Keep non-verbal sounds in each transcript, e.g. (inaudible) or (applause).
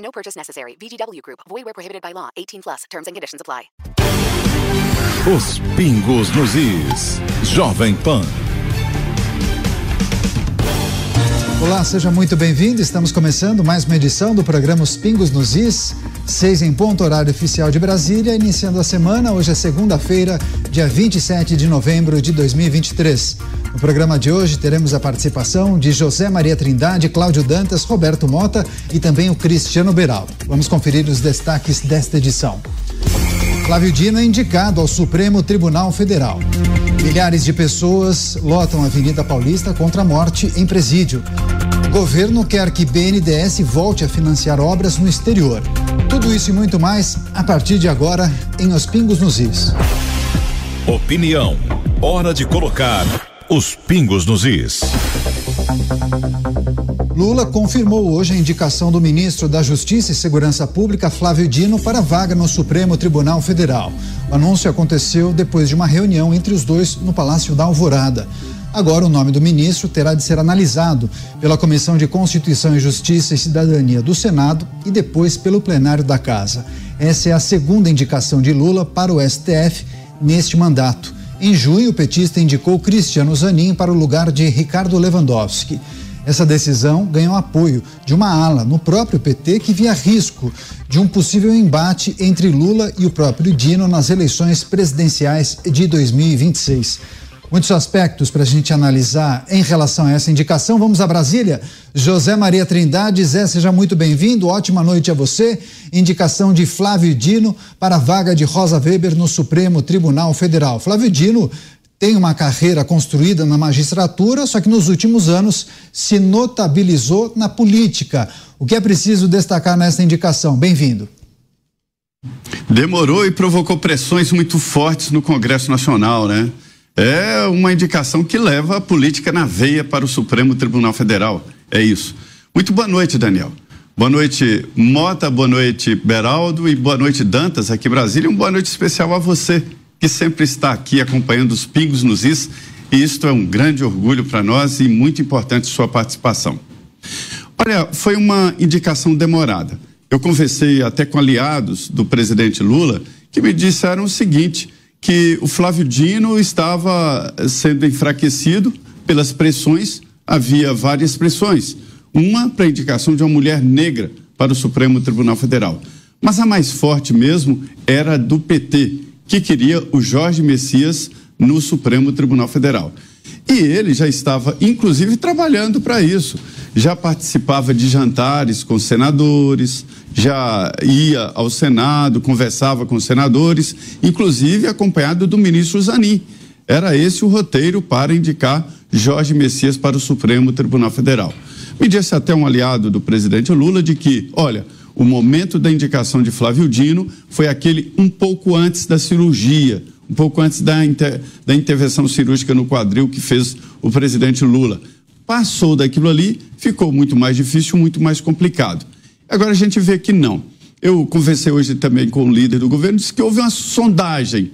No purchase necessary. VGW Group. Void where prohibited by law. 18 plus. Terms and conditions apply. Os pingos nos is. Jovem Pan. Olá, seja muito bem-vindo. Estamos começando mais uma edição do programa Os Pingos nos Is, seis em ponto horário oficial de Brasília, iniciando a semana. Hoje é segunda-feira, dia 27 de novembro de 2023. No programa de hoje teremos a participação de José Maria Trindade, Cláudio Dantas, Roberto Mota e também o Cristiano Beraldo. Vamos conferir os destaques desta edição. Flávio Dino é indicado ao Supremo Tribunal Federal. Milhares de pessoas lotam a Avenida Paulista contra a morte em presídio. Governo quer que BNDES volte a financiar obras no exterior. Tudo isso e muito mais a partir de agora em Os Pingos nos Is. Opinião. Hora de colocar os pingos nos is. Lula confirmou hoje a indicação do ministro da Justiça e Segurança Pública, Flávio Dino, para vaga no Supremo Tribunal Federal. O anúncio aconteceu depois de uma reunião entre os dois no Palácio da Alvorada. Agora, o nome do ministro terá de ser analisado pela Comissão de Constituição e Justiça e Cidadania do Senado e depois pelo plenário da Casa. Essa é a segunda indicação de Lula para o STF neste mandato. Em junho, o petista indicou Cristiano Zanin para o lugar de Ricardo Lewandowski. Essa decisão ganhou apoio de uma ala no próprio PT que via risco de um possível embate entre Lula e o próprio Dino nas eleições presidenciais de 2026. Muitos aspectos para a gente analisar em relação a essa indicação. Vamos a Brasília. José Maria Trindade, Zé, seja muito bem-vindo. Ótima noite a você. Indicação de Flávio Dino para a vaga de Rosa Weber no Supremo Tribunal Federal. Flávio Dino tem uma carreira construída na magistratura, só que nos últimos anos se notabilizou na política. O que é preciso destacar nessa indicação? Bem-vindo. Demorou e provocou pressões muito fortes no Congresso Nacional, né? É uma indicação que leva a política na veia para o Supremo Tribunal Federal. É isso. Muito boa noite, Daniel. Boa noite, Mota, boa noite, Beraldo e boa noite, Dantas, aqui em Brasília. Um boa noite especial a você, que sempre está aqui acompanhando os pingos nos is. E isto é um grande orgulho para nós e muito importante sua participação. Olha, foi uma indicação demorada. Eu conversei até com aliados do presidente Lula que me disseram o seguinte que o Flávio Dino estava sendo enfraquecido pelas pressões, havia várias pressões. Uma para a indicação de uma mulher negra para o Supremo Tribunal Federal. Mas a mais forte mesmo era do PT, que queria o Jorge Messias no Supremo Tribunal Federal. E ele já estava, inclusive, trabalhando para isso. Já participava de jantares com senadores, já ia ao Senado, conversava com senadores, inclusive acompanhado do ministro Zanin. Era esse o roteiro para indicar Jorge Messias para o Supremo Tribunal Federal. Me disse até um aliado do presidente Lula de que, olha, o momento da indicação de Flávio Dino foi aquele um pouco antes da cirurgia, um pouco antes da, inter, da intervenção cirúrgica no quadril que fez o presidente Lula. Passou daquilo ali, ficou muito mais difícil, muito mais complicado. Agora a gente vê que não. Eu conversei hoje também com o líder do governo, disse que houve uma sondagem,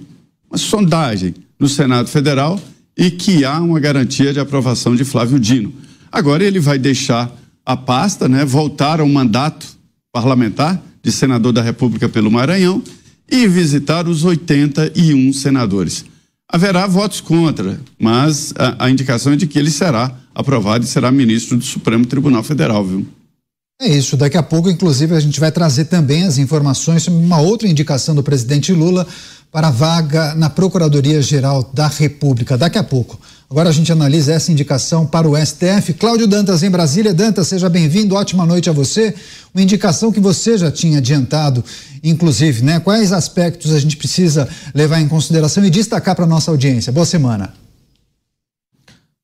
uma sondagem no Senado Federal e que há uma garantia de aprovação de Flávio Dino. Agora ele vai deixar a pasta, né, voltar ao mandato parlamentar de senador da República pelo Maranhão e visitar os 81 senadores. Haverá votos contra, mas a, a indicação é de que ele será aprovado e será ministro do Supremo Tribunal Federal, viu? É isso. Daqui a pouco, inclusive, a gente vai trazer também as informações sobre uma outra indicação do presidente Lula para a vaga na Procuradoria-Geral da República. Daqui a pouco. Agora a gente analisa essa indicação para o STF. Cláudio Dantas em Brasília. Dantas, seja bem-vindo. Ótima noite a você. Uma indicação que você já tinha adiantado, inclusive, né? Quais aspectos a gente precisa levar em consideração e destacar para a nossa audiência? Boa semana.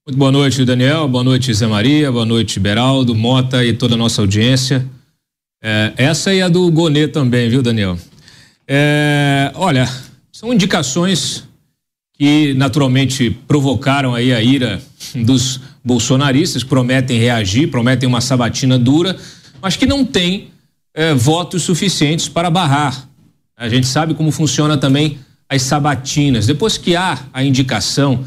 Muito boa noite, Daniel. Boa noite, Zé Maria. Boa noite, Beraldo, Mota e toda a nossa audiência. É, essa e a do Gonê também, viu, Daniel? É, olha, são indicações que naturalmente provocaram aí a ira dos bolsonaristas, prometem reagir, prometem uma sabatina dura, mas que não têm é, votos suficientes para barrar. A gente sabe como funciona também as sabatinas. Depois que há a indicação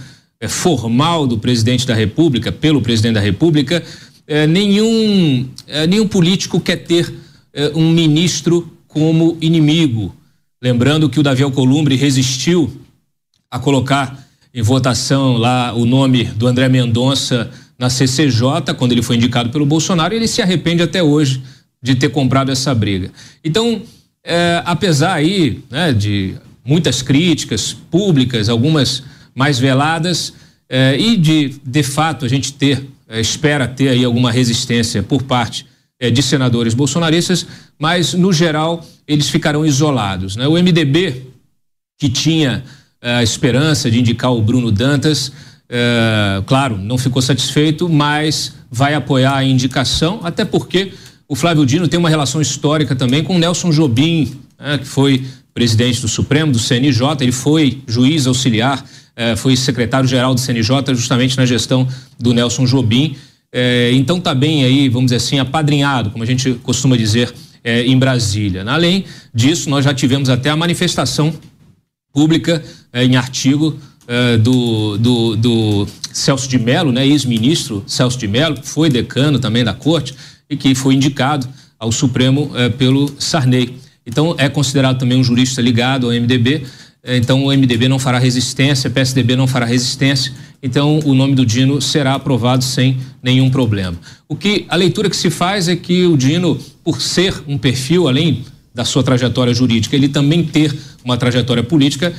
formal do presidente da República, pelo presidente da República, é, nenhum, é, nenhum político quer ter é, um ministro como inimigo. Lembrando que o Davi Alcolumbre resistiu a colocar em votação lá o nome do André Mendonça na CCJ, quando ele foi indicado pelo Bolsonaro, e ele se arrepende até hoje de ter comprado essa briga. Então, é, apesar aí né, de muitas críticas públicas, algumas mais veladas, é, e de, de fato, a gente ter, é, espera ter aí alguma resistência por parte é, de senadores bolsonaristas, mas, no geral, eles ficarão isolados. Né? O MDB, que tinha a esperança de indicar o Bruno Dantas, claro, não ficou satisfeito, mas vai apoiar a indicação, até porque o Flávio Dino tem uma relação histórica também com Nelson Jobim, né, que foi presidente do Supremo, do CNJ, ele foi juiz auxiliar, eh, foi secretário-geral do CNJ justamente na gestão do Nelson Jobim. Eh, então está bem aí, vamos dizer assim, apadrinhado, como a gente costuma dizer eh, em Brasília. Além disso, nós já tivemos até a manifestação pública em artigo do, do, do, Celso de Mello, né, ex-ministro Celso de Mello, que foi decano também da corte, e que foi indicado ao Supremo pelo Sarney. Então, é considerado também um jurista ligado ao MDB. Eh, então, o MDB não fará resistência, PSDB não fará resistência. Então, o nome do Dino será aprovado sem nenhum problema. O que a leitura que se faz é que o Dino, por ser um perfil, além da sua trajetória jurídica, ele também ter uma trajetória política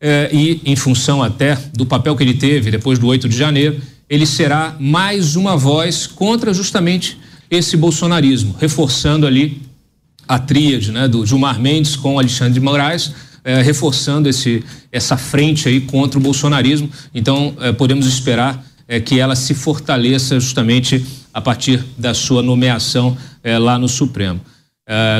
eh, e, em função até do papel que ele teve depois do 8 de janeiro, ele será mais uma voz contra justamente esse bolsonarismo, reforçando ali a tríade né, do Gilmar Mendes com Alexandre de Moraes, eh, reforçando esse, essa frente aí contra o bolsonarismo. Então, eh, podemos esperar eh, que ela se fortaleça justamente a partir da sua nomeação lá no Supremo.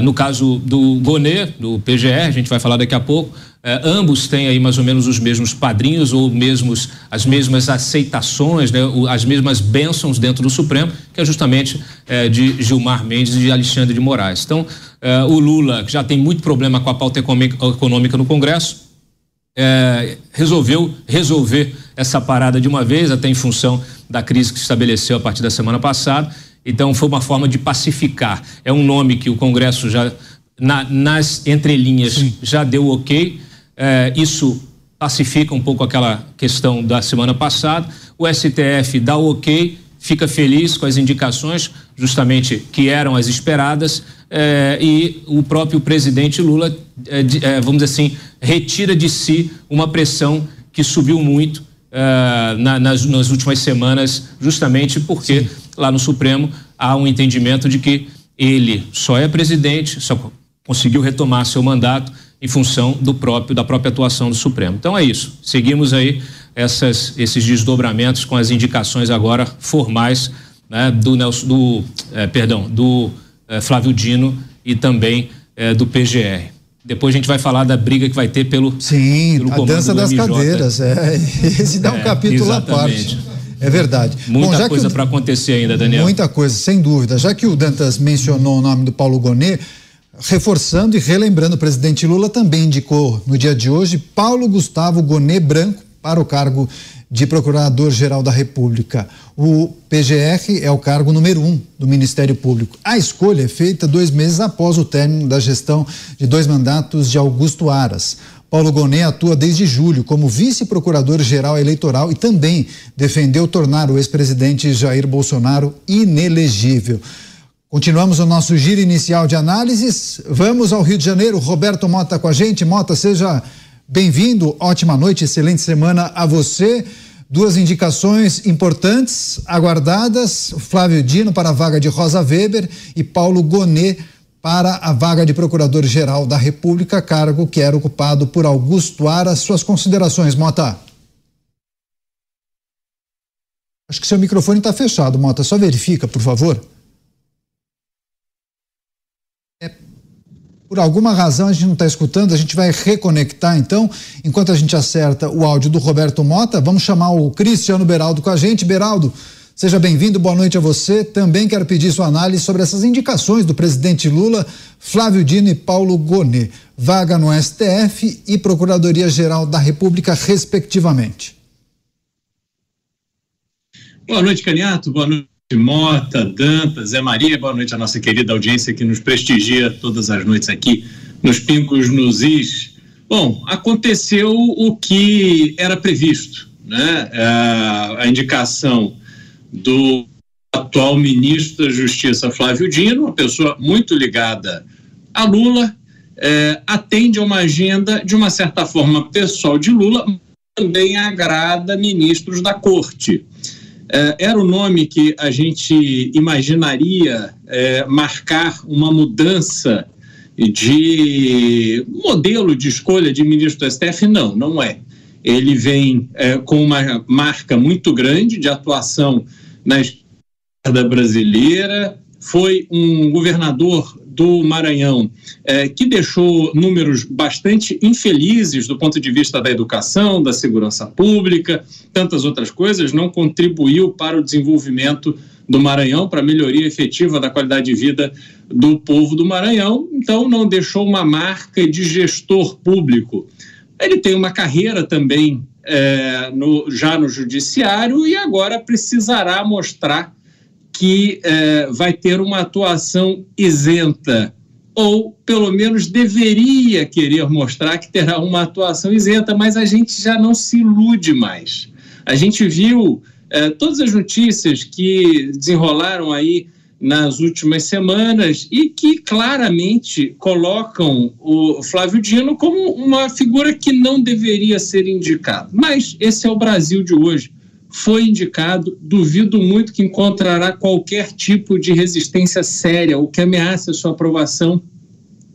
No caso do Gonê, do PGR, a gente vai falar daqui a pouco, eh, ambos têm aí mais ou menos os mesmos padrinhos ou mesmos as mesmas aceitações, né, as mesmas bênçãos dentro do Supremo, que é justamente eh, de Gilmar Mendes e de Alexandre de Moraes. Então, eh, o Lula, que já tem muito problema com a pauta econômica no Congresso, resolveu resolver essa parada de uma vez, até em função da crise que se estabeleceu a partir da semana passada. Então, foi uma forma de pacificar. É um nome que o Congresso já, na, nas entrelinhas, Sim. já deu ok é, isso pacifica um pouco aquela questão da semana passada. O STF dá o ok, fica feliz com as indicações, justamente que eram as esperadas, é, e o próprio presidente Lula, é, é, vamos dizer assim, retira de si uma pressão que subiu muito é, na, nas, nas, últimas semanas, justamente porque Sim. Lá no Supremo há um entendimento de que ele só é presidente, só conseguiu retomar seu mandato em função do próprio da própria atuação do Supremo. Então é isso. Seguimos aí essas, esses desdobramentos com as indicações agora formais né, do Nelson, do eh, perdão, do eh, Flávio Dino e também eh, do PGR. Depois a gente vai falar da briga que vai ter pelo sim pelo a dança das MJ. cadeiras. É, (laughs) esse dá um é, capítulo à parte. É verdade. Muita Bom, coisa para acontecer ainda, Daniel. Muita coisa, sem dúvida. Já que o Dantas mencionou o nome do Paulo Gonet, Reforçando e relembrando, o presidente Lula também indicou no dia de hoje Paulo Gustavo Gonê Branco para o cargo de Procurador-Geral da República. O PGR é o cargo número um do Ministério Público. A escolha é feita dois meses após o término da gestão de dois mandatos de Augusto Aras. Paulo Gonet atua desde julho como vice-procurador-geral eleitoral e também defendeu tornar o ex-presidente Jair Bolsonaro inelegível. Continuamos o nosso giro inicial de análises. Vamos ao Rio de Janeiro. Roberto Mota com a gente. Mota, seja bem-vindo. Ótima noite, excelente semana a você. Duas indicações importantes, aguardadas: Flávio Dino para a vaga de Rosa Weber e Paulo Gonet para a vaga de Procurador-Geral da República, cargo que era ocupado por Augusto Aras. Suas considerações, Mota. Acho que seu microfone está fechado, Mota. Só verifica, por favor. Por alguma razão a gente não está escutando, a gente vai reconectar então. Enquanto a gente acerta o áudio do Roberto Mota, vamos chamar o Cristiano Beraldo com a gente. Beraldo, seja bem-vindo, boa noite a você. Também quero pedir sua análise sobre essas indicações do presidente Lula, Flávio Dino e Paulo Gonet. Vaga no STF e Procuradoria-Geral da República, respectivamente. Boa noite, Caniato. Boa noite, Mota, Dantas, Zé Maria. Boa noite à nossa querida audiência que nos prestigia todas as noites aqui nos Pincos nos Is. Bom, aconteceu o que era previsto, né? É, a indicação do atual ministro da Justiça, Flávio Dino, uma pessoa muito ligada a Lula, é, atende a uma agenda, de uma certa forma, pessoal de Lula, também agrada ministros da corte. É, era o nome que a gente imaginaria é, marcar uma mudança de modelo de escolha de ministro do STF? Não, não é. Ele vem com uma marca muito grande de atuação na esquerda brasileira, foi um governador do Maranhão é, que deixou números bastante infelizes do ponto de vista da educação, da segurança pública, tantas outras coisas, não contribuiu para o desenvolvimento do Maranhão, para a melhoria efetiva da qualidade de vida do povo do Maranhão, então não deixou uma marca de gestor público. Ele tem uma carreira também é, no, já no judiciário e agora precisará mostrar que é, vai ter uma atuação isenta, ou pelo menos deveria querer mostrar que terá uma atuação isenta, mas a gente já não se ilude mais. A gente viu é, todas as notícias que desenrolaram aí nas últimas semanas e que claramente colocam o Flávio Dino como uma figura que não deveria ser indicado. Mas esse é o Brasil de hoje foi indicado, duvido muito que encontrará qualquer tipo de resistência séria ou que ameace a sua aprovação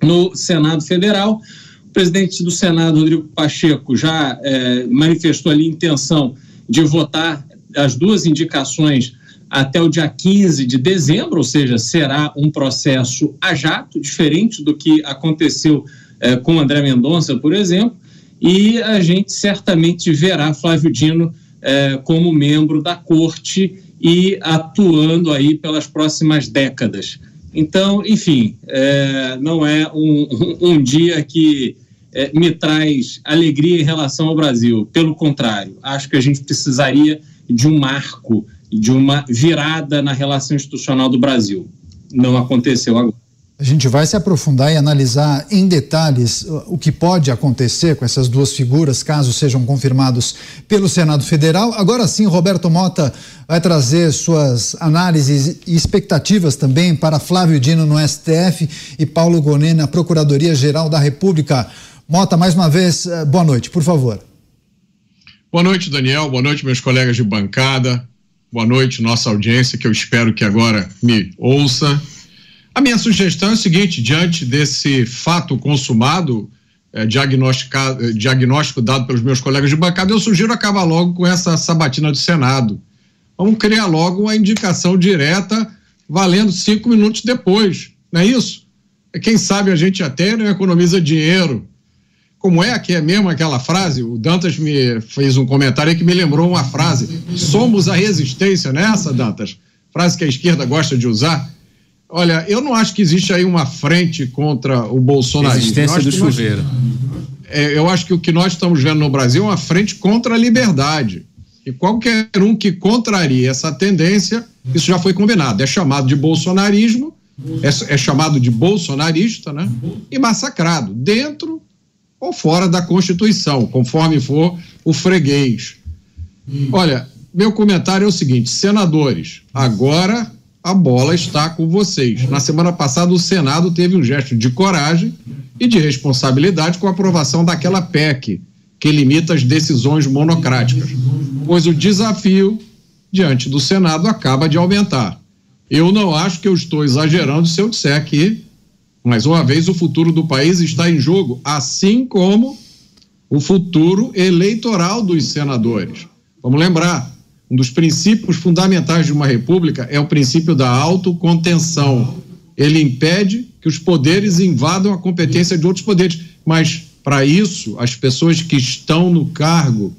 no Senado Federal. O presidente do Senado, Rodrigo Pacheco, já é, manifestou ali intenção de votar as duas indicações até o dia 15 de dezembro, ou seja, será um processo a jato, diferente do que aconteceu é, com André Mendonça, por exemplo, e a gente certamente verá Flávio Dino é, como membro da corte e atuando aí pelas próximas décadas. Então, enfim, é, não é um, um, (laughs) um dia que é, me traz alegria em relação ao Brasil. Pelo contrário, acho que a gente precisaria de um marco, de uma virada na relação institucional do Brasil. Não aconteceu agora. A gente vai se aprofundar e analisar em detalhes o que pode acontecer com essas duas figuras, caso sejam confirmados pelo Senado Federal. Agora sim, Roberto Mota vai trazer suas análises e expectativas também para Flávio Dino no STF e Paulo Gonet na Procuradoria-Geral da República. Mota, mais uma vez, eh, boa noite, por favor. Boa noite, Daniel. Boa noite, meus colegas de bancada. Boa noite, nossa audiência, que eu espero que agora me ouça. A minha sugestão é o seguinte: diante desse fato consumado, é, diagnosticado, diagnóstico dado pelos meus colegas de bancada, eu sugiro acabar logo com essa sabatina do Senado. Vamos criar logo uma indicação direta, valendo cinco minutos depois, não é isso? Quem sabe a gente até não economiza dinheiro. Como é que é mesmo aquela frase? O Dantas me fez um comentário que me lembrou uma frase. Somos a resistência, nessa, é Dantas? Frase que a esquerda gosta de usar. Olha, eu não acho que existe aí uma frente contra o bolsonarismo. Resistência do chuveiro. Nós, é, eu acho que o que nós estamos vendo no Brasil é uma frente contra a liberdade. E qualquer um que contraria essa tendência, isso já foi combinado. É chamado de bolsonarismo, é, é chamado de bolsonarista, né? E massacrado, dentro ou fora da Constituição, conforme for o freguês. Olha, meu comentário é o seguinte: senadores, agora a bola está com vocês. Na semana passada, o Senado teve um gesto de coragem e de responsabilidade com a aprovação daquela PEC, que limita as decisões monocráticas, pois o desafio diante do Senado acaba de aumentar. Eu não acho que eu estou exagerando se eu disser que, mais uma vez, o futuro do país está em jogo, assim como o futuro eleitoral dos senadores. Vamos lembrar, um dos princípios fundamentais de uma república é o princípio da autocontenção. Ele impede que os poderes invadam a competência de outros poderes. Mas, para isso, as pessoas que estão no cargo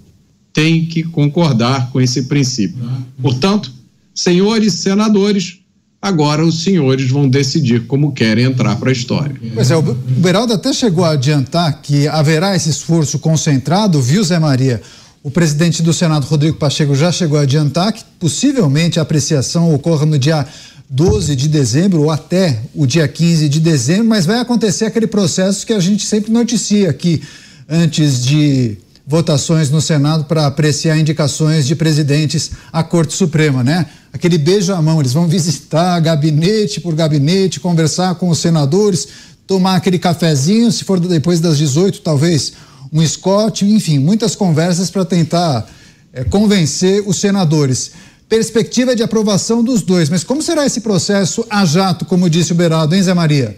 têm que concordar com esse princípio. Portanto, senhores senadores, agora os senhores vão decidir como querem entrar para a história. Pois é, o Beraldo até chegou a adiantar que haverá esse esforço concentrado, viu, Zé Maria? O presidente do Senado, Rodrigo Pacheco, já chegou a adiantar que possivelmente a apreciação ocorra no dia 12 de dezembro ou até o dia 15 de dezembro, mas vai acontecer aquele processo que a gente sempre noticia aqui antes de votações no Senado para apreciar indicações de presidentes à Corte Suprema, né? Aquele beijo à mão, eles vão visitar gabinete por gabinete, conversar com os senadores, tomar aquele cafezinho, se for depois das 18, talvez um Scott, enfim, muitas conversas para tentar é, convencer os senadores. Perspectiva de aprovação dos dois, mas como será esse processo a jato, como disse o Beraldo, hein, Zé Maria?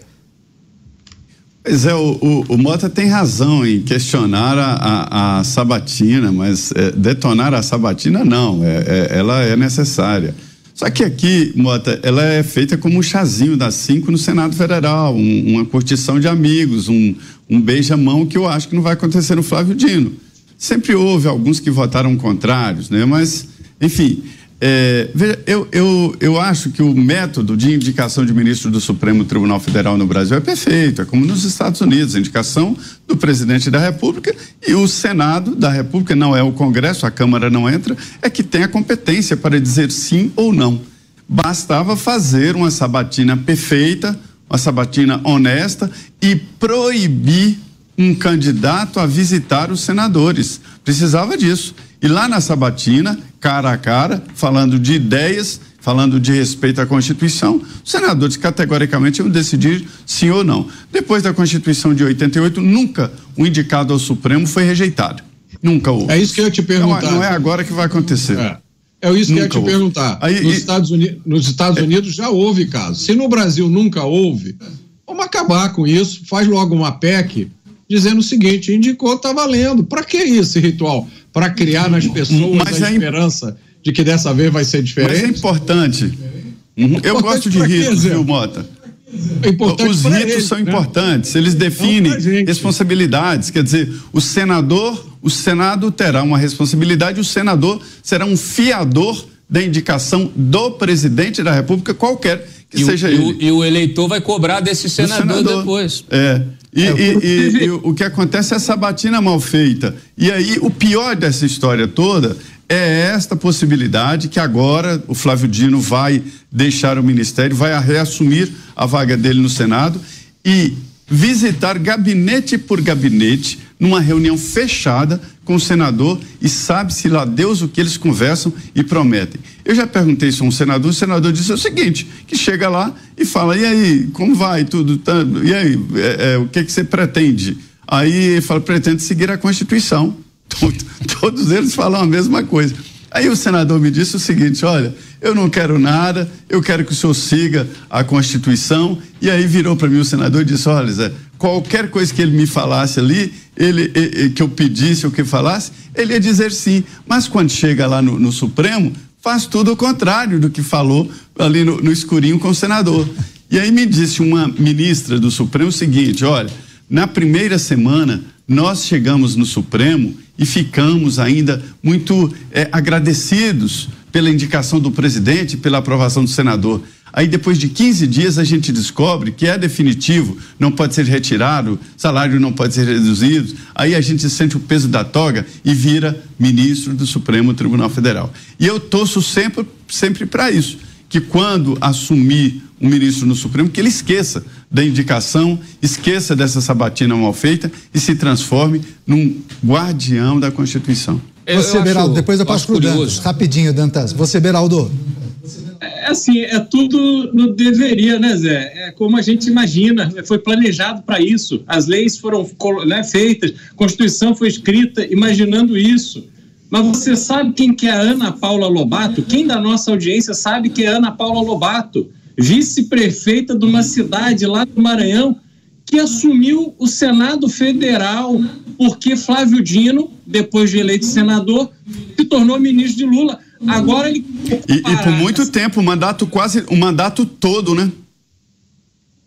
Pois é, o, o, o Mota tem razão em questionar a, a, a sabatina, mas é, detonar a sabatina não, é, é, ela é necessária. Só que aqui, Mota, ela é feita como um chazinho das cinco no Senado Federal, um, uma curtição de amigos, um, um beija-mão que eu acho que não vai acontecer no Flávio Dino. Sempre houve alguns que votaram contrários, né? Mas, enfim, é, veja, eu, eu, eu acho que o método de indicação de ministro do Supremo Tribunal Federal no Brasil é perfeito, é como nos Estados Unidos, a indicação do presidente da República e o Senado da República, não é o Congresso, a Câmara não entra, é que tem a competência para dizer sim ou não. Bastava fazer uma sabatina perfeita, uma sabatina honesta e proibir um candidato a visitar os senadores. Precisava disso. E lá na sabatina, cara a cara, falando de ideias, falando de respeito à Constituição, os senadores categoricamente iam decidir sim ou não. Depois da Constituição de 88, nunca o indicado ao Supremo foi rejeitado. Nunca houve. É isso que eu ia te perguntar. Não, não é agora que vai acontecer. É. É isso que eu ia te perguntar. Aí, nos, e... Estados Unidos, nos Estados é... Unidos já houve casos. Se no Brasil nunca houve, vamos acabar com isso. Faz logo uma PEC dizendo o seguinte: indicou, tá valendo. Para que esse ritual? Para criar nas pessoas Mas a é esperança imp... de que dessa vez vai ser diferente? Mas é importante. Uhum. Eu gosto de ritos, viu, Mota? É Os ritos eles, são né? importantes, eles definem responsabilidades. Quer dizer, o senador, o Senado terá uma responsabilidade, o senador será um fiador da indicação do presidente da República, qualquer que e seja o, ele. E o, eleitor vai cobrar desse senador, senador. depois. É. E, é, e, e, e, o que acontece é essa batina mal feita. E aí, o pior dessa história toda é esta possibilidade que agora o Flávio Dino vai deixar o ministério, vai reassumir a vaga dele no Senado e visitar gabinete por gabinete numa reunião fechada com o senador e sabe-se lá Deus o que eles conversam e prometem. Eu já perguntei isso a um senador, o senador disse o seguinte, que chega lá e fala, e aí, como vai tudo? Tá, e aí, é, é, o que, que você pretende? Aí ele fala, pretende seguir a Constituição. (laughs) Todos eles falam a mesma coisa. Aí o senador me disse o seguinte: olha, eu não quero nada, eu quero que o senhor siga a Constituição. E aí virou para mim o senador e disse: olha, Zé, qualquer coisa que ele me falasse ali, ele, ele, que eu pedisse ou que falasse, ele ia dizer sim. Mas quando chega lá no, no Supremo, faz tudo o contrário do que falou ali no, no escurinho com o senador. E aí me disse uma ministra do Supremo o seguinte: olha, na primeira semana nós chegamos no Supremo e ficamos ainda muito é, agradecidos pela indicação do presidente, pela aprovação do senador. Aí, depois de 15 dias, a gente descobre que é definitivo, não pode ser retirado, salário não pode ser reduzido. Aí a gente sente o peso da toga e vira ministro do Supremo Tribunal Federal. E eu torço sempre, sempre para isso, que quando assumir um ministro no Supremo, que ele esqueça da indicação, esqueça dessa sabatina mal feita e se transforme num guardião da Constituição. Você, Beraldo, depois eu passo para o Dantas. Rapidinho, Dantas. Você, Beraldo. É assim, é tudo no deveria, né, Zé? É como a gente imagina, foi planejado para isso. As leis foram né, feitas, a Constituição foi escrita imaginando isso. Mas você sabe quem que é a Ana Paula Lobato? Quem da nossa audiência sabe que é Ana Paula Lobato? vice-prefeita de uma cidade lá do Maranhão, que assumiu o Senado Federal, porque Flávio Dino, depois de eleito senador, se tornou ministro de Lula. Agora ele. E, e por muito tempo, o mandato quase, o mandato todo, né?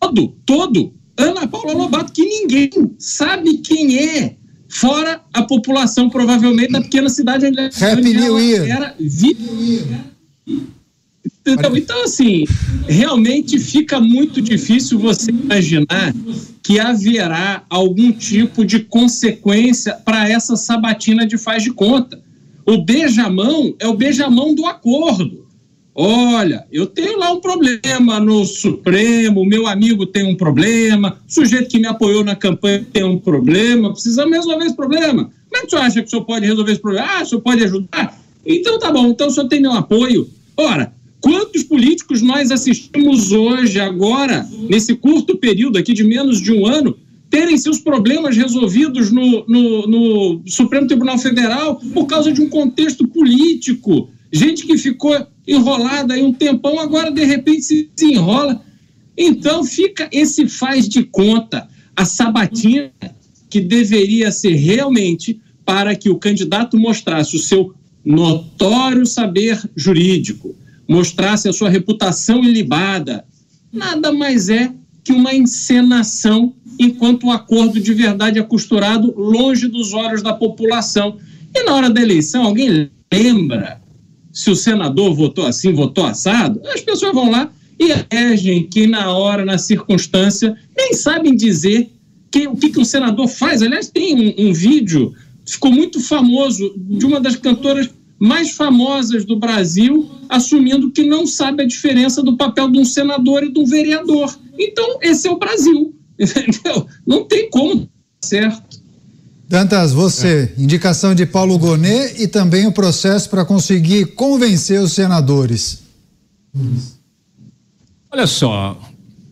todo, todo. Ana Paula Lobato, que ninguém sabe quem é, fora a população, provavelmente, da pequena cidade onde, Happy New Year. era vi- Então, então, assim, realmente fica muito difícil você imaginar que haverá algum tipo de consequência para essa sabatina de faz de conta. O beijamão é o beijamão do acordo. Olha, eu tenho lá um problema no Supremo, meu amigo tem um problema, o sujeito que me apoiou na campanha tem um problema, precisamos resolver esse problema. Como é que o senhor acha que o senhor pode resolver esse problema? Ah, o senhor pode ajudar? Então tá bom, então o senhor tem meu apoio. Ora, quantos políticos nós assistimos hoje, agora, nesse curto período aqui de menos de um ano, terem seus problemas resolvidos no, no, no Supremo Tribunal Federal por causa de um contexto político? Gente que ficou enrolada aí um tempão, agora de repente se desenrola. Então fica esse faz de conta, a sabatina que deveria ser realmente para que o candidato mostrasse o seu notório saber jurídico, mostrasse a sua reputação ilibada. Nada mais é que uma encenação, enquanto o acordo de verdade é costurado longe dos olhos da população. E na hora da eleição, alguém lembra se o senador votou assim, votou assado? As pessoas vão lá e elegem que na hora, na circunstância, nem sabem dizer que, o que, que um senador faz. Aliás, tem um, um vídeo, ficou muito famoso, de uma das cantoras mais famosas do Brasil, assumindo que não sabe a diferença do papel de um senador e de um vereador. Então, esse é o Brasil. Entendeu? Não tem como certo. Dantas, você, indicação de Paulo Gonet e também o processo para conseguir convencer os senadores. Olha só,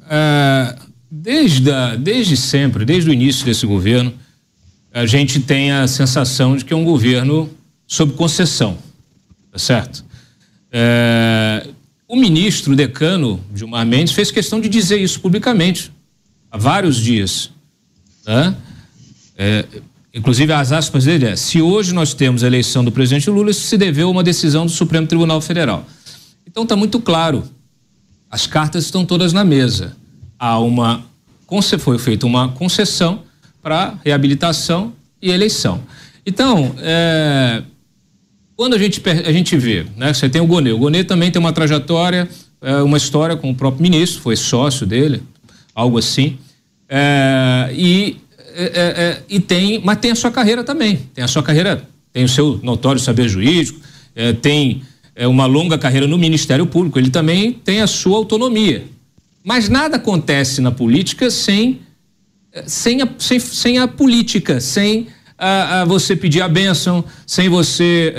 é, desde, a- desde sempre, desde o início desse governo, a gente tem a sensação de que é um governo sob concessão, tá certo? É, o ministro decano Gilmar Mendes fez questão de dizer isso publicamente há vários dias. Né? É, inclusive, as aspas dele é: se hoje nós temos a eleição do presidente Lula, isso se deveu a uma decisão do Supremo Tribunal Federal. Então está muito claro, as cartas estão todas na mesa. Há uma foi feita uma concessão para reabilitação e eleição. Então, é, quando a gente, a gente vê, né, você tem o Gonê, o Gonê também tem uma trajetória, é, uma história com o próprio ministro, foi sócio dele, algo assim, é, e, é, é, é, e tem, mas tem a sua carreira também, tem a sua carreira, tem o seu notório saber jurídico, é, tem é, uma longa carreira no Ministério Público, ele também tem a sua autonomia. Mas nada acontece na política sem sem a, sem, sem a política, sem a, a você pedir a bênção, sem você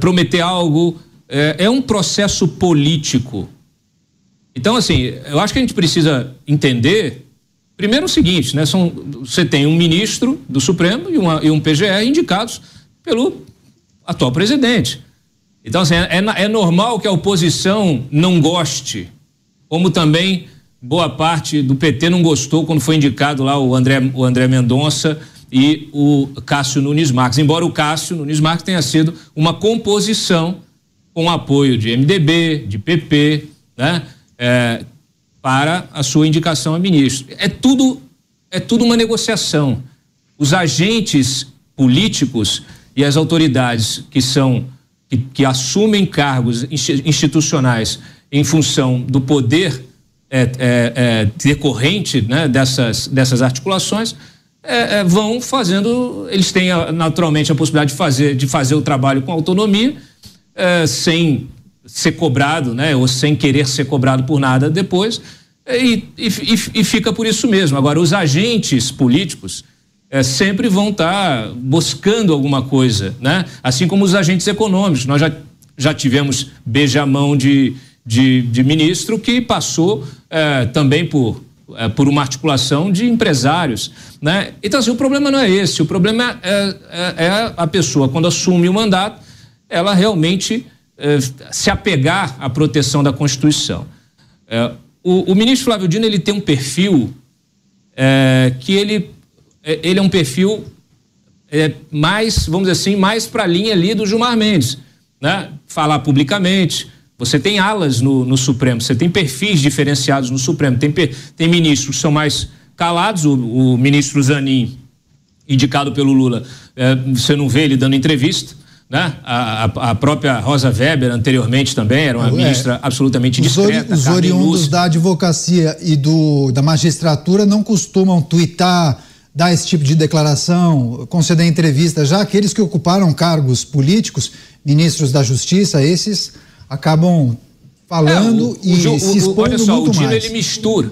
prometer algo. É um processo político. Então, assim, eu acho que a gente precisa entender, primeiro o seguinte, né? São, você tem um ministro do Supremo e, uma, e um PGR indicados pelo atual presidente. Então, assim, é, é normal que a oposição não goste, como também boa parte do PT não gostou quando foi indicado lá o André, o André Mendonça e o Cássio Nunes Marques. Embora o Cássio Nunes Marques tenha sido uma composição com apoio de MDB, de PP, né? É, para a sua indicação a ministro. É tudo, é tudo uma negociação. Os agentes políticos e as autoridades que são que, que assumem cargos institucionais em função do poder é, é, é, decorrente né, dessas, dessas articulações é, vão fazendo, eles têm naturalmente a possibilidade de fazer, de fazer o trabalho com autonomia, sem ser cobrado, né, ou sem querer ser cobrado por nada depois, e, e, e fica por isso mesmo. Agora, os agentes políticos sempre vão estar tá buscando alguma coisa, né? assim como os agentes econômicos. Nós já, já tivemos beijamão de, de, de ministro que passou é, também por, é, por uma articulação de empresários. Né? Então, assim, o problema não é esse, o problema é, é, é a pessoa, quando assume o mandato, ela realmente é, se apegar à proteção da Constituição. É, o, o, ministro Flávio Dino ele tem um perfil é, que ele, ele é um perfil mais, vamos dizer assim, mais para a linha ali do Gilmar Mendes. Né? Falar publicamente, Você tem alas no, no Supremo, você tem perfis diferenciados no Supremo. Tem, tem ministros que são mais calados, o, o ministro Zanin, indicado pelo Lula, é, você não vê ele dando entrevista. Né? A, a, a, própria Rosa Weber, anteriormente também, era uma é, ministra absolutamente discreta. Os, oriundos da advocacia e do, da magistratura não costumam twittar, dar esse tipo de declaração, conceder entrevista. Já aqueles que ocuparam cargos políticos, ministros da Justiça, esses acabam falando é, o, e o, se expondo Olha só, muito o Dino mais. ele mistura.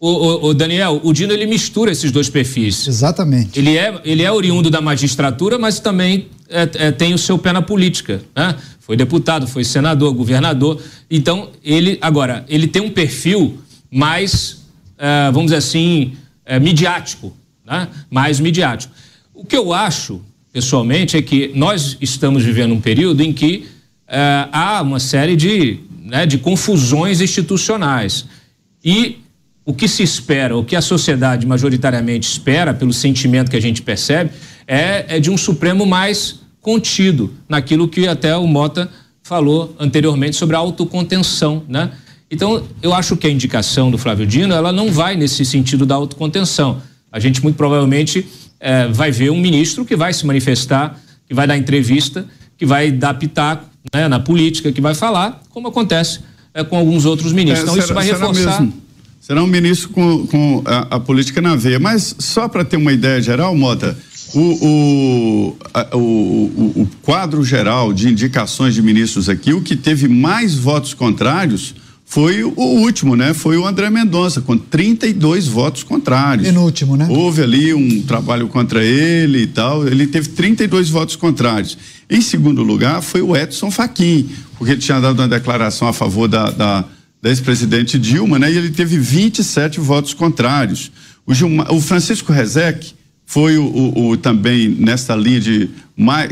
O, o, Daniel, o Dino ele mistura esses dois perfis. Exatamente. Ele é, ele é oriundo da magistratura, mas também é, é, tem o seu pé na política. Né? Foi deputado, foi senador, governador. Então, ele, agora, ele tem um perfil mais, é, vamos dizer assim, é, midiático. Né? Mais midiático. O que eu acho, pessoalmente, é que nós estamos vivendo um período em que é, há uma série de, né, de confusões institucionais. E o que se espera, o que a sociedade majoritariamente espera, pelo sentimento que a gente percebe, é, é de um Supremo mais contido naquilo que até o Mota falou anteriormente sobre a autocontenção, né? Então, eu acho que a indicação do Flávio Dino, ela não vai nesse sentido da autocontenção. A gente muito provavelmente é, vai ver um ministro que vai se manifestar, que vai dar entrevista, que vai dar pitaco né, na política, que vai falar, como acontece é, com alguns outros ministros. É, então, será, isso vai reforçar. Mesmo? Será um ministro com, com a, a, política na veia. Mas só para ter uma ideia geral, Mota, o, o, o, o, quadro geral de indicações de ministros aqui, o que teve mais votos contrários foi o último, né? Foi o André Mendonça, com 32 votos contrários. Penúltimo, né? Houve ali um trabalho contra ele e tal. Ele teve 32 votos contrários. Em segundo lugar, foi o Edson Fachin, porque ele tinha dado uma declaração a favor da, da, da ex-presidente Dilma, né? E ele teve 27 votos contrários. O, Gilmar, o Francisco Rezec foi o, o, o, também nessa linha de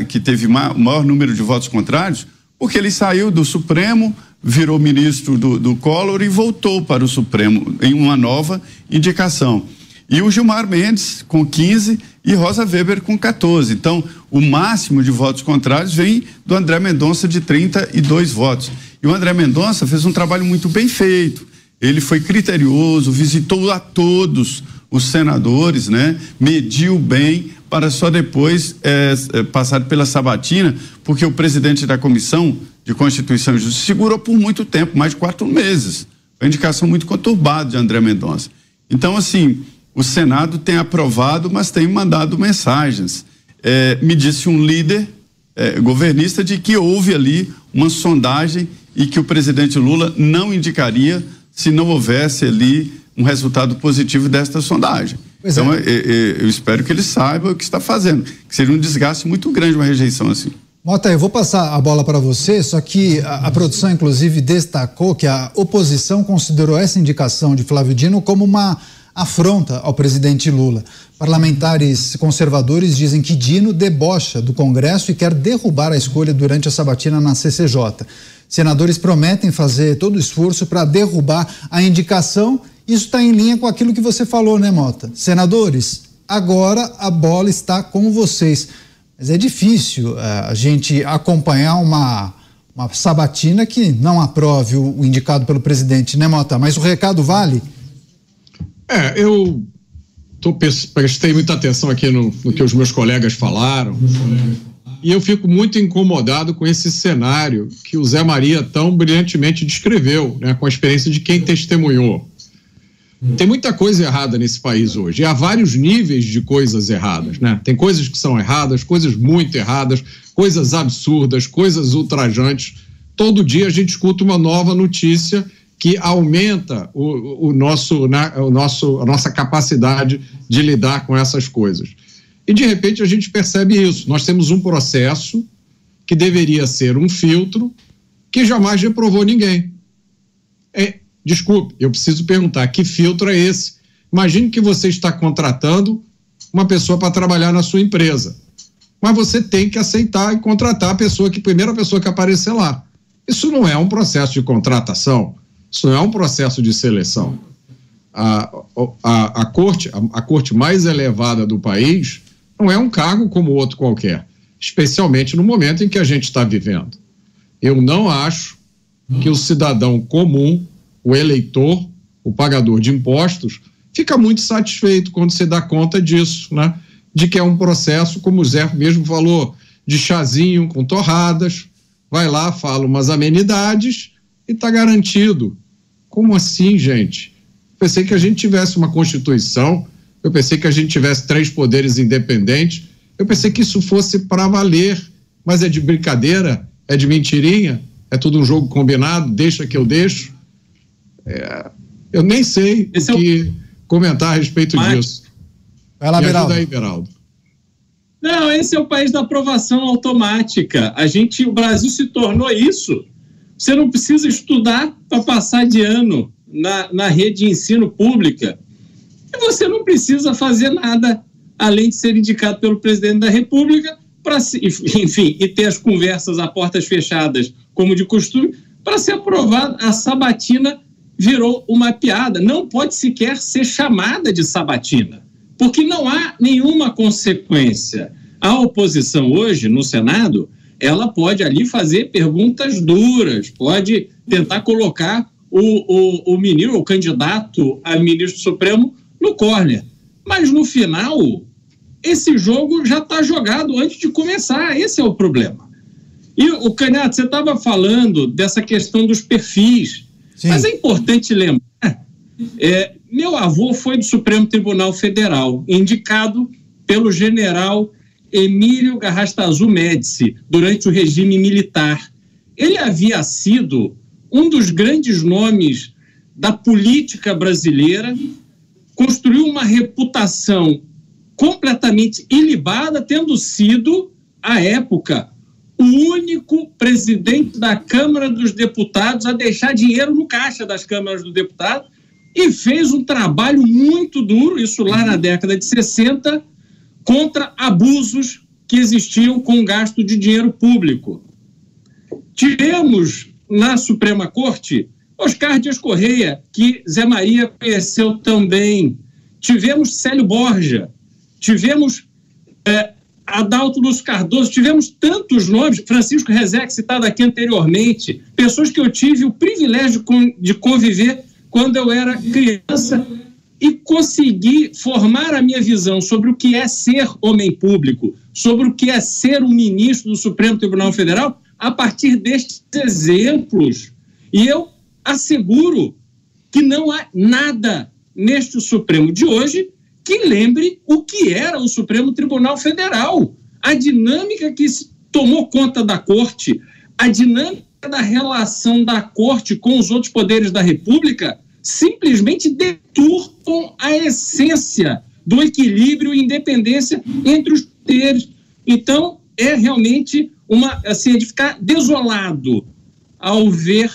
que teve maior número de votos contrários, porque ele saiu do Supremo virou ministro do, do Collor e voltou para o Supremo em uma nova indicação. E o Gilmar Mendes com 15 e Rosa Weber com 14. Então, o máximo de votos contrários vem do André Mendonça de 32 votos. E o André Mendonça fez um trabalho muito bem feito. Ele foi criterioso, visitou a todos os senadores, né? Mediu bem para só depois é, passar pela sabatina, porque o presidente da comissão de Constituição e Justiça segurou por muito tempo, mais de quatro meses. Foi indicação muito conturbada de André Mendonça. Então, assim, o Senado tem aprovado, mas tem mandado mensagens. É, me disse um líder é, governista de que houve ali uma sondagem e que o presidente Lula não indicaria se não houvesse ali um resultado positivo desta sondagem. Pois então, é. eu, eu, espero que ele saiba o que está fazendo, que seria um desgaste muito grande uma rejeição assim. Mota, eu vou passar a bola para você, só que a, a, produção, inclusive, destacou que a oposição considerou essa indicação de Flávio Dino como uma afronta ao presidente Lula. Parlamentares conservadores dizem que Dino debocha do Congresso e quer derrubar a escolha durante a sabatina na CCJ. Senadores prometem fazer todo o esforço para derrubar a indicação. Isso está em linha com aquilo que você falou, né, Mota? Senadores, agora a bola está com vocês. Mas é difícil uh, a gente acompanhar uma, uma sabatina que não aprove o, o, indicado pelo presidente, né, Mota? Mas o recado vale? É, eu tô, prestei muita atenção aqui no, no que os meus colegas falaram. E eu fico muito incomodado com esse cenário que o Zé Maria tão brilhantemente descreveu, né, com a experiência de quem testemunhou. Tem muita coisa errada nesse país hoje. E há vários níveis de coisas erradas, né? Tem coisas que são erradas, coisas muito erradas, coisas absurdas, coisas ultrajantes. Todo dia a gente escuta uma nova notícia que aumenta o, o nosso, né, o nosso, a nossa capacidade de lidar com essas coisas. E de repente a gente percebe isso. Nós temos um processo que deveria ser um filtro que jamais reprovou ninguém. Desculpe, eu preciso perguntar: que filtro é esse? Imagine que você está contratando uma pessoa para trabalhar na sua empresa. Mas você tem que aceitar e contratar a pessoa que, primeira pessoa que aparecer lá. Isso não é um processo de contratação, isso não é um processo de seleção. A, a, a, corte, a, a corte mais elevada do país não é um cargo como outro qualquer, especialmente no momento em que a gente está vivendo. Eu não acho que o cidadão comum, o eleitor, o pagador de impostos, fica muito satisfeito quando você dá conta disso, né? De que é um processo, como o Zé mesmo falou, de chazinho com torradas, vai lá, fala umas amenidades e está garantido. Como assim, gente? Pensei que a gente tivesse uma Constituição, eu pensei que a gente tivesse três poderes independentes, eu pensei que isso fosse para valer, mas é de brincadeira, é de mentirinha, é tudo um jogo combinado, deixa que eu deixo. É, eu nem sei Esse o que é o... comentar a respeito mas... disso. Vai lá, Beraldo. aí, Beraldo. Não, esse é o país da aprovação automática. A gente, o Brasil se tornou isso. Você não precisa estudar para passar de ano na, na rede de ensino pública. E você não precisa fazer nada além de ser indicado pelo presidente da República para, enfim, e ter as conversas a portas fechadas, como de costume, para ser aprovado. A sabatina virou uma piada. Não pode sequer ser chamada de sabatina porque não há nenhuma consequência. A oposição hoje, no Senado, ela pode ali fazer perguntas duras, pode tentar colocar o, o, o ministro, o candidato a ministro supremo no córner. Mas no final, esse jogo já está jogado antes de começar. Esse é o problema. E o Canhato, você estava falando dessa questão dos perfis, Sim. mas é importante lembrar é, meu avô foi do Supremo Tribunal Federal, indicado pelo general Emílio Garrastazu Médici durante o regime militar. Ele havia sido um dos grandes nomes da política brasileira, construiu uma reputação completamente ilibada, tendo sido, à época, o único presidente da Câmara dos Deputados a deixar dinheiro no caixa das câmaras dos deputados e fez um trabalho muito duro, isso lá na década de 60, contra abusos que existiam com gasto de dinheiro público. Tivemos na Suprema Corte Oscar Dias Correia, que Zé Maria conheceu também. Tivemos Célio Borja, tivemos é, Adalto Lúcio Cardoso, tivemos tantos nomes, Francisco Rezec, citado aqui anteriormente, pessoas que eu tive o privilégio de conviver quando eu era criança e consegui formar a minha visão sobre o que é ser homem público, sobre o que é ser um ministro do Supremo Tribunal Federal, a partir destes exemplos. E eu asseguro que não há nada neste Supremo de hoje que lembre o que era o Supremo Tribunal Federal. A dinâmica que tomou conta da corte, a dinâmica da relação da corte com os outros poderes da República simplesmente deturpam a essência do equilíbrio e independência entre os poderes. Então, é realmente uma assim, de ficar desolado ao ver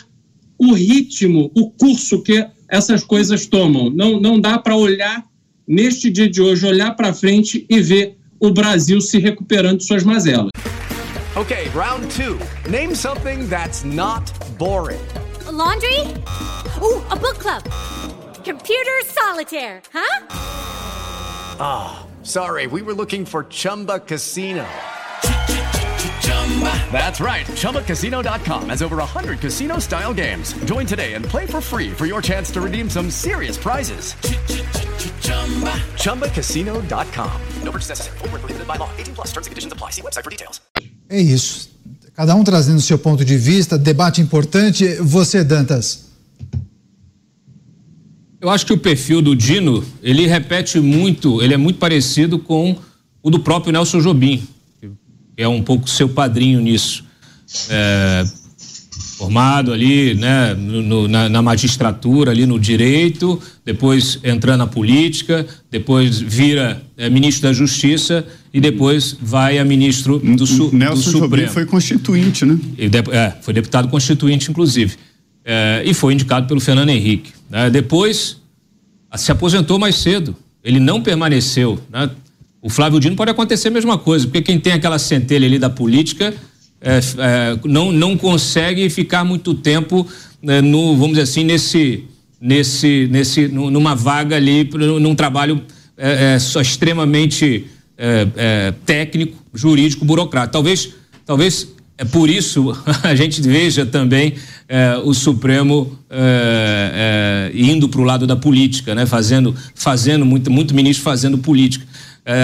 o ritmo, o curso que essas coisas tomam. Não, não dá para olhar neste dia de hoje, olhar para frente e ver o Brasil se recuperando de suas mazelas. Okay, round two. Name something that's not boring. A laundry? Ooh, a book club. Computer solitaire, huh? Ah, oh, sorry. We were looking for Chumba Casino. That's right. ChumbaCasino.com has over 100 casino style games. Join today and play for free for your chance to redeem some serious prizes. ChumbaCasino.com. No purchase necessary. Full prohibited by law. 18 plus terms and conditions apply. See website for details. É isso. Cada um trazendo o seu ponto de vista, debate importante. Você, Dantas. Eu acho que o perfil do Dino, ele repete muito, ele é muito parecido com o do próprio Nelson Jobim, que é um pouco seu padrinho nisso. É, formado ali, né, no, na, na, magistratura, ali no direito, depois entrando na política, depois vira é, ministro da Justiça e depois vai a ministro do, su, Nelson do Supremo. foi constituinte, né? De, é, foi deputado constituinte, inclusive. É, e foi indicado pelo Fernando Henrique. Né? Depois se aposentou mais cedo. Ele não permaneceu. Né? O Flávio Dino pode acontecer a mesma coisa, porque quem tem aquela centelha ali da política é, é, não, não consegue ficar muito tempo é, no, vamos dizer assim, nesse, nesse, nesse, numa vaga ali, num trabalho é, é, só extremamente é, técnico, jurídico, burocrático. Talvez, talvez é por isso (laughs) a gente veja também o Supremo indo para o lado da política, né? fazendo, fazendo muito, muito ministro fazendo política.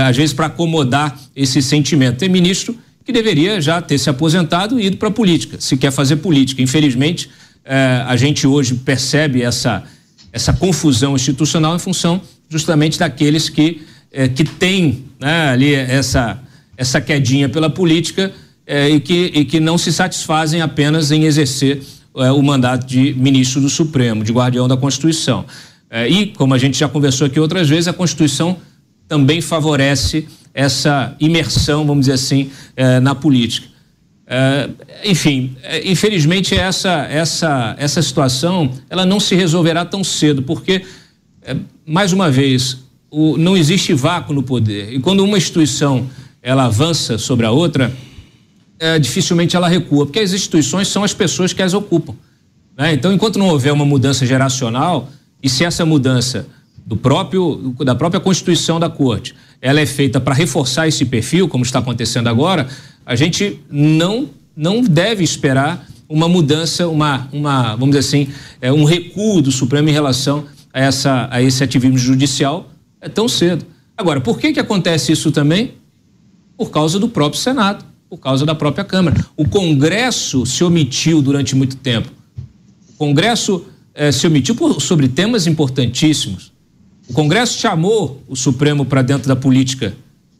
Às vezes para acomodar esse sentimento. Tem ministro que deveria já ter se aposentado e ido para a política, se quer fazer política. Infelizmente, é, a gente hoje percebe essa, essa confusão institucional em função justamente daqueles que, é, que têm né, ali essa, essa quedinha pela política e, que, e que não se satisfazem apenas em exercer o mandato de ministro do Supremo, de guardião da Constituição. e, como a gente já conversou aqui outras vezes, a Constituição também favorece essa imersão, vamos dizer assim, eh, na política. Eh, enfim, eh, infelizmente essa, essa, essa situação ela não se resolverá tão cedo, porque, mais uma vez, o, não existe vácuo no poder. E quando uma instituição ela avança sobre a outra, dificilmente ela recua, porque as instituições são as pessoas que as ocupam. Né? Então, enquanto não houver uma mudança geracional, e se essa mudança do próprio da própria constituição da corte, ela é feita para reforçar esse perfil, como está acontecendo agora, a gente não não deve esperar uma mudança, uma, uma vamos dizer assim, é, um recuo do Supremo em relação a, essa, a esse ativismo judicial é tão cedo. Agora, por que, que acontece isso também? Por causa do próprio Senado, por causa da própria Câmara. O Congresso se omitiu durante muito tempo. O Congresso eh, se omitiu por, sobre temas importantíssimos. O Congresso chamou o Supremo para dentro da política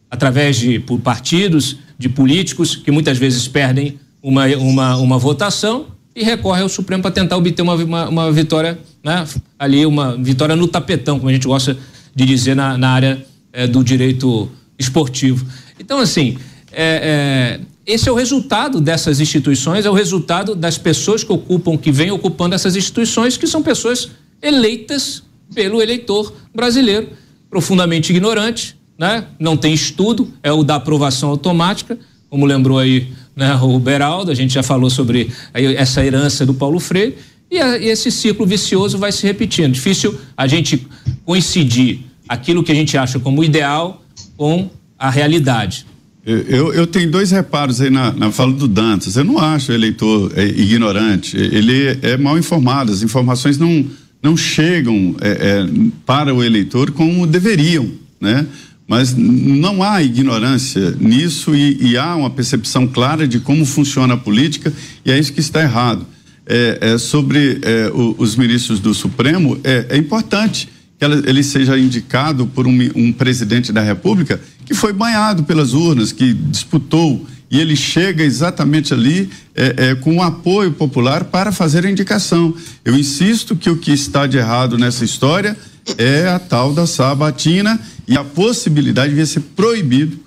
através de partidos, de políticos que muitas vezes perdem uma, uma, uma votação e recorre ao Supremo para tentar obter uma, uma, uma, vitória, né? ali uma vitória no tapetão, como a gente gosta de dizer na, na área é, do direito esportivo. Então, assim, é, é, esse é o resultado dessas instituições, é o resultado das pessoas que ocupam, que vêm ocupando essas instituições, que são pessoas eleitas pelo eleitor brasileiro, profundamente ignorante, né? não tem estudo, é o da aprovação automática, como lembrou aí né, o Beraldo, a gente já falou sobre essa herança do Paulo Freire, e, esse ciclo vicioso vai se repetindo. Difícil a gente coincidir aquilo que a gente acha como ideal com a realidade. Eu, eu tenho dois reparos aí na, na fala do Dantas. Eu não acho o eleitor é, ignorante. Ele é mal informado. As informações não, não chegam é, é, para o eleitor como deveriam, né? Mas não há ignorância nisso e, e, há uma percepção clara de como funciona a política e é isso que está errado. É, é sobre é, o, os ministros do Supremo, é, é importante que ela, ele seja indicado por um, um presidente da República que foi banhado pelas urnas, que disputou e ele chega exatamente ali é, é, com o apoio popular para fazer a indicação. Eu insisto que o que está de errado nessa história é a tal da sabatina e a possibilidade de ser proibido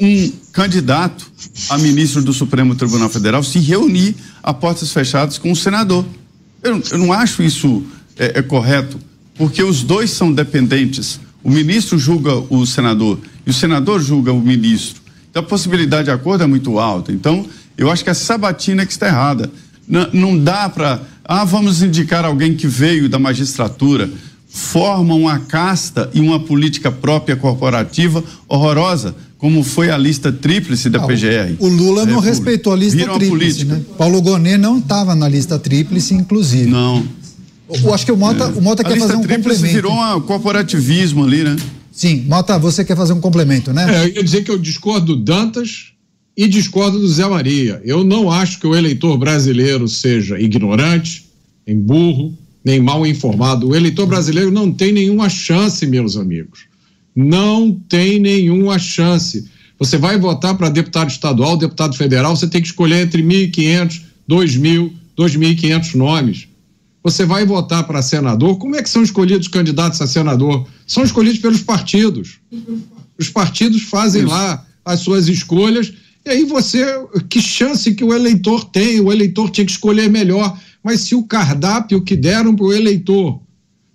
um candidato a ministro do Supremo Tribunal Federal se reunir a portas fechadas com o senador. Eu, eu não acho isso é, é correto, porque os dois são dependentes. O ministro julga o senador e o senador julga o ministro. Então a possibilidade de acordo é muito alta. Então, eu acho que a sabatina é que está errada. N não dá para. Ah, vamos indicar alguém que veio da magistratura. Forma uma casta e uma política própria corporativa horrorosa, como foi a lista tríplice da ah, PGR. O Lula não respeitou a lista Viram tríplice, a né? Paulo Gonet não estava na lista tríplice, inclusive. Não. Eu acho que o Mota, é. o Mota quer fazer um complemento. virou um corporativismo ali, né? Sim, Mota, você quer fazer um complemento, né? É, eu ia dizer que eu discordo do Dantas e discordo do Zé Maria. Eu não acho que o eleitor brasileiro seja ignorante, nem burro, nem mal informado. O eleitor brasileiro não tem nenhuma chance, meus amigos. Não tem nenhuma chance. Você vai votar para deputado estadual, deputado federal, você tem que escolher entre 1.500, 2.000, 2.500 nomes você vai votar para senador, como é que são escolhidos candidatos a senador? São escolhidos pelos partidos. Os partidos fazem Isso. lá as suas escolhas, e aí você, que chance que o eleitor tem? O eleitor tinha que escolher melhor. Mas se o cardápio que deram para o eleitor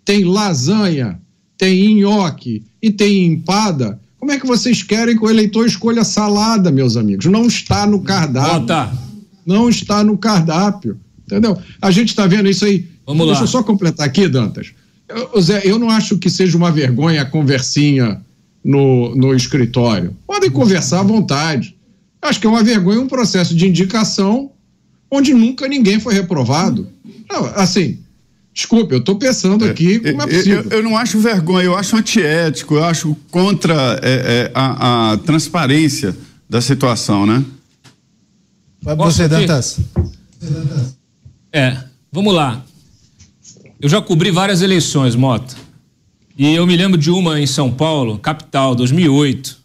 tem lasanha, tem nhoque e tem empada, como é que vocês querem que o eleitor escolha salada, meus amigos? Não está no cardápio. Não está no cardápio. Entendeu? A gente está vendo isso aí Vamos Deixa lá. eu só completar aqui, Dantas. Eu, Zé, eu não acho que seja uma vergonha a conversinha no, no escritório. Podem conversar à vontade. Acho que é uma vergonha um processo de indicação onde nunca ninguém foi reprovado. Não, assim, desculpe, eu estou pensando aqui como é possível. Eu, eu, não acho vergonha, eu acho antiético, eu acho contra é, é, a, a, transparência da situação, né? Vai você, Dantas. É, vamos lá. Eu já cobri várias eleições, Mota. E eu me lembro de uma em São Paulo, capital, 2008,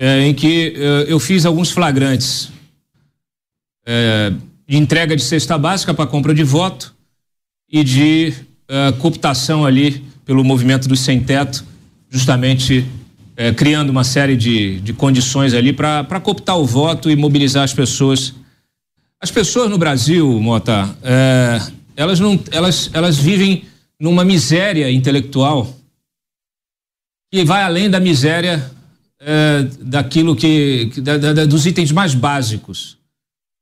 é, em que é, eu fiz alguns flagrantes é, de entrega de cesta básica para compra de voto e de é, cooptação ali pelo movimento do sem teto, justamente é, criando uma série de, de condições ali para cooptar o voto e mobilizar as pessoas. As pessoas no Brasil, Mota, é, elas não, elas, elas vivem numa miséria intelectual que vai além da miséria é, daquilo que, da, da, dos itens mais básicos.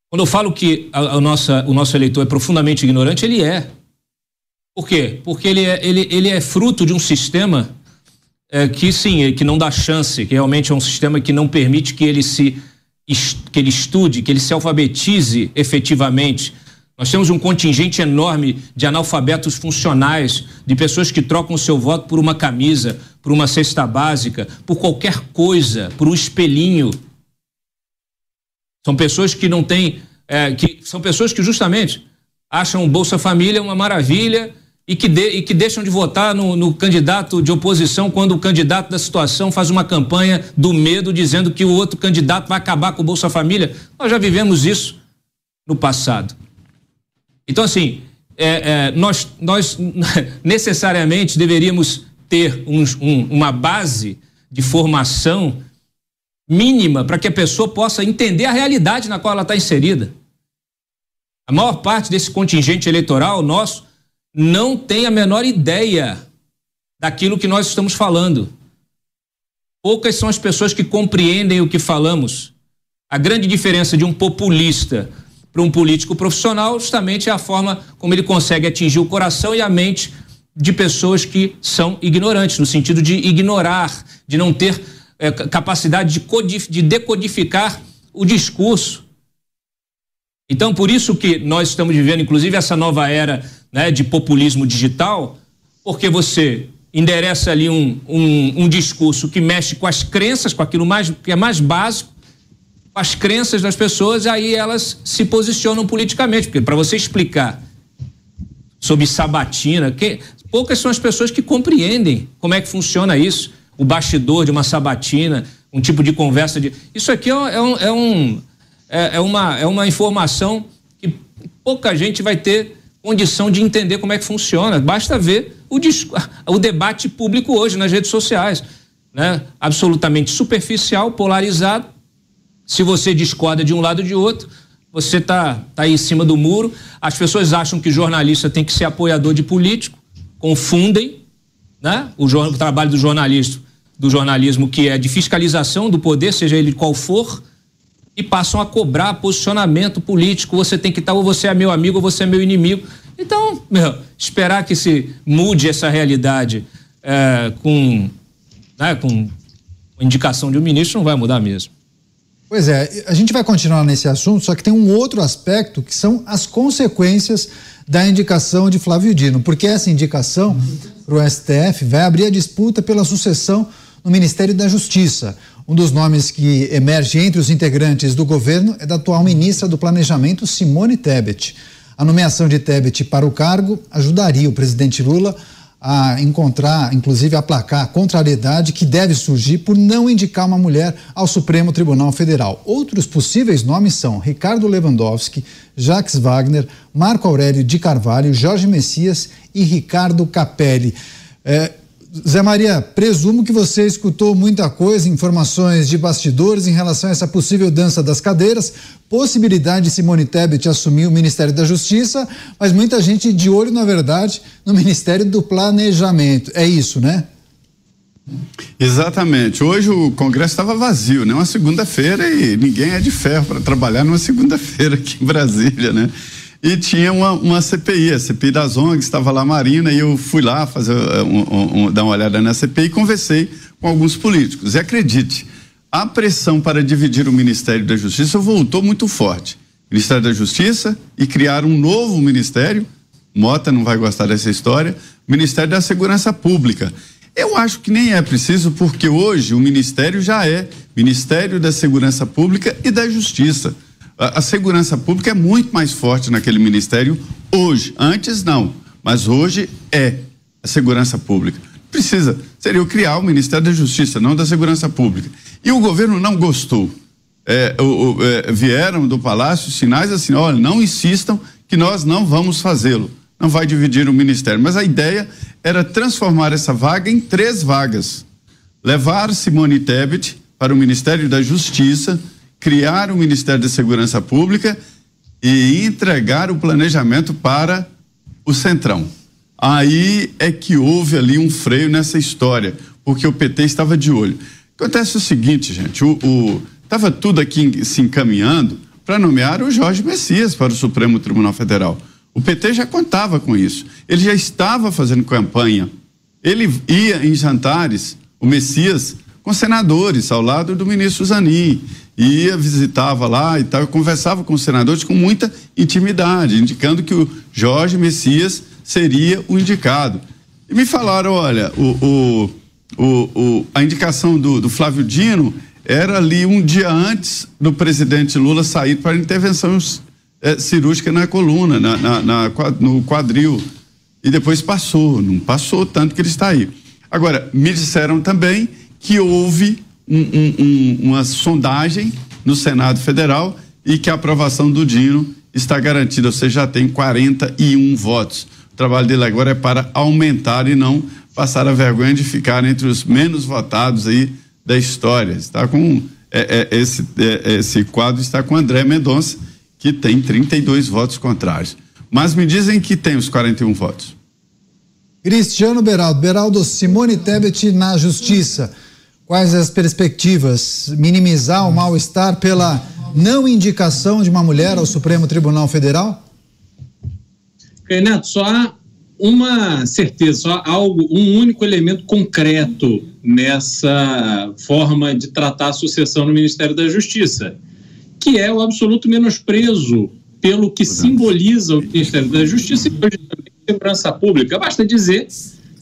Quando eu falo que a, a nossa, o nosso eleitor é profundamente ignorante, ele é. Por quê? Porque ele é, ele, ele é fruto de um sistema é, que sim, que não dá chance, que realmente é um sistema que não permite que ele se que ele estude, que ele se alfabetize efetivamente, nós temos um contingente enorme de analfabetos funcionais, de pessoas que trocam o seu voto por uma camisa, por uma cesta básica, por qualquer coisa, por um espelhinho. São pessoas que não têm, é, que são pessoas que justamente acham Bolsa Família uma maravilha e que, de, e que deixam de votar no, no, candidato de oposição quando o candidato da situação faz uma campanha do medo dizendo que o outro candidato vai acabar com o Bolsa Família. Nós já vivemos isso no passado. Então, assim, é, é, nós, nós (laughs) necessariamente deveríamos ter um, um, uma base de formação mínima para que a pessoa possa entender a realidade na qual ela está inserida. A maior parte desse contingente eleitoral nosso não tem a menor ideia daquilo que nós estamos falando. Poucas são as pessoas que compreendem o que falamos. A grande diferença de um populista para um político profissional, justamente é a forma como ele consegue atingir o coração e a mente de pessoas que são ignorantes, no sentido de ignorar, de não ter é, capacidade de, de decodificar o discurso. Então, por isso que nós estamos vivendo, inclusive, essa nova era né, de populismo digital, porque você endereça ali um, um, um discurso que mexe com as crenças, com aquilo mais, que é mais básico, as crenças das pessoas, aí elas se posicionam politicamente. Porque para você explicar sobre sabatina, que, poucas são as pessoas que compreendem como é que funciona isso, o bastidor de uma sabatina, um tipo de conversa de. Isso aqui é, é, um, é, um, é, é uma, é uma informação que pouca gente vai ter condição de entender como é que funciona. Basta ver o, o debate público hoje nas redes sociais. Né? Absolutamente superficial, polarizado, se você discorda de um lado ou de outro, você está tá aí em cima do muro. As pessoas acham que jornalista tem que ser apoiador de político, confundem né? o, o trabalho do jornalista, do jornalismo que é de fiscalização do poder, seja ele qual for, e passam a cobrar posicionamento político. Você tem que estar, tá, ou você é meu amigo ou você é meu inimigo. Então, meu, esperar que se mude essa realidade é, com, né, com indicação de um ministro não vai mudar mesmo. Pois é, a gente vai continuar nesse assunto, só que tem um outro aspecto que são as consequências da indicação de Flávio Dino, porque essa indicação para o STF vai abrir a disputa pela sucessão no Ministério da Justiça. Um dos nomes que emerge entre os integrantes do governo é da atual ministra do Planejamento, Simone Tebet. A nomeação de Tebet para o cargo ajudaria o presidente Lula a encontrar, inclusive aplacar a contrariedade que deve surgir por não indicar uma mulher ao Supremo Tribunal Federal. Outros possíveis nomes são Ricardo Lewandowski, Jacques Wagner, Marco Aurélio de Carvalho, Jorge Messias e Ricardo Capelli. É, Zé Maria, presumo que você escutou muita coisa, informações de bastidores em relação a essa possível dança das cadeiras, possibilidade de Simone Tebet assumir o Ministério da Justiça, mas muita gente de olho, na verdade, no Ministério do Planejamento. É isso, né? Exatamente. Hoje o Congresso estava vazio, né? Uma segunda-feira e ninguém é de ferro para trabalhar numa segunda-feira aqui em Brasília, né? E tinha uma, uma CPI, a CPI das ONGs, estava lá a Marina, e eu fui lá fazer um, um, um, dar uma olhada na CPI e conversei com alguns políticos. E acredite, a pressão para dividir o Ministério da Justiça voltou muito forte. Ministério da Justiça e criar um novo ministério. Mota não vai gostar dessa história. Ministério da Segurança Pública. Eu acho que nem é preciso, porque hoje o Ministério já é Ministério da Segurança Pública e da Justiça. A, a segurança pública é muito mais forte naquele ministério hoje. Antes não, mas hoje é a segurança pública. Precisa, seria criar o Ministério da Justiça, não da Segurança Pública. E o governo não gostou. É, o, o, é, vieram do palácio sinais assim: olha, não insistam que nós não vamos fazê-lo. Não vai dividir o ministério. Mas a ideia era transformar essa vaga em três vagas. Levar Simone Tebet para o Ministério da Justiça, criar o Ministério da Segurança Pública e entregar o planejamento para o Centrão. Aí é que houve ali um freio nessa história, porque o PT estava de olho. Acontece o seguinte, gente, o estava tudo aqui se encaminhando para nomear o Jorge Messias para o Supremo Tribunal Federal. O PT já contava com isso. Ele já estava fazendo campanha. Ele ia em jantares, o Messias, com senadores, ao lado do ministro Zanin. Ia, visitava lá e tal, conversava com os senadores com muita intimidade, indicando que o Jorge Messias seria o indicado. E me falaram: olha, o, o, o, a indicação do, do Flávio Dino era ali um dia antes do presidente Lula sair para intervenção é, cirúrgica na coluna, na, na, na, no quadril. E depois passou, não passou tanto que ele está aí. Agora, me disseram também que houve um, um, um, uma sondagem no Senado Federal e que a aprovação do Dino está garantida, seja, já tem 41 votos. O trabalho dele agora é para aumentar e não passar a vergonha de ficar entre os menos votados aí da história. Está com é, é, esse, é, esse quadro está com André Mendonça, que tem 32 votos contrários. Mas me dizem que tem os 41 votos. Cristiano Beraldo. Beraldo, Simone Tebet na justiça. Quais as perspectivas? Minimizar o mal-estar pela não indicação de uma mulher ao Supremo Tribunal Federal? Renato, só há uma certeza, só algo, um único elemento concreto nessa forma de tratar a sucessão no Ministério da Justiça que é o absoluto menosprezo pelo que simboliza o Ministério da Justiça e hoje também segurança pública. Basta dizer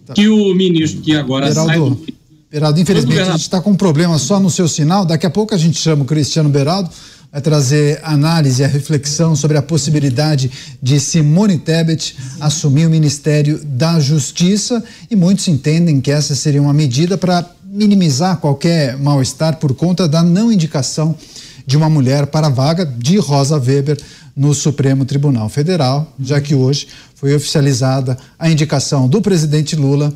tá. que o ministro que agora Beraldo, sai. Beraldo, infelizmente a gente está com um problema só no seu sinal. Daqui a pouco a gente chama o Cristiano Beraldo vai trazer análise e reflexão sobre a possibilidade de Simone Tebet assumir o Ministério da Justiça e muitos entendem que essa seria uma medida para minimizar qualquer mal-estar por conta da não indicação de uma mulher para a vaga de Rosa Weber no Supremo Tribunal Federal, já que hoje foi oficializada a indicação do presidente Lula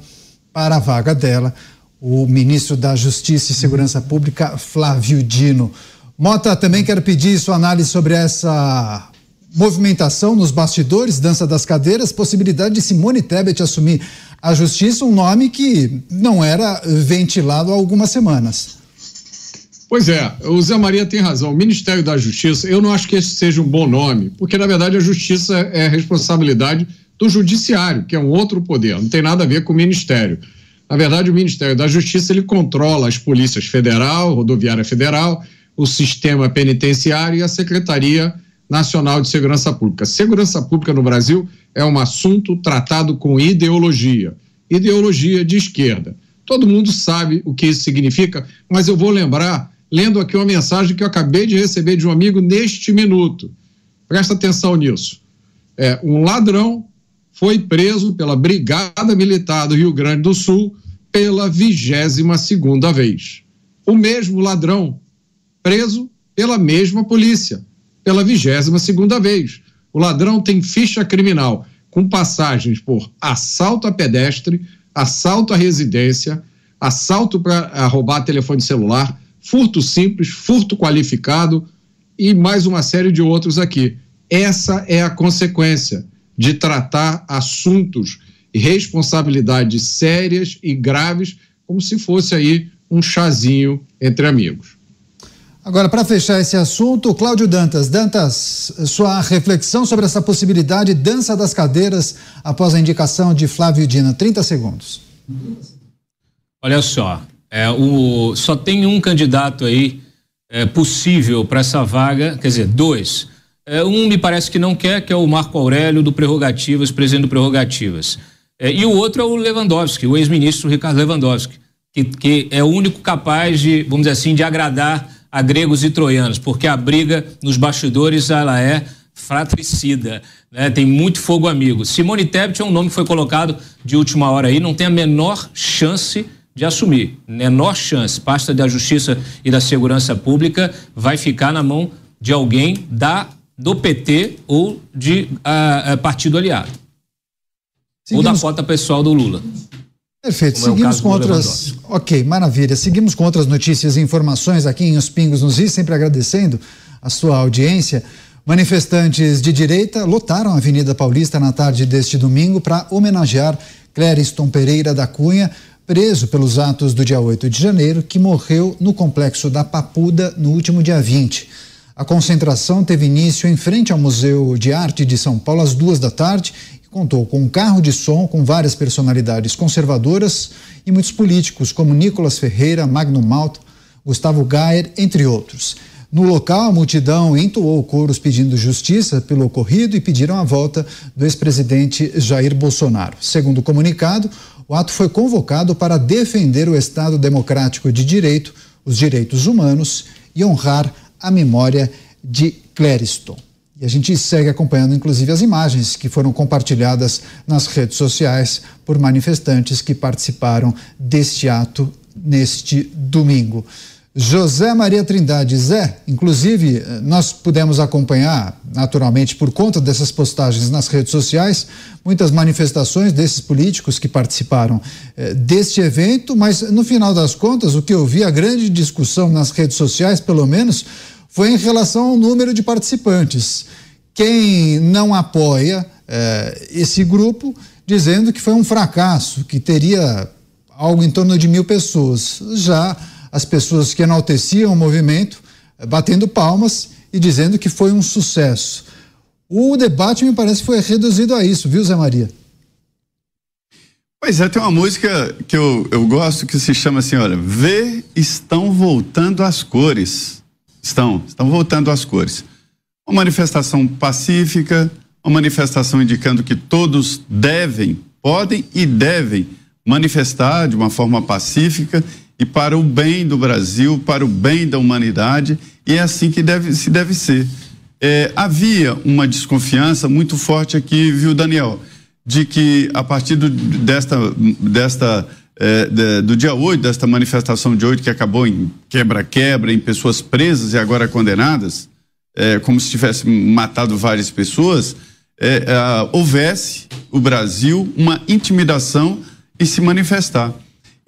para a vaga dela, o ministro da Justiça e Segurança Pública, Flávio Dino. Mota, também quero pedir sua análise sobre essa movimentação nos bastidores, dança das cadeiras, possibilidade de Simone Tebet assumir a justiça, um nome que não era ventilado há algumas semanas. Pois é, o Zé Maria tem razão. O Ministério da Justiça, eu não acho que esse seja um bom nome, porque na verdade a justiça é responsabilidade do judiciário, que é um outro poder, não tem nada a ver com o ministério. Na verdade, o Ministério da Justiça ele controla as polícias federal, rodoviária federal, o sistema penitenciário e a Secretaria Nacional de Segurança Pública. Segurança Pública no Brasil é um assunto tratado com ideologia, ideologia de esquerda. Todo mundo sabe o que isso significa, mas eu vou lembrar lendo aqui uma mensagem que eu acabei de receber de um amigo neste minuto. Presta atenção nisso. É, um ladrão foi preso pela Brigada Militar do Rio Grande do Sul pela vigésima segunda vez. O mesmo ladrão preso pela mesma polícia pela vigésima segunda vez. O ladrão tem ficha criminal com passagens por assalto a pedestre, assalto à residência, assalto para roubar telefone celular, furto simples, furto qualificado e mais uma série de outros aqui. Essa é a consequência de tratar assuntos responsabilidades sérias e graves como se fosse aí um chazinho entre amigos. Agora, para fechar esse assunto, Cláudio Dantas. Dantas, sua reflexão sobre essa possibilidade dança das cadeiras após a indicação de Flávio Dina. 30 segundos. Olha só, É, o, só tem um candidato aí é, possível para essa vaga, quer dizer, dois. É, um me parece que não quer, que é o Marco Aurélio do Prerrogativas, presidente do Prerrogativas. É, e o outro é o Lewandowski, o ex-ministro Ricardo Lewandowski, que, que é o único capaz de, vamos dizer assim, de agradar a gregos e troianos, porque a briga nos bastidores ela é fratricida, né? tem muito fogo amigo. Simone Tebet é um nome que foi colocado de última hora aí, não tem a menor chance de assumir, menor chance. Pasta da Justiça e da Segurança Pública vai ficar na mão de alguém da do PT ou de uh, partido aliado. Seguimos... Ou da cota pessoal do Lula. Perfeito. Como Seguimos é com outras. Ok, maravilha. Seguimos com outras notícias e informações aqui em Os Pingos nos Is, sempre agradecendo a sua audiência. Manifestantes de direita lotaram a Avenida Paulista na tarde deste domingo para homenagear Clériston Pereira da Cunha, preso pelos atos do dia 8 de janeiro, que morreu no complexo da Papuda no último dia 20. A concentração teve início em frente ao Museu de Arte de São Paulo às duas da tarde contou com um carro de som com várias personalidades conservadoras e muitos políticos, como Nicolas Ferreira, Magno Malta, Gustavo Gayer, entre outros. No local, a multidão entoou coros pedindo justiça pelo ocorrido e pediram a volta do ex-presidente Jair Bolsonaro. Segundo o comunicado, o ato foi convocado para defender o Estado democrático de direito, os direitos humanos e honrar a memória de Clériston. E a gente segue acompanhando, inclusive, as imagens que foram compartilhadas nas redes sociais por manifestantes que participaram deste ato neste domingo. José Maria Trindade Zé, inclusive, nós pudemos acompanhar, naturalmente, por conta dessas postagens nas redes sociais, muitas manifestações desses políticos que participaram eh, deste evento, mas no final das contas, o que eu vi, a grande discussão nas redes sociais, pelo menos, foi em relação ao número de participantes. Quem não apoia eh, esse grupo, dizendo que foi um fracasso, que teria algo em torno de mil pessoas. Já as pessoas que enalteciam o movimento, eh, batendo palmas e dizendo que foi um sucesso. O debate, me parece, foi reduzido a isso, viu, Zé Maria? Pois é, tem uma música que eu, eu gosto que se chama assim, olha, Vê estão voltando as cores. Estão, estão voltando às cores. Uma manifestação pacífica, uma manifestação indicando que todos devem, podem e devem manifestar de uma forma pacífica e para o bem do Brasil, para o bem da humanidade, e é assim que deve, se deve ser. É, havia uma desconfiança muito forte aqui, viu, Daniel, de que a partir do, desta, desta é, do dia 8, desta manifestação de hoje, que acabou em quebra-quebra, em pessoas presas e agora condenadas, é, como se tivesse matado várias pessoas, é, é, houvesse o Brasil uma intimidação em se manifestar.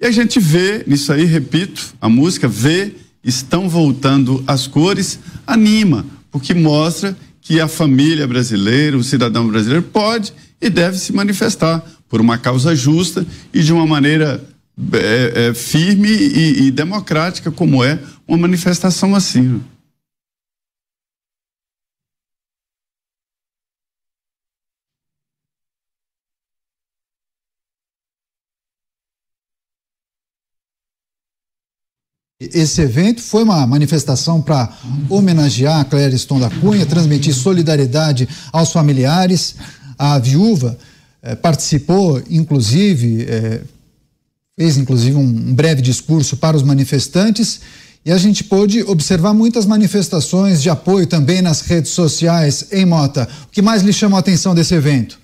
E a gente vê nisso aí, repito, a música vê, estão voltando as cores, anima, porque mostra que a família brasileira, o cidadão brasileiro pode e deve se manifestar por uma causa justa e de uma maneira é, é, firme e, e, democrática, como é uma manifestação assim. Esse evento foi uma manifestação para homenagear a Clériston da Cunha, transmitir solidariedade aos familiares. A viúva eh, participou, inclusive, eh, fez inclusive um breve discurso para os manifestantes e a gente pôde observar muitas manifestações de apoio também nas redes sociais. Em Mota, o que mais lhe chamou a atenção desse evento?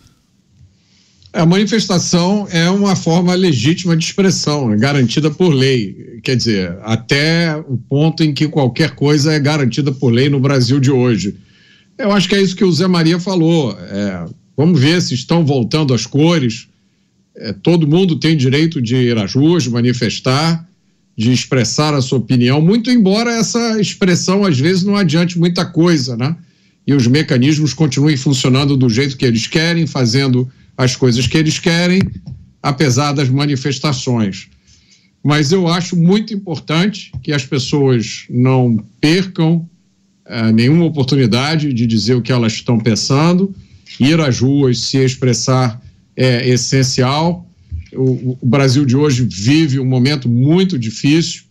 A manifestação é uma forma legítima de expressão, é garantida por lei. Quer dizer, até o ponto em que qualquer coisa é garantida por lei no Brasil de hoje. Eu acho que é isso que o Zé Maria falou. É, Vamos ver se estão voltando as cores. É, todo mundo tem direito de ir às ruas, de manifestar, de expressar a sua opinião, muito embora essa expressão às vezes não adiante muita coisa, né? E os mecanismos continuem funcionando do jeito que eles querem, fazendo as coisas que eles querem, apesar das manifestações. Mas eu acho muito importante que as pessoas não percam uh, nenhuma oportunidade de dizer o que elas estão pensando ir às ruas, se expressar é essencial. o, o Brasil de hoje vive um momento muito difícil.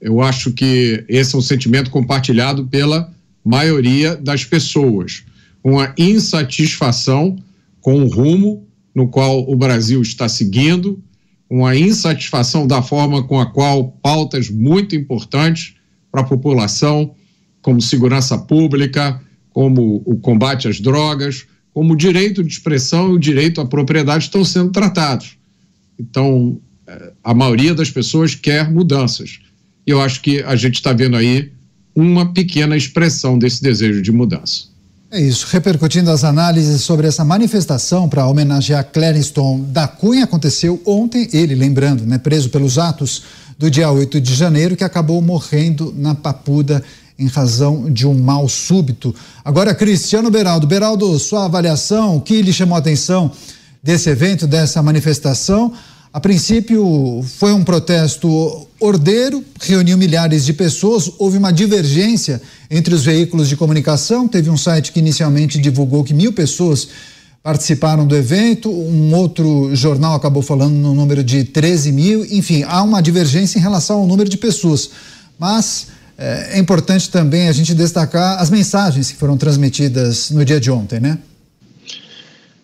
Eu acho que esse é um sentimento compartilhado pela maioria das pessoas. Uma insatisfação com o rumo no qual o Brasil está seguindo, uma insatisfação da forma com a qual pautas muito importantes para a população, como segurança pública, como o combate às drogas, como o direito de expressão e o direito à propriedade estão sendo tratados. Então, é, a maioria das pessoas quer mudanças. E eu acho que a gente está vendo aí uma pequena expressão desse desejo de mudança. É isso. Repercutindo as análises sobre essa manifestação para homenagear Clareston da Cunha, aconteceu ontem, ele, lembrando, né, preso pelos atos do dia 8 de janeiro, que acabou morrendo na Papuda em razão de um mal súbito. Agora, Cristiano Beraldo. Beraldo, sua avaliação, o que lhe chamou a atenção desse evento, dessa manifestação? A princípio, foi um protesto ordeiro, reuniu milhares de pessoas, houve uma divergência entre os veículos de comunicação. Teve um site que inicialmente divulgou que mil pessoas participaram do evento, um outro jornal acabou falando no número de 13 mil. Enfim, há uma divergência em relação ao número de pessoas. Mas é, é importante também a gente destacar as mensagens que foram transmitidas no dia de ontem, né?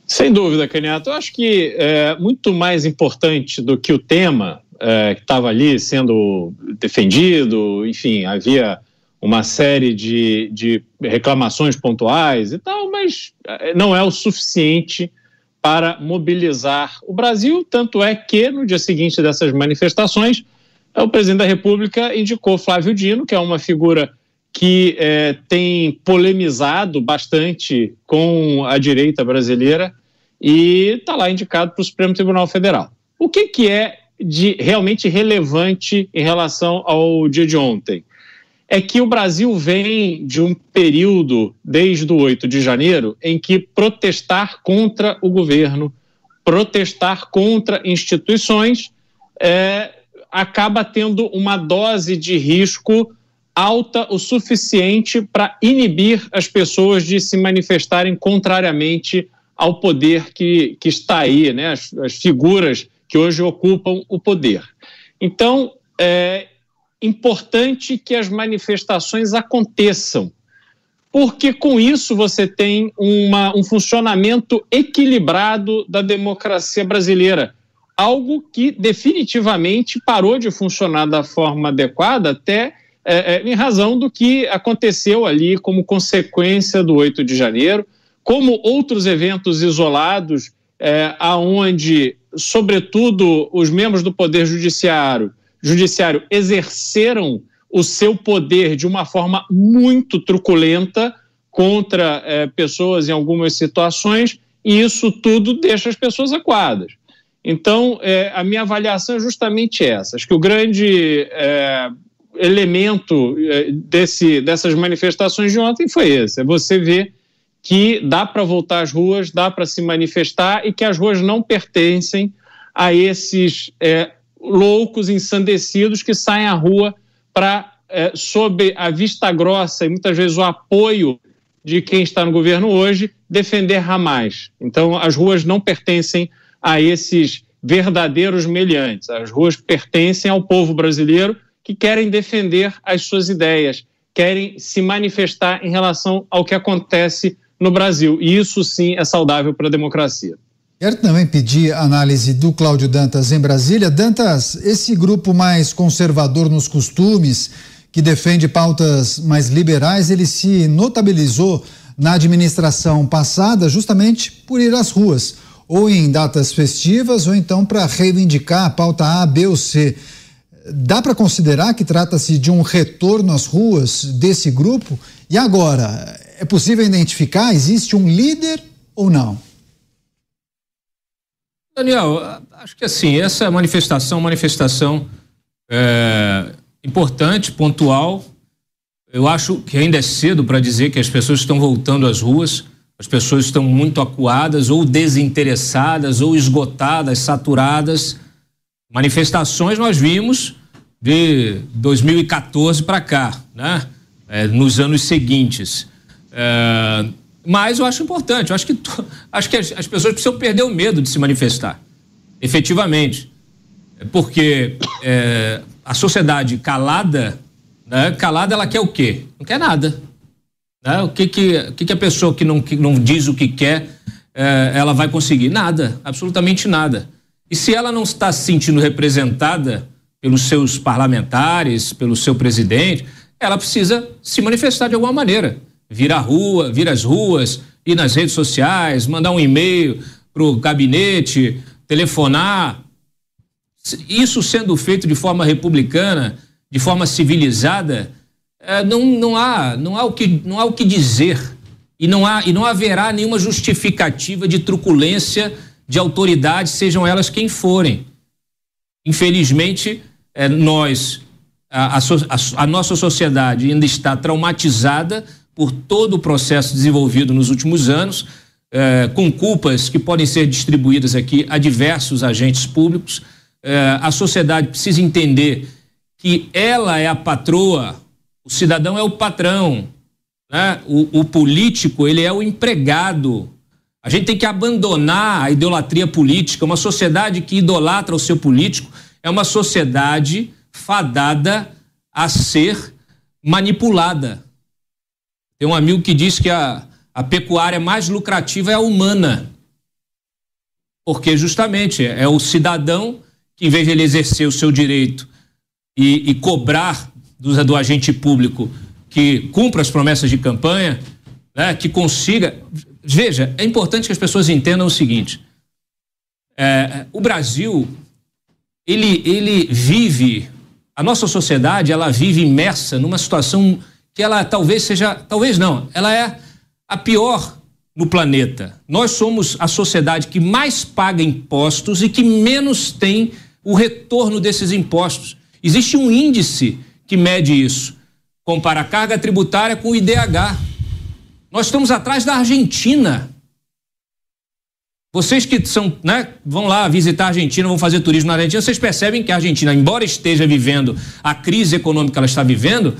Sem dúvida, Caniato. Eu acho que é muito mais importante do que o tema é, que estava ali sendo defendido, enfim, havia uma série de, de reclamações pontuais e tal, mas é, não é o suficiente para mobilizar o Brasil. Tanto é que, no dia seguinte dessas manifestações, o presidente da República indicou Flávio Dino, que é uma figura que é, tem polemizado bastante com a direita brasileira e está lá indicado para o Supremo Tribunal Federal. O que, que é de realmente relevante em relação ao dia de ontem? É que o Brasil vem de um período, desde o 8 de janeiro, em que protestar contra o governo, protestar contra instituições, é, acaba tendo uma dose de risco alta o suficiente para inibir as pessoas de se manifestarem contrariamente ao poder que, que está aí, né? as, as figuras que hoje ocupam o poder. Então, é importante que as manifestações aconteçam, porque com isso você tem uma, um funcionamento equilibrado da democracia brasileira, algo que definitivamente parou de funcionar da forma adequada até é, é, em razão do que aconteceu ali como consequência do 8 de janeiro, como outros eventos isolados, é, aonde, sobretudo, os membros do Poder Judiciário, judiciário exerceram o seu poder de uma forma muito truculenta contra é, pessoas em algumas situações, e isso tudo deixa as pessoas acuadas. Então, é, a minha avaliação é justamente essa. Acho que o grande é, elemento é, desse, dessas manifestações de ontem foi esse: é você ver que dá para voltar às ruas, dá para se manifestar e que as ruas não pertencem a esses é, loucos ensandecidos que saem à rua para, é, sob a vista grossa e muitas vezes o apoio de quem está no governo hoje, defender Hamas. Então, as ruas não pertencem a esses verdadeiros meliantes. As ruas pertencem ao povo brasileiro que querem defender as suas ideias, querem se manifestar em relação ao que acontece no Brasil. E isso sim é saudável para a democracia. Quero também pedir análise do Cláudio Dantas em Brasília. Dantas, esse grupo mais conservador nos costumes, que defende pautas mais liberais, ele se notabilizou na administração passada justamente por ir às ruas, ou em datas festivas, ou então para reivindicar a pauta A, B ou C. Dá para considerar que trata-se de um retorno às ruas desse grupo? E agora, é possível identificar? Existe um líder ou não? Daniel, acho que assim, essa manifestação, manifestação é, importante, pontual. Eu acho que ainda é cedo para dizer que as pessoas estão voltando às ruas, as pessoas estão muito acuadas, ou desinteressadas, ou esgotadas, saturadas Manifestações nós vimos de 2014 para cá, né? É, nos anos seguintes. É, mas eu acho importante, eu acho que, acho que as, as, pessoas precisam perder o medo de se manifestar. efetivamente. Porque é, a sociedade calada, né, calada ela quer o quê? Não quer nada. Né? O que que, que que a pessoa que não, que não diz o que quer, é, ela vai conseguir? Nada, absolutamente nada. E se ela não está se sentindo representada pelos seus parlamentares, pelo seu presidente, ela precisa se manifestar de alguma maneira. Vir à rua, vir às ruas, ir nas redes sociais, mandar um e-mail para o gabinete, telefonar. Isso sendo feito de forma republicana, de forma civilizada, é, não, não, há, não, há o que, não há o que dizer. E não, há, e não haverá nenhuma justificativa de truculência de autoridades, sejam elas quem forem. Infelizmente, é, nós, a, a, a, nossa sociedade ainda está traumatizada por todo o processo desenvolvido nos últimos anos, é, com culpas que podem ser distribuídas aqui a diversos agentes públicos. É, a sociedade precisa entender que ela é a patroa, o cidadão é o patrão, né? o, o político ele é o empregado. A gente tem que abandonar a idolatria política. Uma sociedade que idolatra o seu político é uma sociedade fadada a ser manipulada. Tem um amigo que diz que a, a pecuária mais lucrativa é a humana. Porque justamente é o cidadão que, em vez de ele exercer o seu direito e, e cobrar do, do, agente público que cumpra as promessas de campanha, né, que consiga. Veja, é importante que as pessoas entendam o seguinte: é, o Brasil ele, ele vive, a nossa sociedade, ela vive imersa numa situação que ela talvez seja, talvez não, ela é a pior no planeta. Nós somos a sociedade que mais paga impostos e que menos tem o retorno desses impostos. Existe um índice que mede isso. Compara a carga tributária com o IDH. Nós estamos atrás da Argentina. Vocês que são, né, vão lá visitar a Argentina, vão fazer turismo na Argentina, vocês percebem que a Argentina, embora esteja vivendo a crise econômica que ela está vivendo,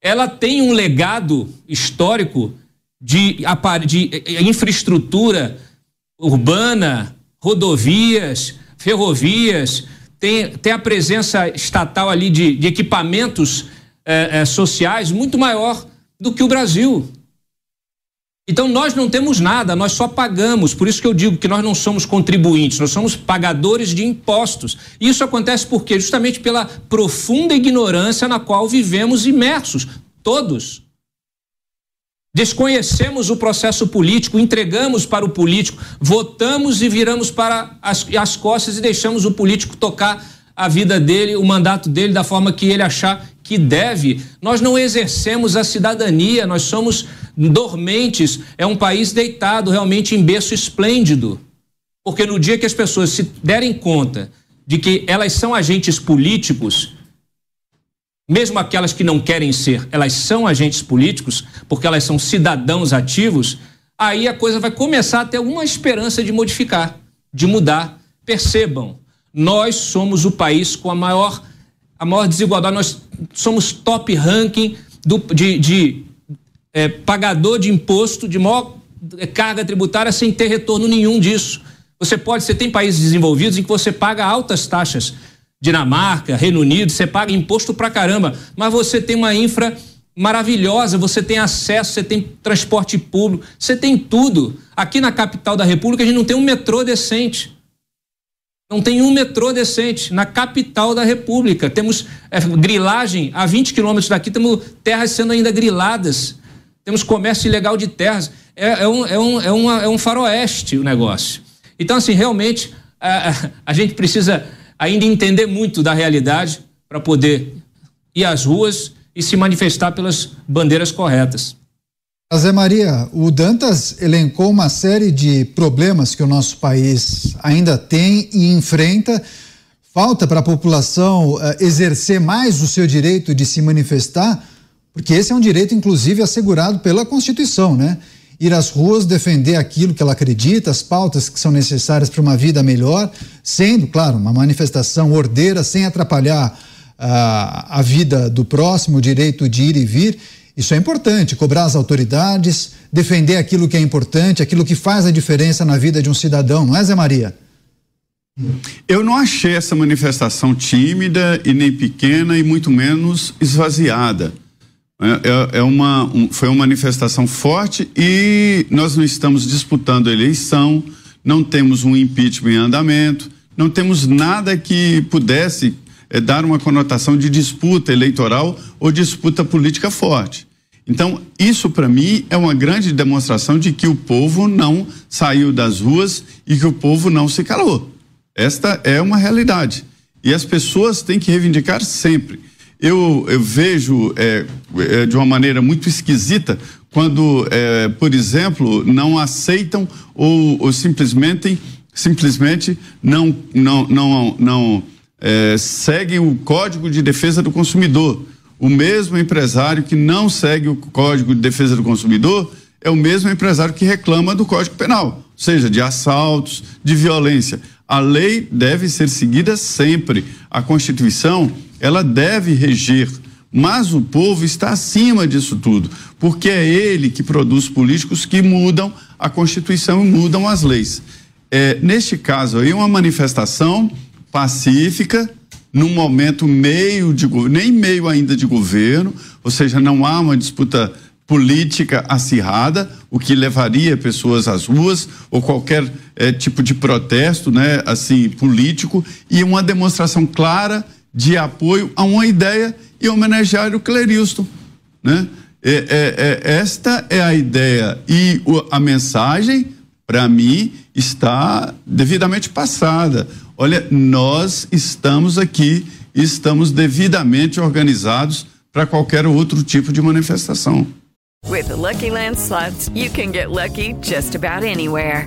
ela tem um legado histórico de, de eh, eh, infraestrutura urbana, rodovias, ferrovias, tem, tem a presença estatal ali de, de equipamentos eh, sociais muito maior do que o Brasil. Então nós não temos nada, nós só pagamos. Por isso que eu digo que nós não somos contribuintes, nós somos pagadores de impostos. Isso acontece por quê? Justamente pela profunda ignorância na qual vivemos imersos, todos. Desconhecemos o processo político, entregamos para o político, votamos e viramos para as, as costas e deixamos o político tocar a vida dele, o mandato dele da forma que ele achar que deve. Nós não exercemos a cidadania, nós somos dormentes, é um país deitado realmente em berço esplêndido. Porque no dia que as pessoas se derem conta de que elas são agentes políticos, mesmo aquelas que não querem ser, elas são agentes políticos, porque elas são cidadãos ativos, aí a coisa vai começar a ter alguma esperança de modificar, de mudar. Percebam, nós somos o país com a maior, a maior desigualdade, nós somos top ranking do, de, de é, pagador de imposto de maior é, carga tributária sem ter retorno nenhum disso. Você pode, você tem países desenvolvidos em que você paga altas taxas. Dinamarca, Reino Unido, você paga imposto pra caramba, mas você tem uma infra maravilhosa, você tem acesso, você tem transporte público, você tem tudo. Aqui na capital da República a gente não tem um metrô decente. Não tem um metrô decente na capital da República. Temos é, grilagem a 20 quilômetros daqui, temos terras sendo ainda griladas temos comércio ilegal de terras. É, é, um, é, um, é, uma, é um faroeste o negócio. Então, assim, realmente, a, a gente precisa ainda entender muito da realidade para poder ir às ruas e se manifestar pelas bandeiras corretas. Zé Maria, o Dantas elencou uma série de problemas que o nosso país ainda tem e enfrenta. Falta para a população uh, exercer mais o seu direito de se manifestar. Porque esse é um direito, inclusive, assegurado pela Constituição, né? Ir às ruas defender aquilo que ela acredita, as pautas que são necessárias para uma vida melhor, sendo, claro, uma manifestação ordeira, sem atrapalhar a, a vida do próximo, o direito de ir e vir. Isso é importante, cobrar as autoridades, defender aquilo que é importante, aquilo que faz a diferença na vida de um cidadão, não é, Zé Maria? Eu não achei essa manifestação tímida e nem pequena e muito menos esvaziada. É, é, é uma, um, foi uma manifestação forte e nós não estamos disputando a eleição, não temos um impeachment em andamento, não temos nada que pudesse é, dar uma conotação de disputa eleitoral ou disputa política forte. Então, isso para mim é uma grande demonstração de que o povo não saiu das ruas e que o povo não se calou. Esta é uma realidade. E as pessoas têm que reivindicar sempre. Eu, eu vejo é, é, de uma maneira muito esquisita quando, é, por exemplo, não aceitam ou, ou simplesmente, simplesmente não, não, não, não é, seguem o Código de Defesa do Consumidor. O mesmo empresário que não segue o Código de Defesa do Consumidor é o mesmo empresário que reclama do Código Penal, seja, de assaltos, de violência. A lei deve ser seguida sempre. A Constituição, ela deve reger, mas o povo está acima disso tudo, porque é ele que produz políticos que mudam a Constituição e mudam as leis. É, neste caso aí, uma manifestação pacífica, num momento meio de nem meio ainda de governo, ou seja, não há uma disputa política acirrada, o que levaria pessoas às ruas ou qualquer é, tipo de protesto, né, assim político e uma demonstração clara de apoio a uma ideia e homenagear o Cleriston, né? É, é, é, esta é a ideia e o, a mensagem para mim está devidamente passada. Olha, nós estamos aqui, estamos devidamente organizados para qualquer outro tipo de manifestação. With the Lucky Land slots, you can get lucky just about anywhere.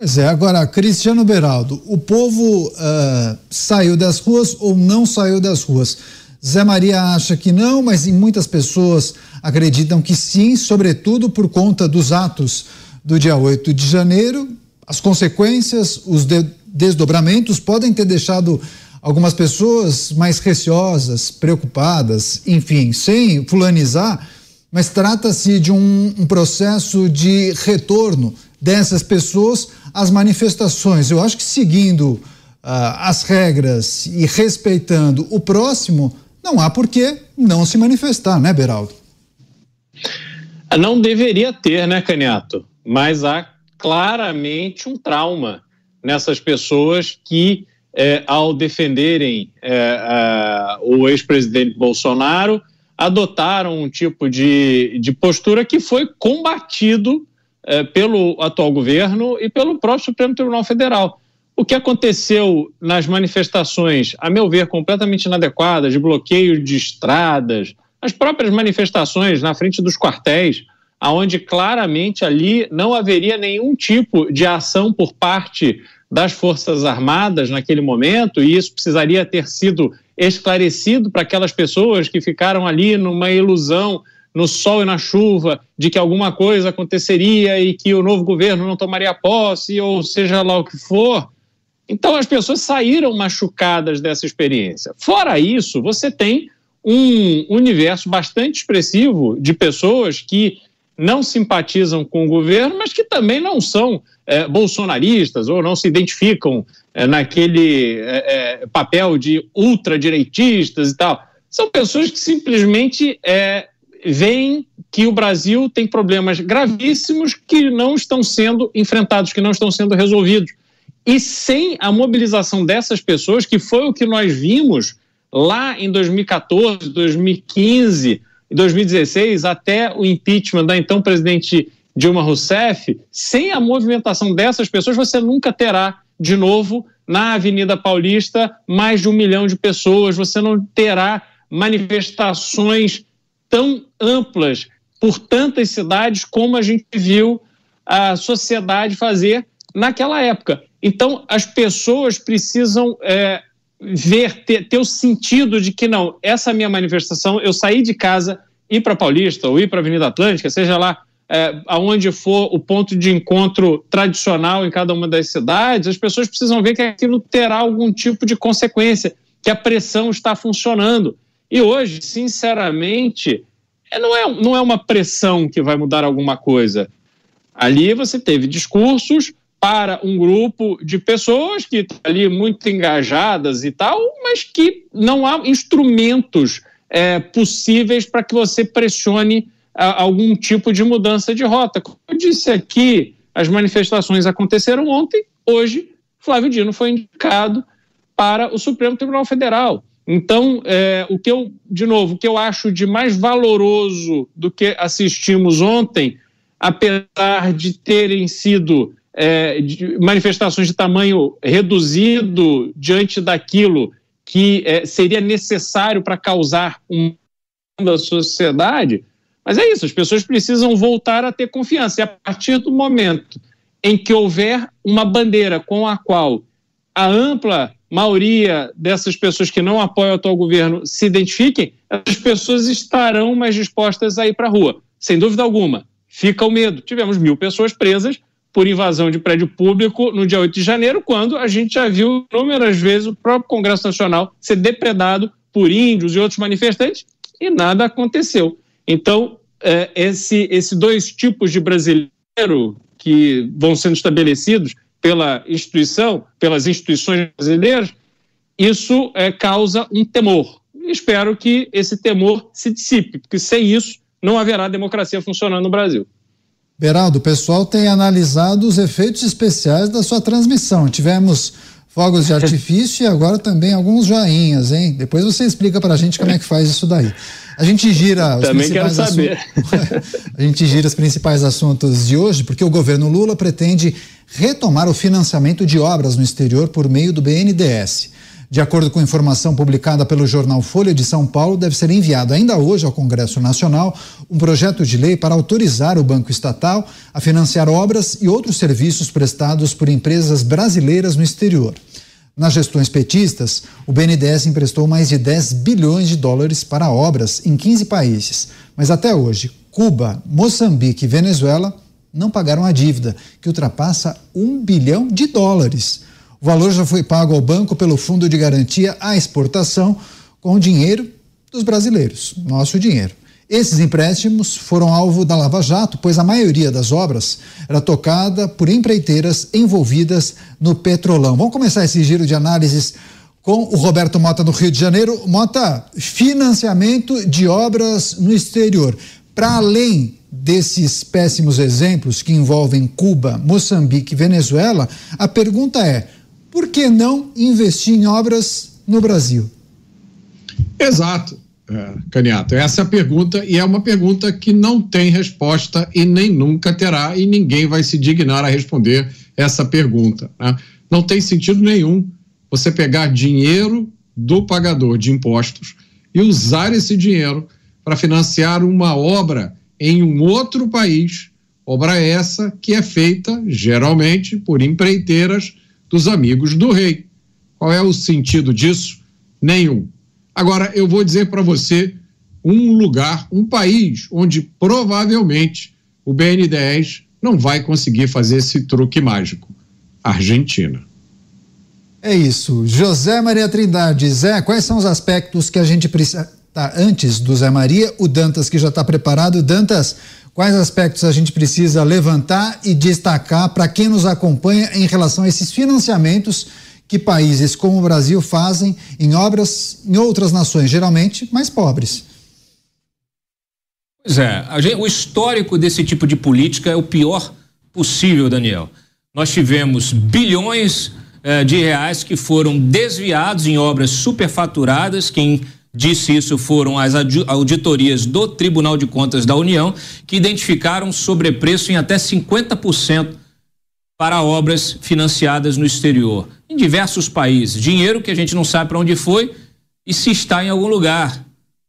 Pois é, agora, Cristiano Beraldo, o povo uh, saiu das ruas ou não saiu das ruas? Zé Maria acha que não, mas muitas pessoas acreditam que sim, sobretudo por conta dos atos do dia 8 de janeiro. As consequências, os de desdobramentos podem ter deixado algumas pessoas mais receosas, preocupadas, enfim, sem fulanizar, mas trata-se de um, um, processo de retorno dessas pessoas às manifestações. Eu acho que seguindo uh, as regras e respeitando o próximo, não há por que não se manifestar, né, Beraldo? Não deveria ter, né, Caniato? Mas há claramente um trauma nessas pessoas que é, ao defenderem é, a, o ex-presidente Bolsonaro, adotaram um tipo de, de postura que foi combatido é, pelo atual governo e pelo próprio Supremo Tribunal Federal. O que aconteceu nas manifestações, a meu ver, completamente inadequadas, de bloqueio de estradas, as próprias manifestações na frente dos quartéis, aonde claramente ali não haveria nenhum tipo de ação por parte das Forças Armadas naquele momento, e isso precisaria ter sido esclarecido para aquelas pessoas que ficaram ali numa ilusão, no sol e na chuva, de que alguma coisa aconteceria e que o novo governo não tomaria posse, ou seja lá o que for. Então as pessoas saíram machucadas dessa experiência. Fora isso, você tem um universo bastante expressivo de pessoas que não simpatizam com o governo, mas que também não são é, bolsonaristas ou não se identificam é, naquele é, é papel de ultradireitistas e tal. São pessoas que simplesmente é, veem que o Brasil tem problemas gravíssimos que não estão sendo enfrentados, que não estão sendo resolvidos. E sem a mobilização dessas pessoas, que foi o que nós vimos lá em 2014, 2015, em 2016 até o impeachment da então presidente Dilma Rousseff, sem a movimentação dessas pessoas, você nunca terá de novo na Avenida Paulista mais de um milhão de pessoas, você não terá manifestações tão amplas por tantas cidades como a gente viu a sociedade fazer naquela época. Então, as pessoas precisam é, ver, ter, ter o sentido de que não, essa minha manifestação, eu saí de casa, ir para Paulista ou ir para Avenida Atlântica, seja lá é, aonde for o ponto de encontro tradicional em cada uma das cidades, as pessoas precisam ver que aquilo terá algum tipo de consequência, que a pressão está funcionando. E hoje, sinceramente, é, não é, não é uma pressão que vai mudar alguma coisa. Ali você teve discursos para um grupo de pessoas que estão ali muito engajadas e tal, mas que não há instrumentos é, possíveis para que você pressione a, algum tipo de mudança de rota. Como eu disse aqui, as manifestações aconteceram ontem, hoje Flávio Dino foi indicado para o Supremo Tribunal Federal. Então, é, o que eu, de novo, o que eu acho de mais valoroso do que assistimos ontem, apesar de terem sido é, de manifestações de tamanho reduzido diante daquilo que é, seria necessário para causar um da sociedade, mas é isso, as pessoas precisam voltar a ter confiança. E a partir do momento em que houver uma bandeira com a qual a ampla maioria dessas pessoas que não apoiam o atual governo se identifiquem, as pessoas estarão mais dispostas a ir para a rua. Sem dúvida alguma. Fica o medo. Tivemos mil pessoas presas por invasão de prédio público no dia 8 de janeiro, quando a gente já viu inúmeras vezes o próprio Congresso Nacional ser depredado por índios e outros manifestantes e nada aconteceu. Então, é, esse, esse dois tipos de brasileiro que vão sendo estabelecidos pela instituição, pelas instituições brasileiras, isso é, causa um temor. Espero que esse temor se dissipe, porque sem isso não haverá democracia funcionando no Brasil. Beraldo, o pessoal tem analisado os efeitos especiais da sua transmissão. Tivemos fogos de artifício e agora também alguns joinhas, hein? Depois você explica para a gente como é que faz isso daí. A gente gira os Também quero saber. (laughs) a gente gira os principais assuntos de hoje, porque o governo Lula pretende retomar o financiamento de obras no exterior por meio do BNDES. De acordo com informação publicada pelo jornal Folha de São Paulo, deve ser enviado ainda hoje ao Congresso Nacional um projeto de lei para autorizar o Banco Estatal a financiar obras e outros serviços prestados por empresas brasileiras no exterior. Nas gestões petistas, o BNDES emprestou mais de 10 bilhões de dólares para obras em 15 países. Mas até hoje, Cuba, Moçambique e Venezuela não pagaram a dívida, que ultrapassa um bilhão de dólares. O valor já foi pago ao banco pelo Fundo de Garantia à Exportação com o dinheiro dos brasileiros, nosso dinheiro. Esses empréstimos foram alvo da Lava Jato, pois a maioria das obras era tocada por empreiteiras envolvidas no petrolão. Vamos começar esse giro de análises com o Roberto Mota do Rio de Janeiro. Mota, financiamento de obras no exterior. Para além desses péssimos exemplos que envolvem Cuba, Moçambique e Venezuela, a pergunta é: por que não investir em obras no Brasil? Exato, é, Caniato. Essa é a pergunta, e é uma pergunta que não tem resposta e nem nunca terá, e ninguém vai se dignar a responder essa pergunta. Né? Não tem sentido nenhum você pegar dinheiro do pagador de impostos e usar esse dinheiro para financiar uma obra em um outro país, obra essa que é feita geralmente por empreiteiras dos amigos do rei. Qual é o sentido disso? Nenhum. Agora, eu vou dizer para você um lugar, um país onde provavelmente o BN10 não vai conseguir fazer esse truque mágico: Argentina. É isso. José Maria Trindade. Zé, quais são os aspectos que a gente precisa. Tá, antes do Zé Maria, o Dantas que já está preparado. Dantas, quais aspectos a gente precisa levantar e destacar para quem nos acompanha em relação a esses financiamentos que países como o Brasil fazem em obras em outras nações, geralmente mais pobres? Pois é, gente, o histórico desse tipo de política é o pior possível, Daniel. Nós tivemos bilhões eh, de reais que foram desviados em obras superfaturadas, quem disse isso foram as auditorias do Tribunal de Contas da União, que identificaram sobrepreço em até 50% para obras financiadas no exterior, em diversos países. Dinheiro que a gente não sabe para onde foi e se está em algum lugar.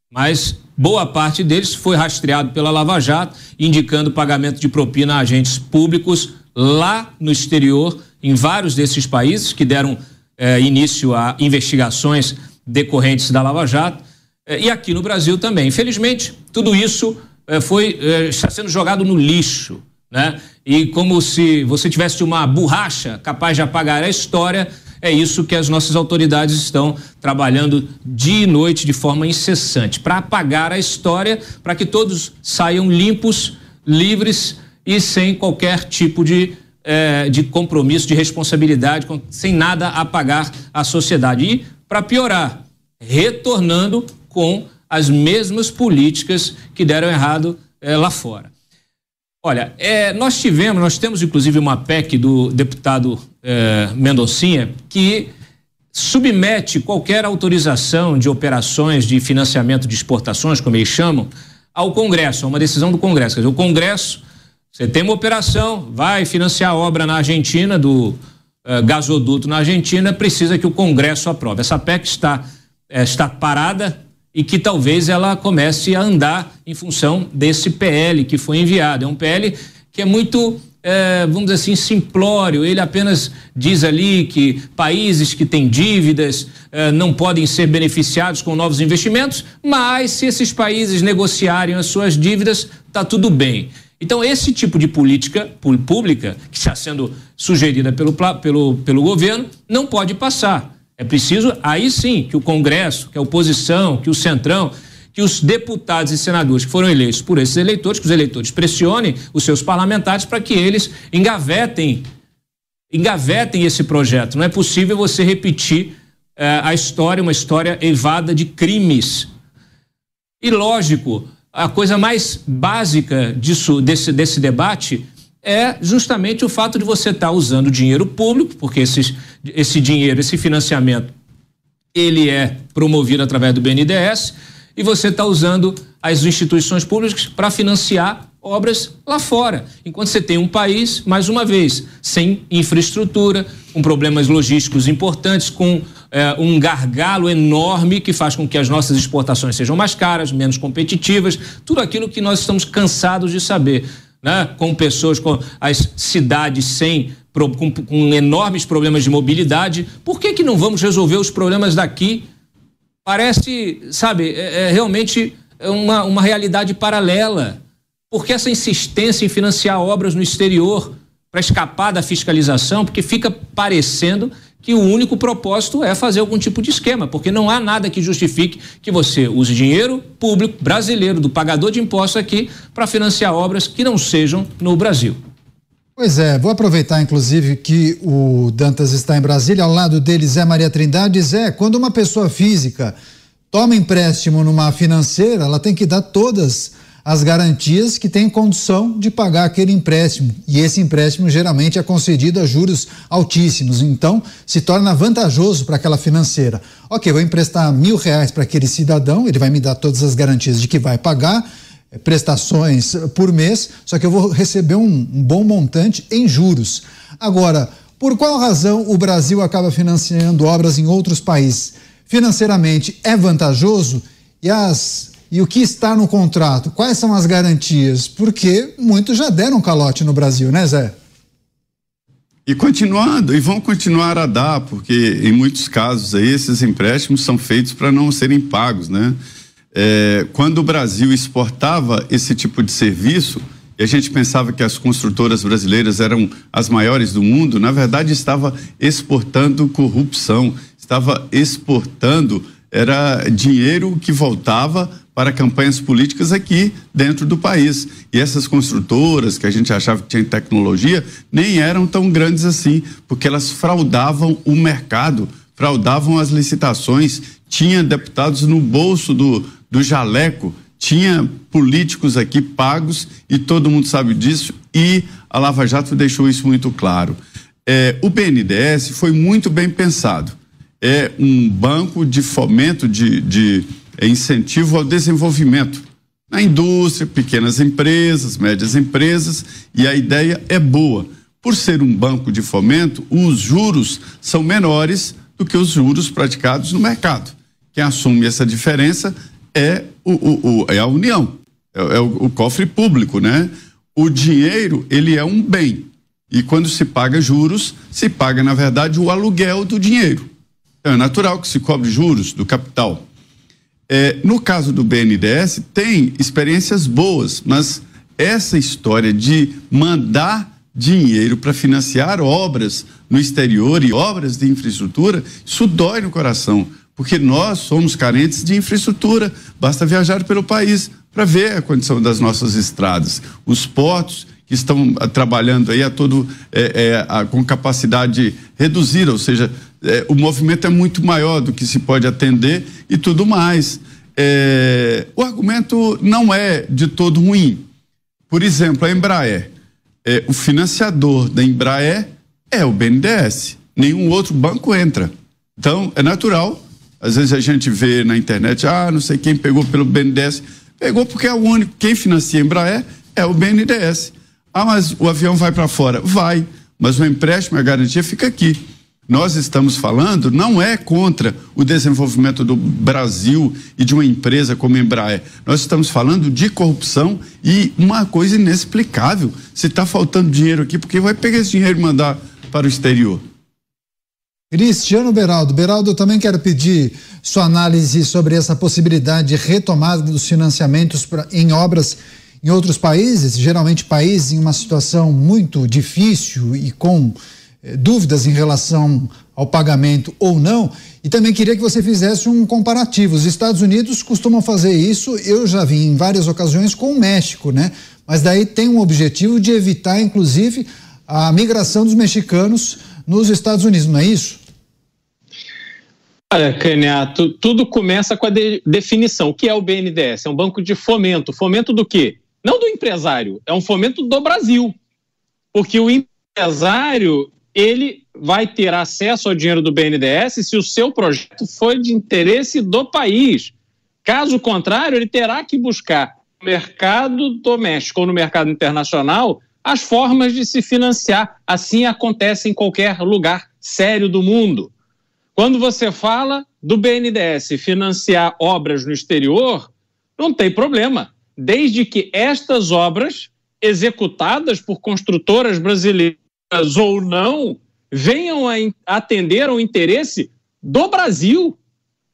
Mas boa parte deles foi rastreado pela Lava Jato, indicando pagamento de propina a agentes públicos lá no exterior, em vários desses países que deram eh, início a investigações decorrentes da Lava Jato eh, e aqui no Brasil também. Infelizmente, tudo isso eh, foi está sendo jogado no lixo, né? E como se você tivesse uma borracha capaz de apagar a história, é isso que as nossas autoridades estão trabalhando dia e noite de forma incessante para apagar a história, para que todos saiam limpos, livres e sem qualquer tipo de é, de compromisso, de responsabilidade, sem nada a pagar à sociedade. E, para piorar, retornando com as mesmas políticas que deram errado é, lá fora. Olha, é, nós tivemos, nós temos inclusive uma PEC do deputado é, que submete qualquer autorização de operações de financiamento de exportações, como eles chamam, ao Congresso, a uma decisão do Congresso. Quer dizer, o Congresso você tem uma operação, vai financiar a obra na Argentina, do uh, gasoduto na Argentina, precisa que o Congresso aprove. Essa PEC está, eh, está parada e que talvez ela comece a andar em função desse PL que foi enviado. É um PL que é muito, eh, vamos dizer assim, simplório. Ele apenas diz ali que países que têm dívidas não podem ser beneficiados com novos investimentos, mas se esses países negociarem as suas dívidas, está tudo bem. Então, esse tipo de política pública que está sendo sugerida pelo, pelo, pelo governo não pode passar. É preciso, aí sim, que o Congresso, que a oposição, que o Centrão, que os deputados e senadores que foram eleitos por esses eleitores, que os eleitores pressionem os seus parlamentares para que eles engavetem, engavetem esse projeto. Não é possível você repetir eh, a história, uma história evada de crimes. E lógico, a coisa mais básica disso, desse, desse debate é justamente o fato de você estar tá usando dinheiro público, porque esses, esse dinheiro, esse financiamento, ele é promovido através do BNDES, e você está usando as instituições públicas para financiar obras lá fora. Enquanto você tem um país, mais uma vez, sem infraestrutura, com problemas logísticos importantes, com é, um gargalo enorme que faz com que as nossas exportações sejam mais caras, menos competitivas, tudo aquilo que nós estamos cansados de saber. Né? Com pessoas, com as cidades sem com, com, enormes problemas de mobilidade. Por que, que não vamos resolver os problemas daqui? Parece, sabe, é, é realmente uma, uma realidade paralela. Por que essa insistência em financiar obras no exterior para escapar da fiscalização? Porque fica parecendo que o único propósito é fazer algum tipo de esquema, porque não há nada que justifique que você use dinheiro público brasileiro, do pagador de impostos aqui, para financiar obras que não sejam no Brasil. Pois é, vou aproveitar inclusive que o Dantas está em Brasília, ao lado dele Zé Maria Trindade. Zé, quando uma pessoa física toma empréstimo numa financeira, ela tem que dar todas as garantias que tem condição de pagar aquele empréstimo. E esse empréstimo geralmente é concedido a juros altíssimos. Então, se torna vantajoso para aquela financeira. Ok, vou emprestar mil reais para aquele cidadão, ele vai me dar todas as garantias de que vai pagar é, prestações por mês, só que eu vou receber um, um bom montante em juros. Agora, por qual razão o Brasil acaba financiando obras em outros países? Financeiramente é vantajoso e as e o que está no contrato? Quais são as garantias? Porque muitos já deram calote no Brasil, né, Zé? E continuando, e vão continuar a dar, porque em muitos casos aí, esses empréstimos são feitos para não serem pagos, né? É, quando o Brasil exportava esse tipo de serviço, e a gente pensava que as construtoras brasileiras eram as maiores do mundo, na verdade estava exportando corrupção, estava exportando era dinheiro que voltava para campanhas políticas aqui dentro do país. E essas construtoras que a gente achava que tinha tecnologia nem eram tão grandes assim, porque elas fraudavam o mercado, fraudavam as licitações, tinha deputados no bolso do, do jaleco, tinha políticos aqui pagos e todo mundo sabe disso e a Lava Jato deixou isso muito claro. É, o BNDES foi muito bem pensado. É um banco de fomento de, de é incentivo ao desenvolvimento na indústria, pequenas empresas, médias empresas, e a ideia é boa. Por ser um banco de fomento, os juros são menores do que os juros praticados no mercado. Quem assume essa diferença é, o, o, o é a União, é, é o, o, cofre público, né? O dinheiro, ele é um bem. E quando se paga juros, se paga, na verdade, o aluguel do dinheiro. Então, é natural que se cobre juros do capital. É, no caso do BNDES, tem experiências boas, mas essa história de mandar dinheiro para financiar obras no exterior e obras de infraestrutura, isso dói no coração, porque nós somos carentes de infraestrutura. Basta viajar pelo país para ver a condição das nossas estradas, os portos que estão ah, trabalhando aí a todo é, é, a, com capacidade reduzida, ou seja, é, o movimento é muito maior do que se pode atender e tudo mais. O argumento não é de todo ruim. Por exemplo, a Embraer. O financiador da Embraer é o BNDES. Nenhum outro banco entra. Então, é natural. Às vezes a gente vê na internet, ah, não sei quem pegou pelo BNDES. Pegou porque é o único. Quem financia a Embraer é o BNDES. Ah, mas o avião vai para fora. Vai. Mas o empréstimo e a garantia fica aqui nós estamos falando não é contra o desenvolvimento do Brasil e de uma empresa como a Embraer. Nós estamos falando de corrupção e uma coisa inexplicável. Se está faltando dinheiro aqui, porque vai pegar esse dinheiro e mandar para o exterior? Cristiano Beraldo. Beraldo, eu também quero pedir sua análise sobre essa possibilidade de retomada dos financiamentos pra, em obras em outros países, geralmente países em uma situação muito difícil e com eh, dúvidas em relação ao pagamento ou não. E também queria que você fizesse um comparativo. Os Estados Unidos costumam fazer isso, eu já vi em várias ocasiões com o México, né? Mas daí tem um objetivo de evitar, inclusive, a migração dos mexicanos nos Estados Unidos, não é isso? Olha, Caniato, tudo começa com a de definição. O que é o BNDES? É um banco de fomento. Fomento do quê? Não do empresário, é um fomento do Brasil. Porque o empresário ele vai ter acesso ao dinheiro do BNDES se o seu projeto for de interesse do país. Caso contrário, ele terá que buscar no mercado doméstico ou no mercado internacional as formas de se financiar. Assim acontece em qualquer lugar sério do mundo. Quando você fala do BNDES financiar obras no exterior, não tem problema, desde que estas obras executadas por construtoras brasileiras ou não venham a atender ao interesse do Brasil.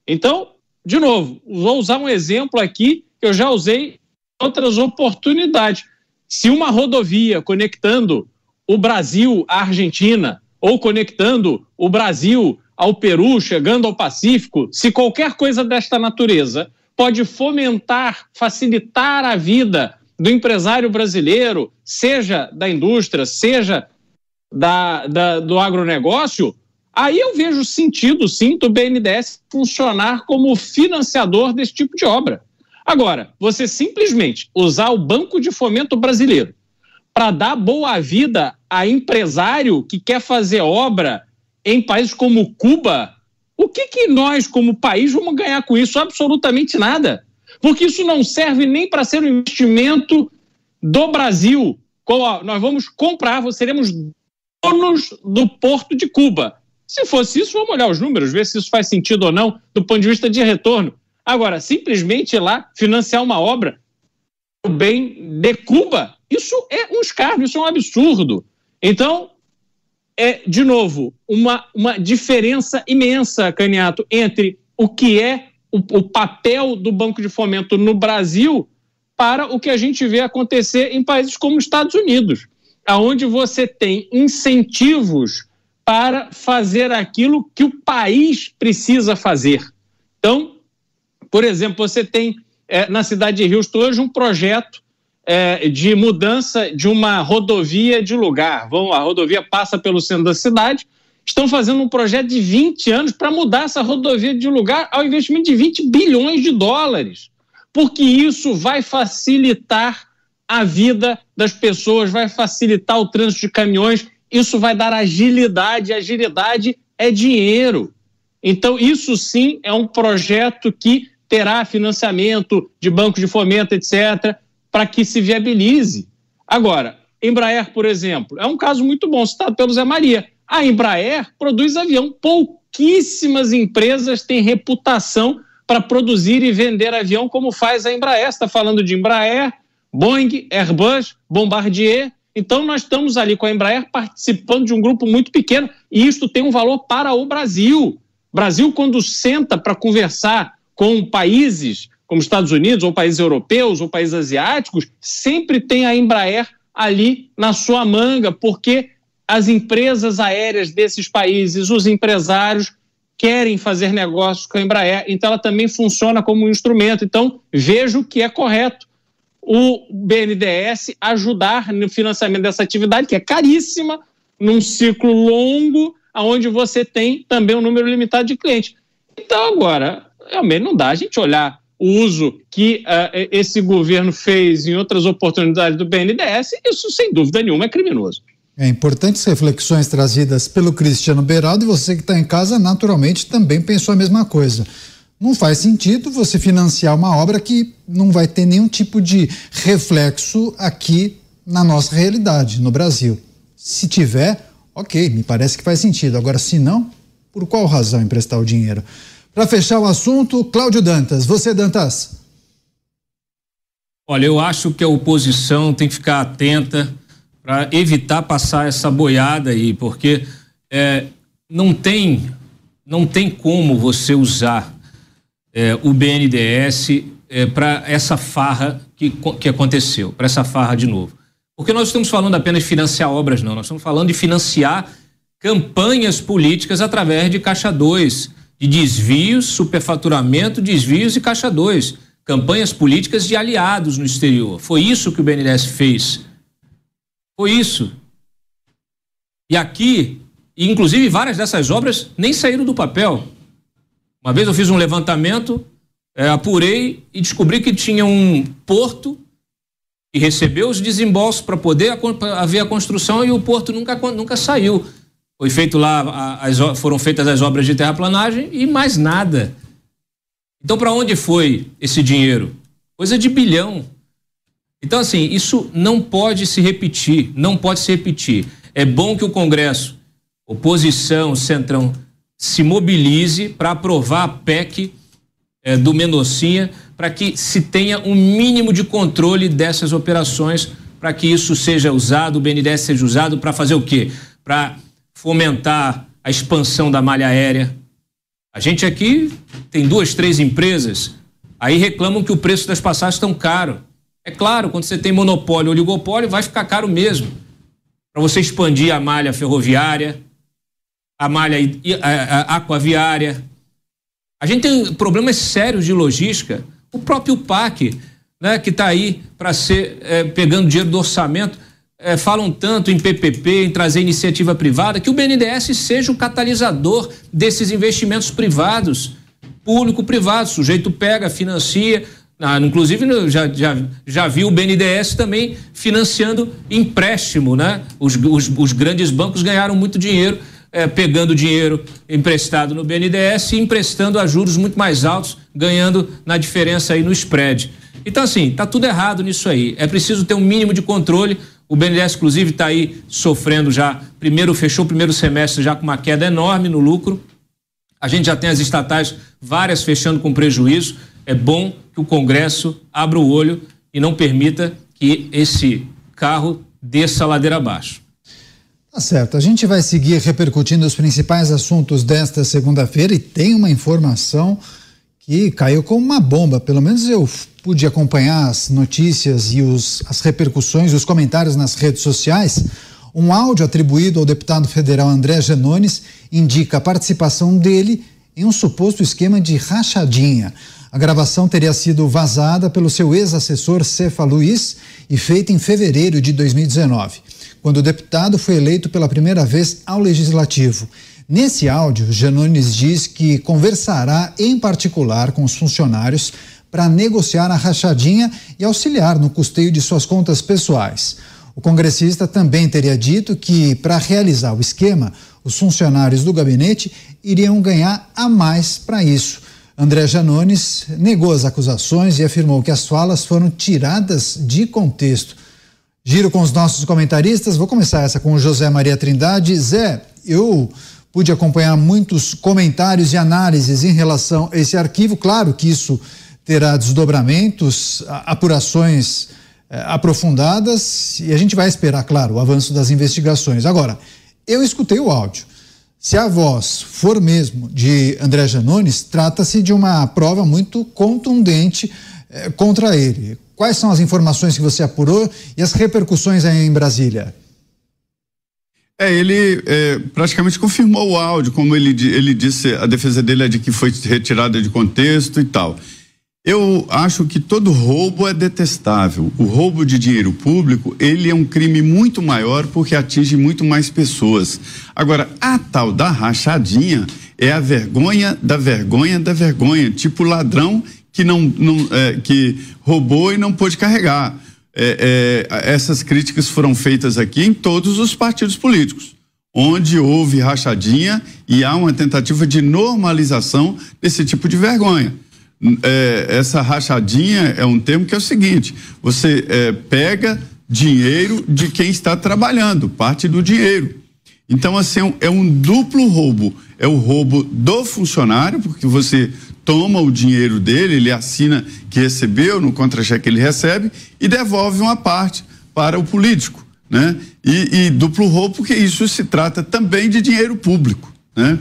Então, de novo, vou usar um exemplo aqui que eu já usei em outras oportunidades. Se uma rodovia conectando o Brasil à Argentina ou conectando o Brasil ao Peru, chegando ao Pacífico, se qualquer coisa desta natureza pode fomentar, facilitar a vida do empresário brasileiro, seja da indústria, seja da, da, do agronegócio, aí eu vejo sentido, sim, do BNDES funcionar como financiador desse tipo de obra. Agora, você simplesmente usar o Banco de Fomento Brasileiro para dar boa vida a empresário que quer fazer obra em países como Cuba, o que, que nós, como país, vamos ganhar com isso? Absolutamente nada. Porque isso não serve nem para ser um investimento do Brasil. Nós vamos comprar, seremos donos do porto de Cuba. Se fosse isso, vamos olhar os números, ver se isso faz sentido ou não do ponto de vista de retorno. Agora, simplesmente ir lá financiar uma obra o bem de Cuba, isso é um escárnio, isso é um absurdo. Então, é, de novo, uma, uma diferença imensa, Caniato, entre o que é o, o papel do Banco de Fomento no Brasil para o que a gente vê acontecer em países como os Estados Unidos aonde você tem incentivos para fazer aquilo que o país precisa fazer. Então, por exemplo, você tem é, na cidade de Houston hoje um projeto é, de mudança de uma rodovia de lugar. Vão, a rodovia passa pelo centro da cidade, estão fazendo um projeto de 20 anos para mudar essa rodovia de lugar ao investimento de 20 bilhões de dólares, porque isso vai facilitar a vida das pessoas, vai facilitar o trânsito de caminhões, isso vai dar agilidade, agilidade é dinheiro. Então, isso sim é um projeto que terá financiamento de banco de fomento, etc., para que se viabilize. Agora, Embraer, por exemplo, é um caso muito bom citado pelo Zé Maria. A Embraer produz avião. Pouquíssimas empresas têm reputação para produzir e vender avião como faz a Embraer. Está falando de Embraer, Boeing, Airbus, Bombardier. Então, nós estamos ali com a Embraer participando de um grupo muito pequeno e isto tem um valor para o Brasil. Brasil, quando senta para conversar com países como Estados Unidos, ou países europeus, ou países asiáticos, sempre tem a Embraer ali na sua manga, porque as empresas aéreas desses países, os empresários, querem fazer negócios com a Embraer, então ela também funciona como um instrumento. Então, vejo que é correto o BNDES ajudar no financiamento dessa atividade, que é caríssima, num ciclo longo, onde você tem também um número limitado de clientes. Então, agora, realmente não dá a gente olhar o uso que uh, esse governo fez em outras oportunidades do BNDES, isso sem dúvida nenhuma é criminoso. É importantes reflexões trazidas pelo Cristiano Beraldo e você que está em casa naturalmente também pensou a mesma coisa. Não faz sentido você financiar uma obra que não vai ter nenhum tipo de reflexo aqui na nossa realidade, no Brasil. Se tiver, ok, me parece que faz sentido. Agora, se não, por qual razão emprestar o dinheiro? Para fechar o assunto, Cláudio Dantas. Você, Dantas? Olha, eu acho que a oposição tem que ficar atenta para evitar passar essa boiada aí, porque é, não tem não tem como você usar é, o BNDES é, para essa farra que, que aconteceu, para essa farra de novo. Porque nós estamos falando apenas de financiar obras, não. Nós estamos falando de financiar campanhas políticas através de Caixa 2, de desvios, superfaturamento, desvios e Caixa 2. Campanhas políticas de aliados no exterior. Foi isso que o BNDES fez foi isso. E aqui, inclusive várias dessas obras nem saíram do papel. Uma vez eu fiz um levantamento, é, apurei e descobri que tinha um porto que recebeu os desembolsos para poder haver a construção e o porto nunca, nunca saiu. Foi feito lá, as, foram feitas as obras de terraplanagem e mais nada. Então, para onde foi esse dinheiro? Coisa de bilhão. Então, assim, isso não pode se repetir, não pode se repetir. É bom que o Congresso, oposição, Centrão, se mobilize para aprovar a PEC é, do Mendoncinha, para que se tenha um mínimo de controle dessas operações, para que isso seja usado, o BNDES seja usado para fazer o quê? Para fomentar a expansão da malha aérea. A gente aqui tem duas, três empresas, aí reclamam que o preço das passagens estão caro. É claro, quando você tem monopólio oligopólio, vai ficar caro mesmo. Para você expandir a malha ferroviária, a malha aquaviária. A gente tem problemas sérios de logística. O próprio PAC, né, que está aí para ser é, pegando dinheiro do orçamento, é, falam tanto em PPP, em trazer iniciativa privada, que o BNDES seja o catalisador desses investimentos privados, público-privado. O sujeito pega, financia, ah, inclusive, já, já, já vi o BNDES também financiando empréstimo, né? Os, os, os grandes bancos ganharam muito dinheiro, eh, pegando dinheiro emprestado no BNDES e emprestando a juros muito mais altos, ganhando na diferença aí no spread. Então, assim, tá tudo errado nisso aí. É preciso ter um mínimo de controle. O BNDES, inclusive, está aí sofrendo já. Primeiro, fechou o primeiro semestre já com uma queda enorme no lucro. A gente já tem as estatais, várias fechando com prejuízo é bom que o Congresso abra o olho e não permita que esse carro desça a ladeira abaixo. Tá certo. A gente vai seguir repercutindo os principais assuntos desta segunda-feira e tem uma informação que caiu como uma bomba. Pelo menos eu pude acompanhar as notícias e os, as repercussões, os comentários nas redes sociais. Um áudio atribuído ao deputado federal André Genones indica a participação dele em um suposto esquema de rachadinha. A gravação teria sido vazada pelo seu ex-assessor Cefa Luiz e feita em fevereiro de 2019, quando o deputado foi eleito pela primeira vez ao Legislativo. Nesse áudio, Janones diz que conversará em particular com os funcionários para negociar a rachadinha e auxiliar no custeio de suas contas pessoais. O congressista também teria dito que, para realizar o esquema, os funcionários do gabinete iriam ganhar a mais para isso. André Janones negou as acusações e afirmou que as falas foram tiradas de contexto. Giro com os nossos comentaristas. Vou começar essa com o José Maria Trindade. Zé, eu pude acompanhar muitos comentários e análises em relação a esse arquivo. Claro que isso terá desdobramentos, apurações eh, aprofundadas e a gente vai esperar, claro, o avanço das investigações. Agora, eu escutei o áudio. Se a voz for mesmo de André Janones, trata-se de uma prova muito contundente eh, contra ele. Quais são as informações que você apurou e as repercussões aí em Brasília? É, ele é, praticamente confirmou o áudio, como ele, ele disse, a defesa dele é de que foi retirada de contexto e tal. Eu acho que todo roubo é detestável. O roubo de dinheiro público, ele é um crime muito maior porque atinge muito mais pessoas. Agora, a tal da rachadinha é a vergonha da vergonha da vergonha, tipo ladrão que não, não é, que roubou e não pôde carregar é, é, essas críticas foram feitas aqui em todos os partidos políticos, onde houve rachadinha e há uma tentativa de normalização desse tipo de vergonha. É, essa rachadinha é um termo que é o seguinte: você é, pega dinheiro de quem está trabalhando, parte do dinheiro. Então, assim, é um duplo roubo. É o roubo do funcionário, porque você toma o dinheiro dele, ele assina que recebeu no contra-cheque que ele recebe e devolve uma parte para o político, né? E, e, duplo roubo porque isso se trata também de dinheiro público, né?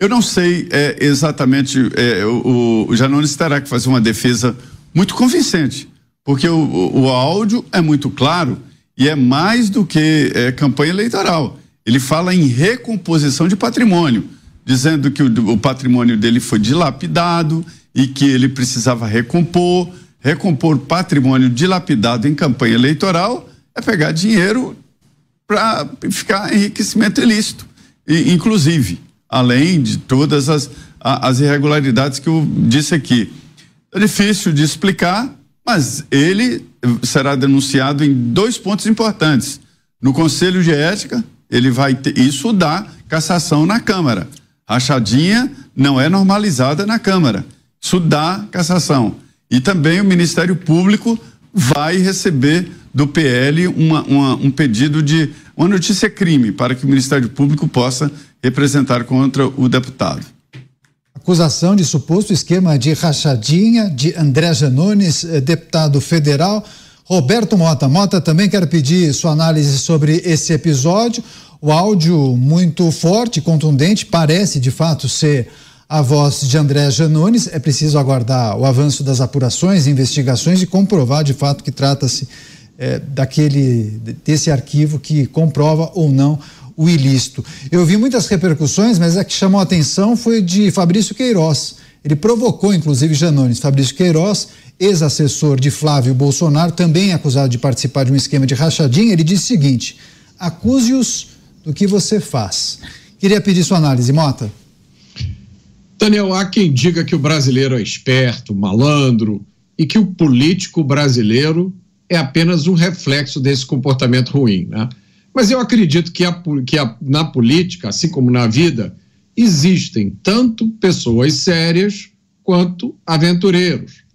Eu não sei é, exatamente, é, o, o Janones terá que fazer uma defesa muito convincente, porque o, o, o áudio é muito claro e é mais do que é, campanha eleitoral. Ele fala em recomposição de patrimônio dizendo que o, o patrimônio dele foi dilapidado e que ele precisava recompor. Recompor patrimônio dilapidado em campanha eleitoral é pegar dinheiro para ficar enriquecimento ilícito, e, inclusive, além de todas as, as irregularidades que eu disse aqui. É difícil de explicar, mas ele será denunciado em dois pontos importantes. No Conselho de Ética, ele vai ter, isso dá cassação na Câmara. Rachadinha não é normalizada na Câmara. Isso dá cassação. E também o Ministério Público vai receber do PL uma, uma, um pedido de uma notícia crime para que o Ministério Público possa representar contra o deputado. Acusação de suposto esquema de rachadinha de André Janones, eh, deputado federal. Roberto Mota. Mota também quer pedir sua análise sobre esse episódio. O áudio muito forte, contundente, parece de fato ser a voz de André Janones. É preciso aguardar o avanço das apurações, investigações e comprovar de fato que trata-se é, daquele desse arquivo que comprova ou não o ilícito. Eu vi muitas repercussões, mas a que chamou a atenção foi de Fabrício Queiroz. Ele provocou, inclusive, Janones. Fabrício Queiroz, ex-assessor de Flávio Bolsonaro, também acusado de participar de um esquema de rachadinha, ele disse o seguinte: acuse-os do que você faz. Queria pedir sua análise, Mota. Daniel, há quem diga que o brasileiro é esperto, malandro e que o político brasileiro é apenas um reflexo desse comportamento ruim, né? Mas eu acredito que, a, que a, na política, assim como na vida, existem tanto pessoas sérias quanto aventureiros.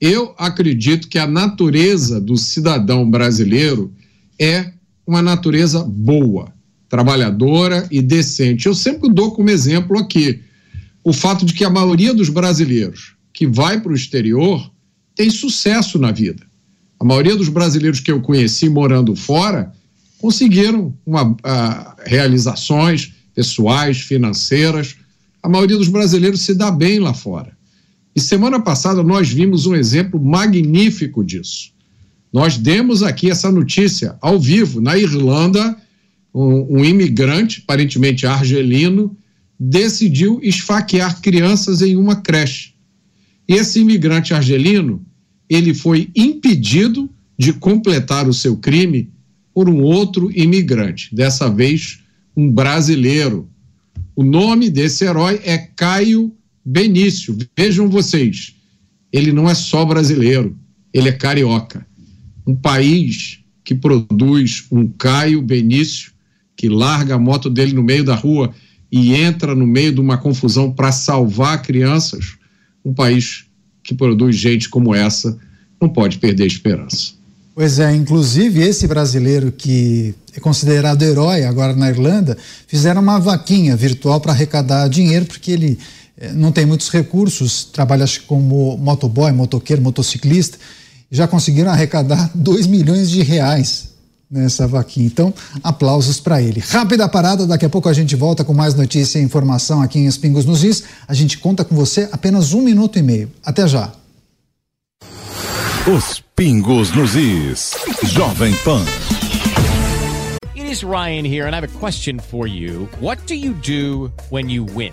Eu acredito que a natureza do cidadão brasileiro é uma natureza boa trabalhadora e decente. Eu sempre dou como exemplo aqui o fato de que a maioria dos brasileiros que vai para o exterior tem sucesso na vida. A maioria dos brasileiros que eu conheci morando fora conseguiram uma, realizações pessoais, financeiras. A maioria dos brasileiros se dá bem lá fora. E semana passada nós vimos um exemplo magnífico disso. Nós demos aqui essa notícia ao vivo na Irlanda um, um imigrante, aparentemente argelino, decidiu esfaquear crianças em uma creche. Esse imigrante argelino, ele foi impedido de completar o seu crime por um outro imigrante, dessa vez um brasileiro. O nome desse herói é Caio Benício. Vejam vocês, ele não é só brasileiro, ele é carioca. Um país que produz um Caio Benício que larga a moto dele no meio da rua e entra no meio de uma confusão para salvar crianças, um país que produz gente como essa não pode perder a esperança. Pois é, inclusive esse brasileiro que é considerado herói agora na Irlanda, fizeram uma vaquinha virtual para arrecadar dinheiro, porque ele não tem muitos recursos, trabalha como motoboy, motoqueiro, motociclista, Já conseguiram arrecadar (laughs) 2 milhões de reais nessa vaquinha. Então, aplausos para ele. Rápida parada, daqui a pouco a gente volta com mais notícia e informação aqui em Espingos nos Is. A gente conta com você apenas um minuto e meio. Até já. Os Pingos nos Is. Jovem Pan. It is Ryan here and I have a question for you. What do you do when you win?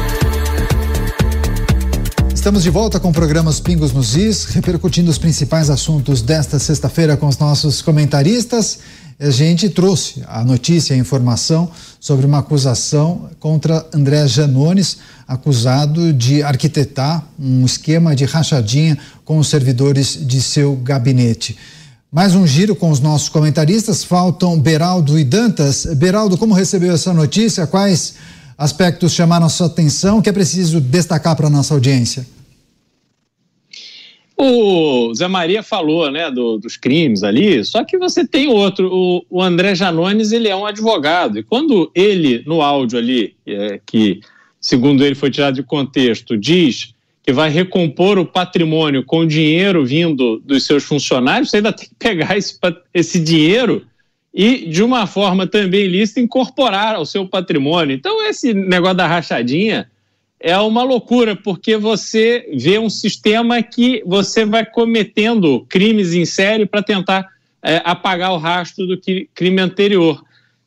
Estamos de volta com o programa Os Pingos nos Is, repercutindo os principais assuntos desta sexta-feira com os nossos comentaristas. A gente trouxe a notícia, a informação sobre uma acusação contra André Janones, acusado de arquitetar um esquema de rachadinha com os servidores de seu gabinete. Mais um giro com os nossos comentaristas. Faltam Beraldo e Dantas. Beraldo, como recebeu essa notícia? Quais aspectos chamaram a sua atenção que é preciso destacar para a nossa audiência? O Zé Maria falou né, do, dos crimes ali, só que você tem outro. O, o, André Janones ele é um advogado. E quando ele, no áudio ali, é, que segundo ele foi tirado de contexto, diz que vai recompor o patrimônio com dinheiro vindo dos seus funcionários, você ainda tem que pegar esse, esse dinheiro e, de uma forma também ilícita, incorporar ao seu patrimônio. Então, esse negócio da rachadinha é uma loucura, porque você vê um sistema que você vai cometendo crimes em série para tentar é, apagar o rastro do crime anterior.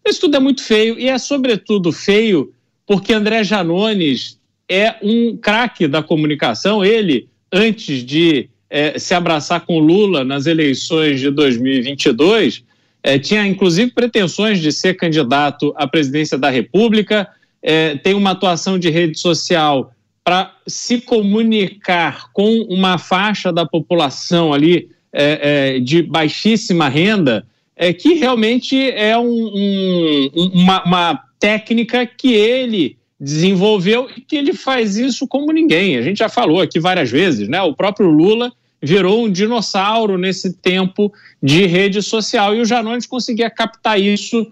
Isso tudo é muito feio, e é sobretudo feio porque André Janones é um craque da comunicação. Ele, antes de é, se abraçar com Lula nas eleições de 2022, é, tinha inclusive pretensões de ser candidato à presidência da República, é, tem uma atuação de rede social para se comunicar com uma faixa da população ali é, é de baixíssima renda, é, que realmente é um, um, uma, uma técnica que ele desenvolveu e que ele faz isso como ninguém. A gente já falou aqui várias vezes, né? O próprio Lula virou um dinossauro nesse tempo de rede social e o Janones conseguia captar isso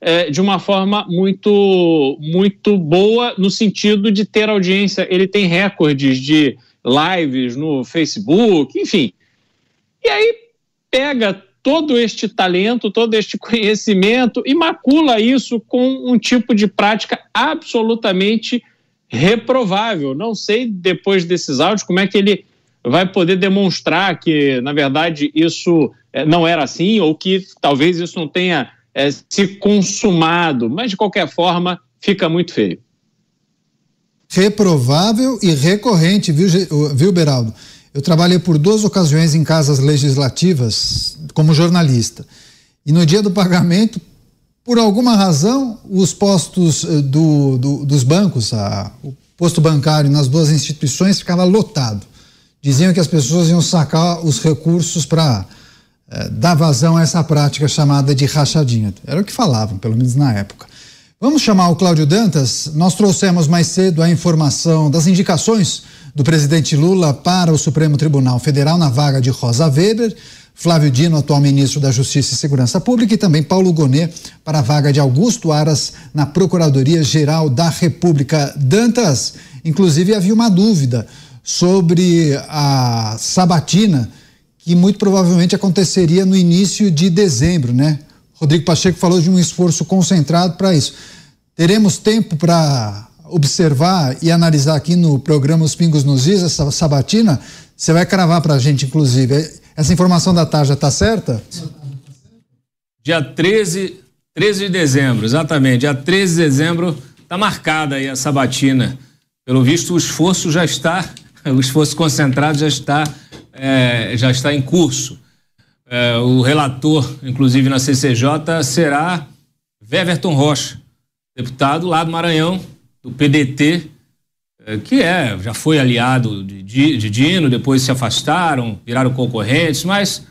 é, de uma forma muito muito boa no sentido de ter audiência. Ele tem recordes de lives no Facebook, enfim. E aí pega todo este talento, todo este conhecimento e macula isso com um tipo de prática absolutamente reprovável. Não sei depois desses áudios como é que ele vai poder demonstrar que, na verdade, isso é, não era assim, ou que talvez isso não tenha é, se consumado, mas de qualquer forma fica muito feio. Reprovável e recorrente, viu, viu Beraldo? Eu trabalhei por duas ocasiões em casas legislativas como jornalista. E no dia do pagamento, por alguma razão, os postos eh, do, do, dos bancos, a, o posto bancário nas duas instituições ficava lotado diziam que as pessoas iam sacar os recursos para é, dar vazão a essa prática chamada de rachadinha. Era o que falavam, pelo menos na época. Vamos chamar o Cláudio Dantas. Nós trouxemos mais cedo a informação das indicações do presidente Lula para o Supremo Tribunal Federal na vaga de Rosa Weber, Flávio Dino, atual ministro da Justiça e Segurança Pública, e também Paulo Gonet para a vaga de Augusto Aras na Procuradoria-Geral da República. Dantas, inclusive havia uma dúvida sobre a sabatina, que muito provavelmente aconteceria no início de dezembro, né? Rodrigo Pacheco falou de um esforço concentrado para isso. Teremos tempo para observar e analisar aqui no programa Os Pingos nos Is, essa sabatina. Você vai cravar para a gente, inclusive. Essa informação da tarja está certa? Dia 13, 13 de dezembro, exatamente. Dia 13 de dezembro está marcada aí a sabatina. Pelo visto, o esforço já está o esforço concentrado já está, é, já está em curso. É, o relator, inclusive na CCJ, será Weverton Rocha, deputado lá do Maranhão, do PDT, é, que é, já foi aliado de, de Dino, depois se afastaram, viraram concorrentes, mas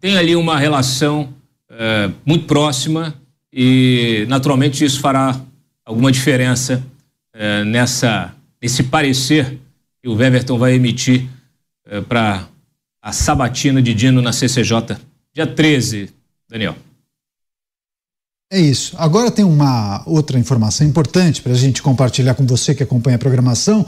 tem ali uma relação é, muito próxima e, naturalmente, isso fará alguma diferença é, nessa, nesse parecer que o Weverton vai emitir é, para a sabatina de Dino na CCJ, dia 13, Daniel. É isso. Agora tem uma outra informação importante para a gente compartilhar com você que acompanha a programação,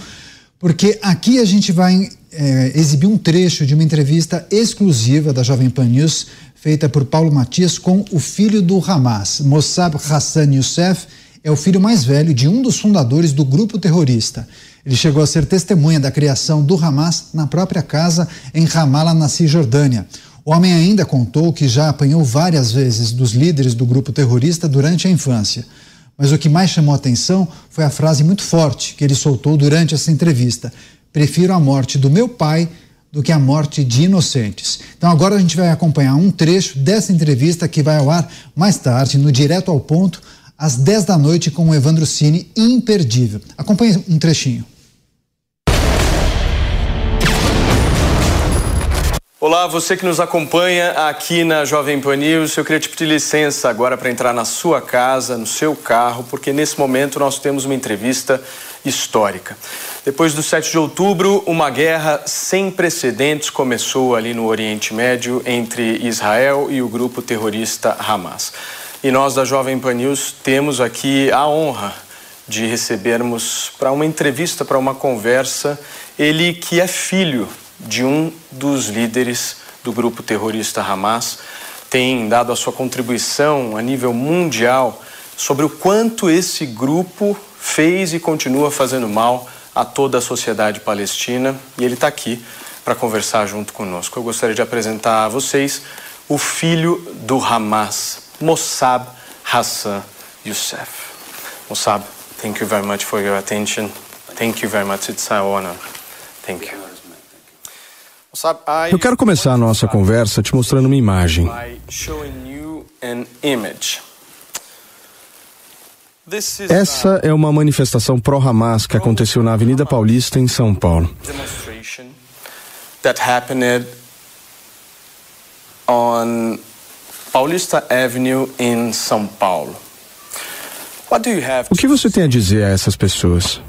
porque aqui a gente vai é, exibir um trecho de uma entrevista exclusiva da Jovem Pan News feita por Paulo Matias com o filho do Hamas, Mossab Hassan Youssef, é o filho mais velho de um dos fundadores do grupo terrorista. Ele chegou a ser testemunha da criação do Hamas na própria casa em Ramallah, na Cisjordânia. O homem ainda contou que já apanhou várias vezes dos líderes do grupo terrorista durante a infância. Mas o que mais chamou atenção foi a frase muito forte que ele soltou durante essa entrevista: Prefiro a morte do meu pai do que a morte de inocentes. Então agora a gente vai acompanhar um trecho dessa entrevista que vai ao ar mais tarde, no Direto ao Ponto, às 10 da noite, com o Evandro Cine, imperdível. Acompanhe um trechinho. Olá, você que nos acompanha aqui na Jovem Pan News, eu queria te pedir licença agora para entrar na sua casa, no seu carro, porque nesse momento nós temos uma entrevista histórica. Depois do 7 de outubro, uma guerra sem precedentes começou ali no Oriente Médio entre Israel e o grupo terrorista Hamas. E nós da Jovem Pan News temos aqui a honra de recebermos para uma entrevista, para uma conversa, ele que é filho de um dos líderes do grupo terrorista Hamas, tem dado a sua contribuição a nível mundial sobre o quanto esse grupo fez e continua fazendo mal a toda a sociedade palestina e ele está aqui para conversar junto conosco. Eu gostaria de apresentar a vocês o filho do Hamas, Mossab Hassan Youssef. Mossab, thank you very much for your attention. Thank you very much. It's an honor. Thank you. Eu quero começar a nossa conversa te mostrando uma imagem. Essa é uma manifestação pró-Hamas que aconteceu na Avenida Paulista, em São Paulo. That happened on Paulista Avenue in São Paulo. O que você tem a dizer a essas pessoas?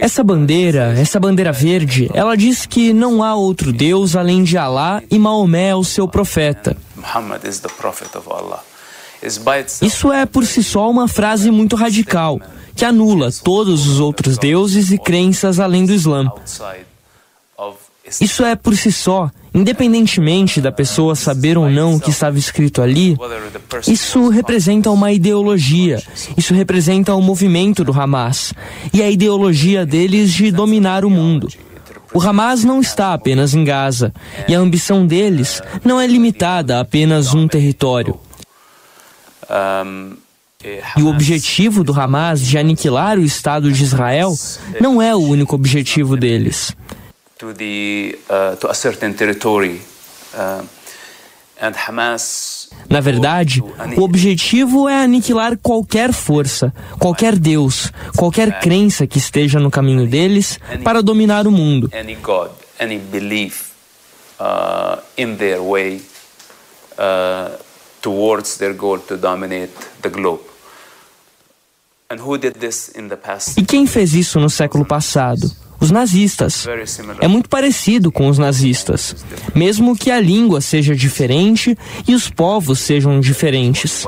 Essa bandeira, essa bandeira verde, ela diz que não há outro Deus além de Alá e Maomé é o seu profeta. Isso é por si só uma frase muito radical, que anula todos os outros deuses e crenças além do Islã. Isso é por si só, independentemente da pessoa saber ou não o que estava escrito ali, isso representa uma ideologia, isso representa o movimento do Hamas. E a ideologia deles de dominar o mundo. O Hamas não está apenas em Gaza. E a ambição deles não é limitada a apenas um território. E o objetivo do Hamas de aniquilar o Estado de Israel não é o único objetivo deles to the uh, to a certain territory uh, and Hamas na verdade, o objetivo é aniquilar qualquer força, qualquer Deus, qualquer crença que esteja no caminho deles para dominar o mundo. Uh, in their way uh, towards their goal to dominate the globe. E quem fez isso no século passado? Os nazistas. É muito parecido com os nazistas, mesmo que a língua seja diferente e os povos sejam diferentes.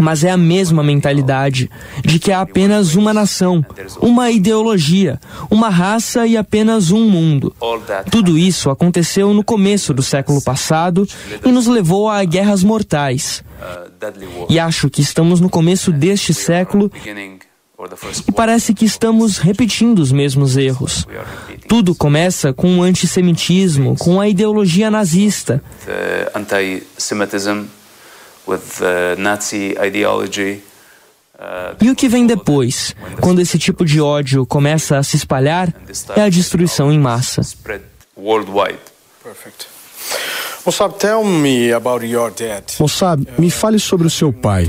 Mas é a mesma mentalidade de que há apenas uma nação, uma ideologia, uma raça e apenas um mundo. Tudo isso aconteceu no começo do século passado e nos levou a guerras mortais. E acho que estamos no começo deste século e parece que estamos repetindo os mesmos erros. Tudo começa com o antissemitismo, com a ideologia nazista. E o que vem depois, quando esse tipo de ódio começa a se espalhar, é a destruição em massa. Mossab, me fale sobre o seu pai.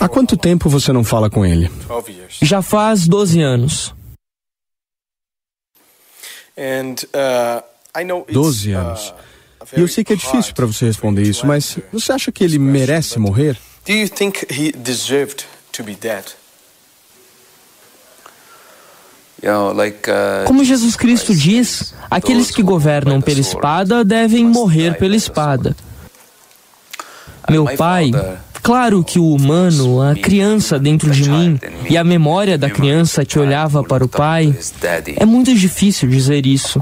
Há quanto tempo você não fala com ele? Já faz 12 anos. And uh, 12 anos. E eu sei que é difícil para você responder isso, mas você acha que ele merece morrer? Do you think he deserved to be dead? Uh, Como Jesus Cristo diz, aqueles que governam pela espada devem morrer pela espada. Meu pai, claro que o humano, a criança dentro de mim e a memória da criança que olhava para o pai, é muito difícil dizer isso.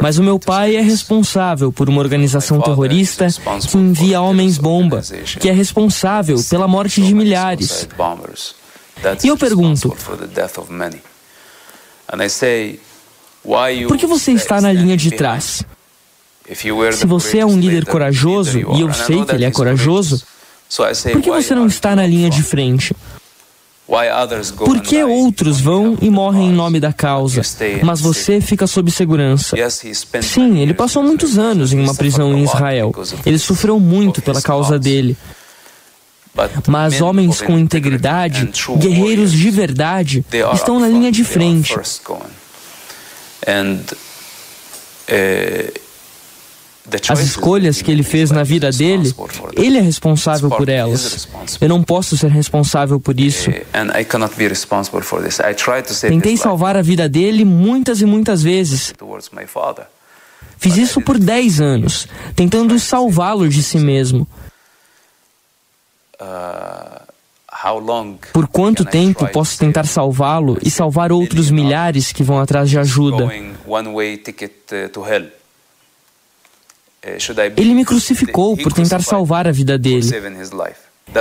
Mas o meu pai é responsável por uma organização terrorista que envia homens-bomba, que é responsável pela morte de milhares. E eu pergunto: por que você está na linha de trás? Se você é um líder corajoso, e eu sei que ele é corajoso, por que você não está na linha de frente? Por que outros vão e morrem em nome da causa, mas você fica sob segurança? Sim, ele passou muitos anos em uma prisão em Israel. Ele sofreu muito pela causa dele. Mas homens com integridade, guerreiros de verdade, estão na linha de frente. As escolhas que ele fez na vida dele, ele é responsável por elas. Eu não posso ser responsável por isso. Tentei salvar a vida dele muitas e muitas vezes. Fiz isso por 10 anos, tentando salvá-lo de si mesmo. Por quanto tempo posso tentar salvá-lo e salvar outros milhares que vão atrás de ajuda? Ele me crucificou por tentar salvar a vida dele.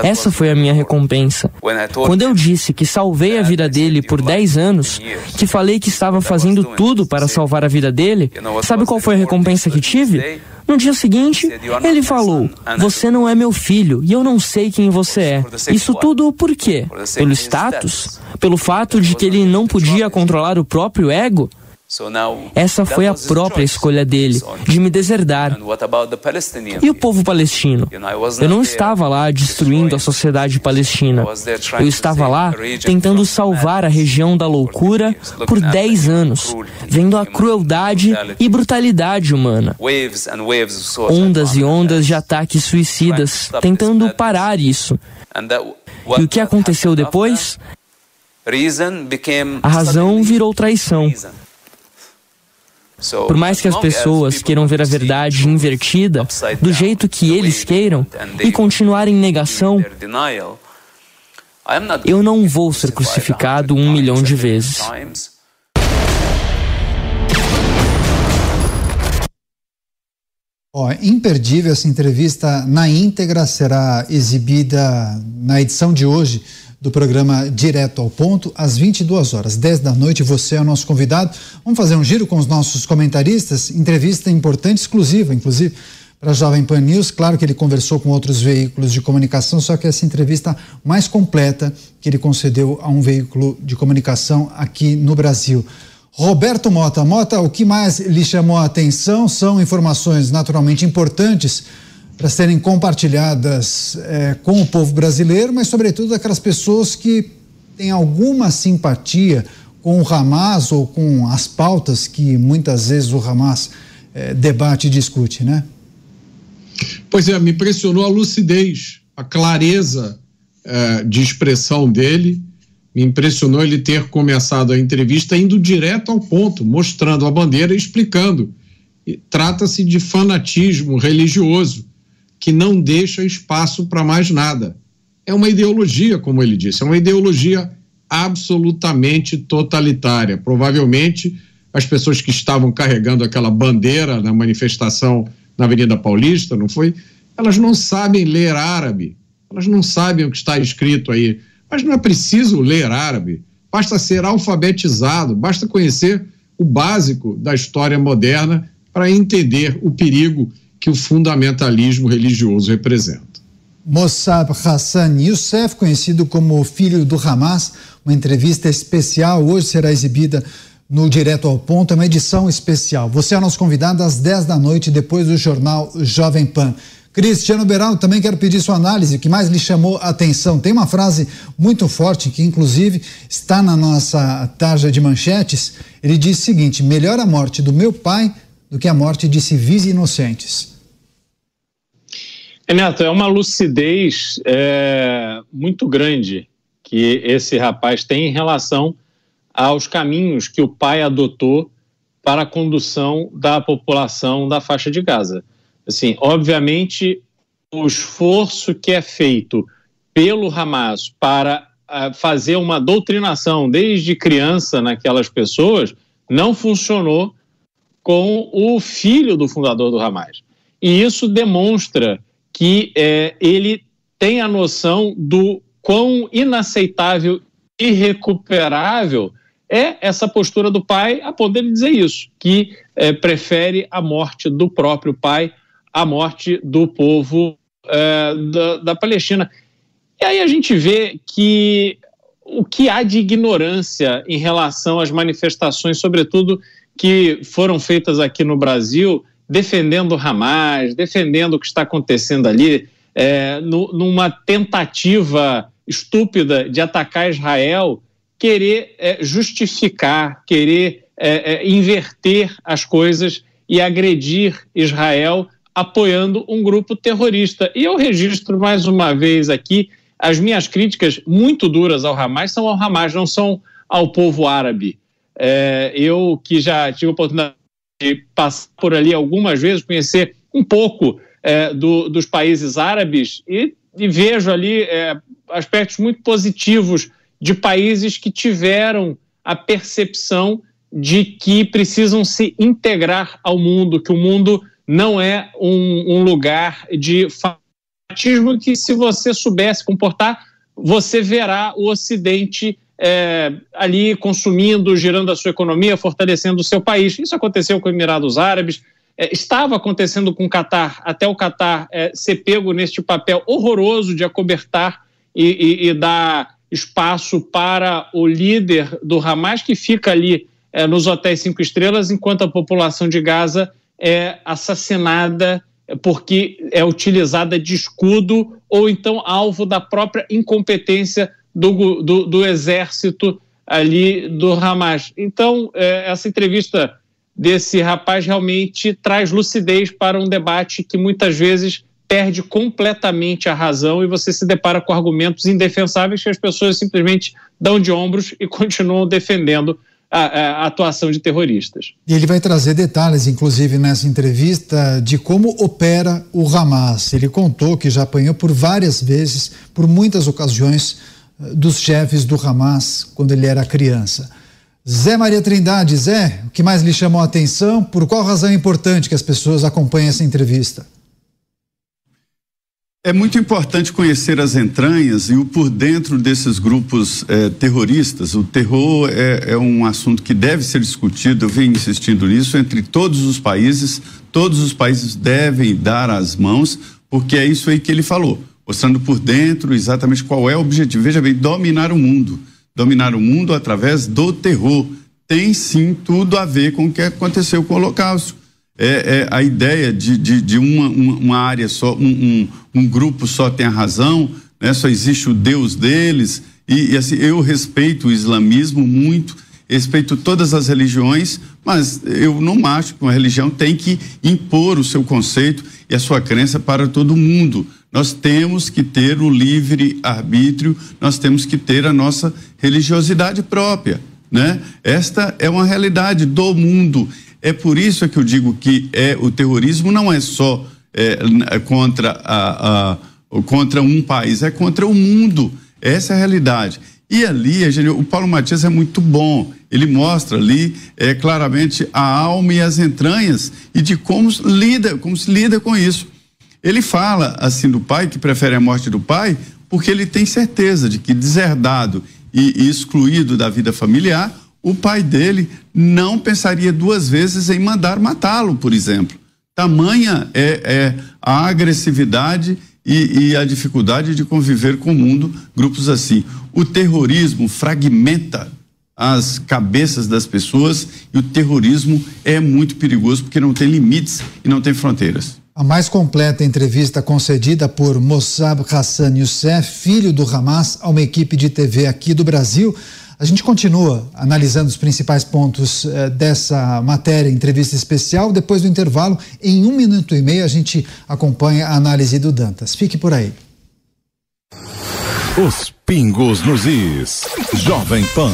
Essa foi a minha recompensa. Quando eu disse que salvei a vida dele por 10 anos, que falei que estava fazendo tudo para salvar a vida dele, sabe qual foi a recompensa que tive? No dia seguinte, ele falou: Você não é meu filho e eu não sei quem você é. Isso tudo por quê? Pelo status? Pelo fato de que ele não podia controlar o próprio ego? Essa foi a própria escolha dele, de me deserdar. E o povo palestino? Eu não estava lá destruindo a sociedade palestina. Eu estava lá tentando salvar a região da loucura por 10 anos, vendo a crueldade e brutalidade humana. Ondas e ondas de ataques suicidas, tentando parar isso. E o que aconteceu depois? A razão virou traição. Por mais que as pessoas queiram ver a verdade invertida, do jeito que eles queiram, e continuar em negação, eu não vou ser crucificado um milhão de vezes. Ó, imperdível essa entrevista na íntegra será exibida na edição de hoje do programa Direto ao Ponto, às 22 horas, 10 da noite. Você é o nosso convidado. Vamos fazer um giro com os nossos comentaristas. Entrevista importante, exclusiva, inclusive, para a Jovem Pan News. Claro que ele conversou com outros veículos de comunicação, só que essa entrevista mais completa que ele concedeu a um veículo de comunicação aqui no Brasil. Roberto Mota. Mota, o que mais lhe chamou a atenção são informações naturalmente importantes para serem compartilhadas é, com o povo brasileiro, mas, sobretudo, aquelas pessoas que têm alguma simpatia com o Hamas ou com as pautas que muitas vezes o Hamas é, debate e discute, né? Pois é, me impressionou a lucidez, a clareza é, de expressão dele. Me impressionou ele ter começado a entrevista indo direto ao ponto, mostrando a bandeira e explicando. Trata-se de fanatismo religioso que não deixa espaço para mais nada. É uma ideologia, como ele disse, é uma ideologia absolutamente totalitária. Provavelmente as pessoas que estavam carregando aquela bandeira na manifestação na Avenida Paulista, não foi? Elas não sabem ler árabe, elas não sabem o que está escrito aí. Mas não é preciso ler árabe, basta ser alfabetizado, basta conhecer o básico da história moderna para entender o perigo que o fundamentalismo religioso representa. Mossab Hassan Youssef, conhecido como filho do Hamas, uma entrevista especial, hoje será exibida no Direto ao Ponto, é uma edição especial. Você é nosso convidado às 10 da noite, depois do jornal Jovem Pan. Cristiano Beraldo, também quero pedir sua análise, o que mais lhe chamou a atenção. Tem uma frase muito forte que, inclusive, está na nossa tarja de manchetes. Ele diz o seguinte: melhor a morte do meu pai do que a morte de civis inocentes. Renato, é uma lucidez é, muito grande que esse rapaz tem em relação aos caminhos que o pai adotou para a condução da população da faixa de Gaza. Assim, obviamente, o esforço que é feito pelo Hamas para uh, fazer uma doutrinação desde criança naquelas pessoas não funcionou com o filho do fundador do Hamas. E isso demonstra que é, ele tem a noção do quão inaceitável, irrecuperável é essa postura do pai a poder dizer isso, que é, prefere a morte do próprio pai à morte do povo é, da, da Palestina. E aí a gente vê que o que há de ignorância em relação às manifestações, sobretudo que foram feitas aqui no Brasil, defendendo Hamas, defendendo o que está acontecendo ali, é, no, numa tentativa estúpida de atacar Israel, querer é, justificar, querer é, é inverter as coisas e agredir Israel apoiando um grupo terrorista. E eu registro mais uma vez aqui as minhas críticas muito duras ao Hamas são ao Hamas, não são ao povo árabe. É, eu que já tive a oportunidade de passar por ali algumas vezes, conhecer um pouco é, do, dos países árabes e, e vejo ali é, aspectos muito positivos de países que tiveram a percepção de que precisam se integrar ao mundo, que o mundo não é um, um lugar de fanatismo que, se você soubesse comportar, você verá o Ocidente é, ali consumindo, girando a sua economia, fortalecendo o seu país. Isso aconteceu com os Emirados Árabes, é, estava acontecendo com o Catar, até o Catar é, ser pego neste papel horroroso de acobertar e, e, e, dar espaço para o líder do Hamas, que fica ali é, nos hotéis cinco estrelas, enquanto a população de Gaza é assassinada porque é utilizada de escudo ou então alvo da própria incompetência do, do, do exército ali do Hamas. Então, é, essa entrevista desse rapaz realmente traz lucidez para um debate que muitas vezes perde completamente a razão e você se depara com argumentos indefensáveis que as pessoas simplesmente dão de ombros e (laughs) continuam defendendo a, a, atuação de terroristas. E ele vai trazer detalhes, inclusive nessa entrevista, de como opera o Hamas. Ele contou que já apanhou por várias vezes, por muitas ocasiões, dos chefes do Hamas quando ele era criança. Zé Maria Trindade, Zé, o que mais lhe chamou a atenção? Por qual razão é importante que as pessoas acompanhem essa entrevista? É muito importante conhecer as entranhas e o por dentro desses grupos eh, terroristas. O terror é, é, um assunto que deve ser discutido, eu venho insistindo nisso, entre todos os países. Todos os países devem dar as mãos, porque é isso aí que ele falou, mostrando por dentro exatamente qual é o objetivo. Veja bem, dominar o mundo. Dominar o mundo através do terror. Tem sim tudo a ver com o que aconteceu com o Holocausto é, é a ideia de, de, de uma, uma, uma, área só, um, um, um, grupo só tem a razão, né? só existe o Deus deles. E, e, assim, eu respeito o islamismo muito, respeito todas as religiões, mas eu não acho que uma religião tem que impor o seu conceito e a sua crença para todo mundo. Nós temos que ter o livre arbítrio, nós temos que ter a nossa religiosidade própria, né? Esta é uma realidade do mundo é por isso que eu digo que é o terrorismo não é só é, é, contra, a, a, contra um país, é contra o mundo. Essa é a realidade. E ali, o Paulo Matias é muito bom. Ele mostra ali é, claramente a alma e as entranhas e de como lida, como se lida com isso. Ele fala assim do pai que prefere a morte do pai porque ele tem certeza de que deserdado e, excluído da vida familiar, o pai dele não pensaria duas vezes em mandar matá-lo, por exemplo. Tamanha é, é a agressividade e, e, a dificuldade de conviver com o mundo, grupos assim. O terrorismo fragmenta as cabeças das pessoas e o terrorismo é muito perigoso porque não tem limites e não tem fronteiras. A mais completa entrevista concedida por Mossab Hassan Youssef, filho do Hamas, a uma equipe de TV aqui do Brasil. A gente continua analisando os principais pontos eh, dessa matéria, entrevista especial. Depois do intervalo, em um minuto e meio, a gente acompanha a análise do Dantas. Fique por aí. Os pingos nos is. Jovem Pan.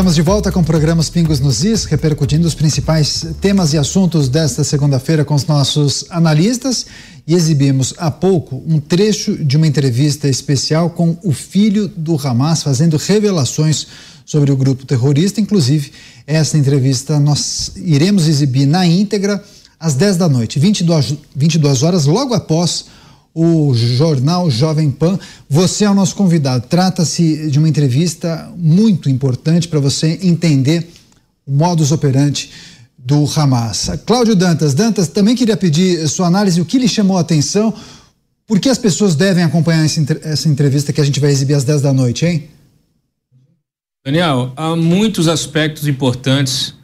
Estamos de volta com programas Pingos nos Is, repercutindo os principais temas e assuntos desta segunda-feira com os nossos analistas e exibimos há pouco um trecho de uma entrevista especial com o filho do Hamas fazendo revelações sobre o grupo terrorista. Inclusive, essa entrevista nós iremos exibir na íntegra às 10 da noite, 22, 22 horas, logo após o jornal Jovem Pan. Você é o nosso convidado. Trata-se de uma entrevista muito importante para você entender o modus operandi do Hamas. Cláudio Dantas, Dantas, também queria pedir sua análise, o que lhe chamou a atenção, por que as pessoas devem acompanhar essa entrevista que a gente vai exibir às 10 da noite, hein? Daniel, há muitos aspectos importantes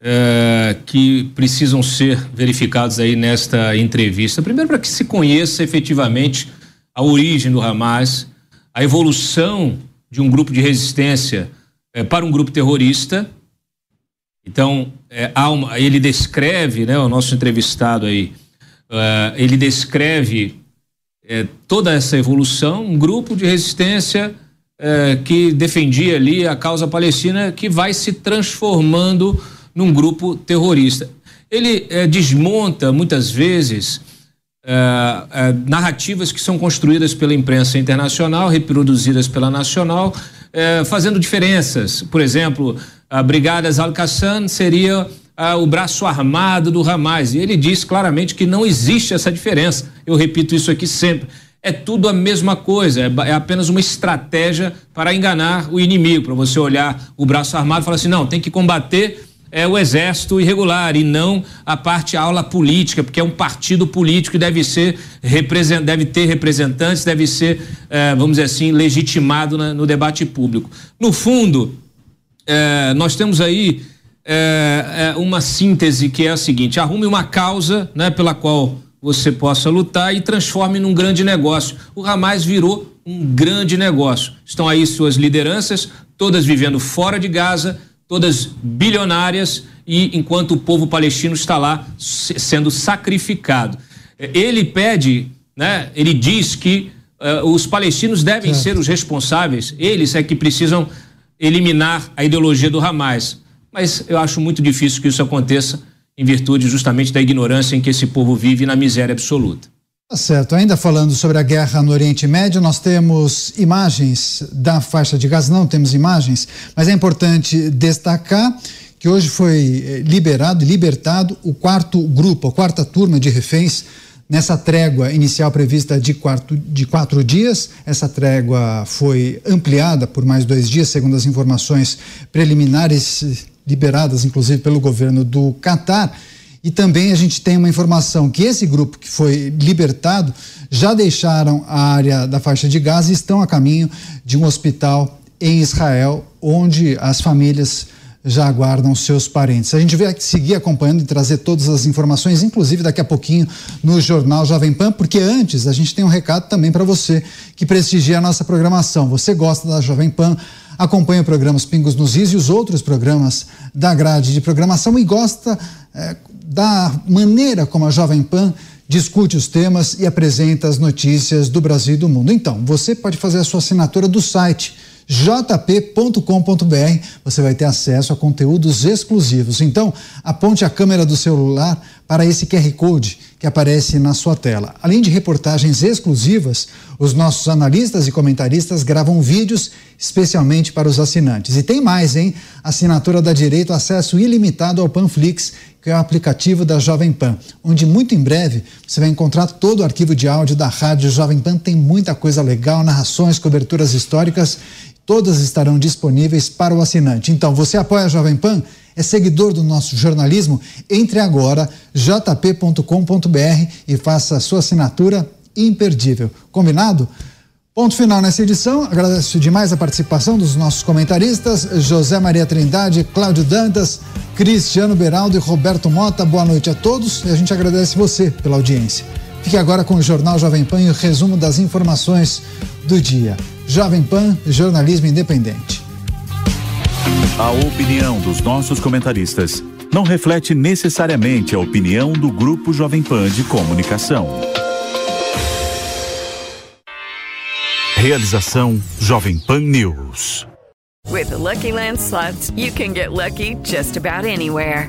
é, que precisam ser verificados aí nesta entrevista. Primeiro, para que se conheça efetivamente a origem do Hamas, a evolução de um grupo de resistência é, para um grupo terrorista. Então, é, uma, ele descreve, né, o nosso entrevistado aí, ele descreve toda essa evolução, um grupo de resistência que defendia ali a causa palestina que vai se transformando num grupo terrorista. Ele é, desmonta muitas vezes é, narrativas que são construídas pela imprensa internacional, reproduzidas pela nacional, fazendo diferenças. Por exemplo, a Brigadas Al-Qassam seria o braço armado do Hamas. E ele diz claramente que não existe essa diferença. Eu repito isso aqui sempre é tudo a mesma coisa, é, é, apenas uma estratégia para enganar o inimigo, para você olhar o braço armado e falar assim: não, tem que combater é o exército irregular e não a parte aula política, porque é um partido político que deve ser deve ter representantes, deve ser, é, vamos dizer assim, legitimado na, no debate público. No fundo, é, nós temos aí é, uma síntese que é a seguinte: arrume uma causa, né, pela qual você possa lutar e transforme num grande negócio. O Hamas virou um grande negócio. Estão aí suas lideranças, todas vivendo fora de Gaza, todas bilionárias, e enquanto o povo palestino está lá sendo sacrificado. Ele pede, né, ele diz que uh, os palestinos devem certo. ser os responsáveis, eles é que precisam eliminar a ideologia do Hamas. Mas eu acho muito difícil que isso aconteça em virtude justamente da ignorância em que esse povo vive na miséria absoluta. Tá certo. Ainda falando sobre a guerra no Oriente Médio, nós temos imagens da faixa de Gaza, não temos imagens, mas é importante destacar que hoje foi eh, liberado, libertado o quarto grupo, a quarta turma de reféns nessa trégua inicial prevista de, quarto, de quatro dias. Essa trégua foi ampliada por mais dois dias, segundo as informações preliminares liberadas, inclusive pelo governo do Catar. E também a gente tem uma informação que esse grupo que foi libertado já deixaram a área da faixa de Gaza e estão a caminho de um hospital em Israel, onde as famílias já aguardam seus parentes. A gente vai seguir acompanhando e trazer todas as informações, inclusive daqui a pouquinho no Jornal Jovem Pan, porque antes a gente tem um recado também para você que prestigia a nossa programação. Você gosta da Jovem Pan, acompanha o programa Os Pingos nos Is e os outros programas da grade de programação e gosta é, da maneira como a Jovem Pan discute os temas e apresenta as notícias do Brasil e do mundo. Então, você pode fazer a sua assinatura do site jp.com.br. Você vai ter acesso a conteúdos exclusivos. Então, aponte a câmera do celular para esse QR Code que aparece na sua tela. Além de reportagens exclusivas, os nossos analistas e comentaristas gravam vídeos especialmente para os assinantes. E tem mais, hein? Assinatura dá direito a acesso ilimitado ao Panflix que é o aplicativo da Jovem Pan, onde muito em breve você vai encontrar todo o arquivo de áudio da Rádio Jovem Pan. Tem muita coisa legal, narrações, coberturas históricas, todas estarão disponíveis para o assinante. Então, você apoia a Jovem Pan? É seguidor do nosso jornalismo? Entre agora, jp.com.br e faça a sua assinatura imperdível. Combinado? Ponto final nessa edição. Agradeço demais a participação dos nossos comentaristas, José Maria Trindade, Cláudio Dantas, Cristiano Beraldo e Roberto Mota. Boa noite a todos e a gente agradece você pela audiência. Fique agora com o Jornal Jovem Pan e o resumo das informações do dia. Jovem Pan, jornalismo independente. A opinião dos nossos comentaristas não reflete necessariamente a opinião do Grupo Jovem Pan de Comunicação. Realização Jovem Pan News. With the Lucky Land slots, you can get lucky just about anywhere.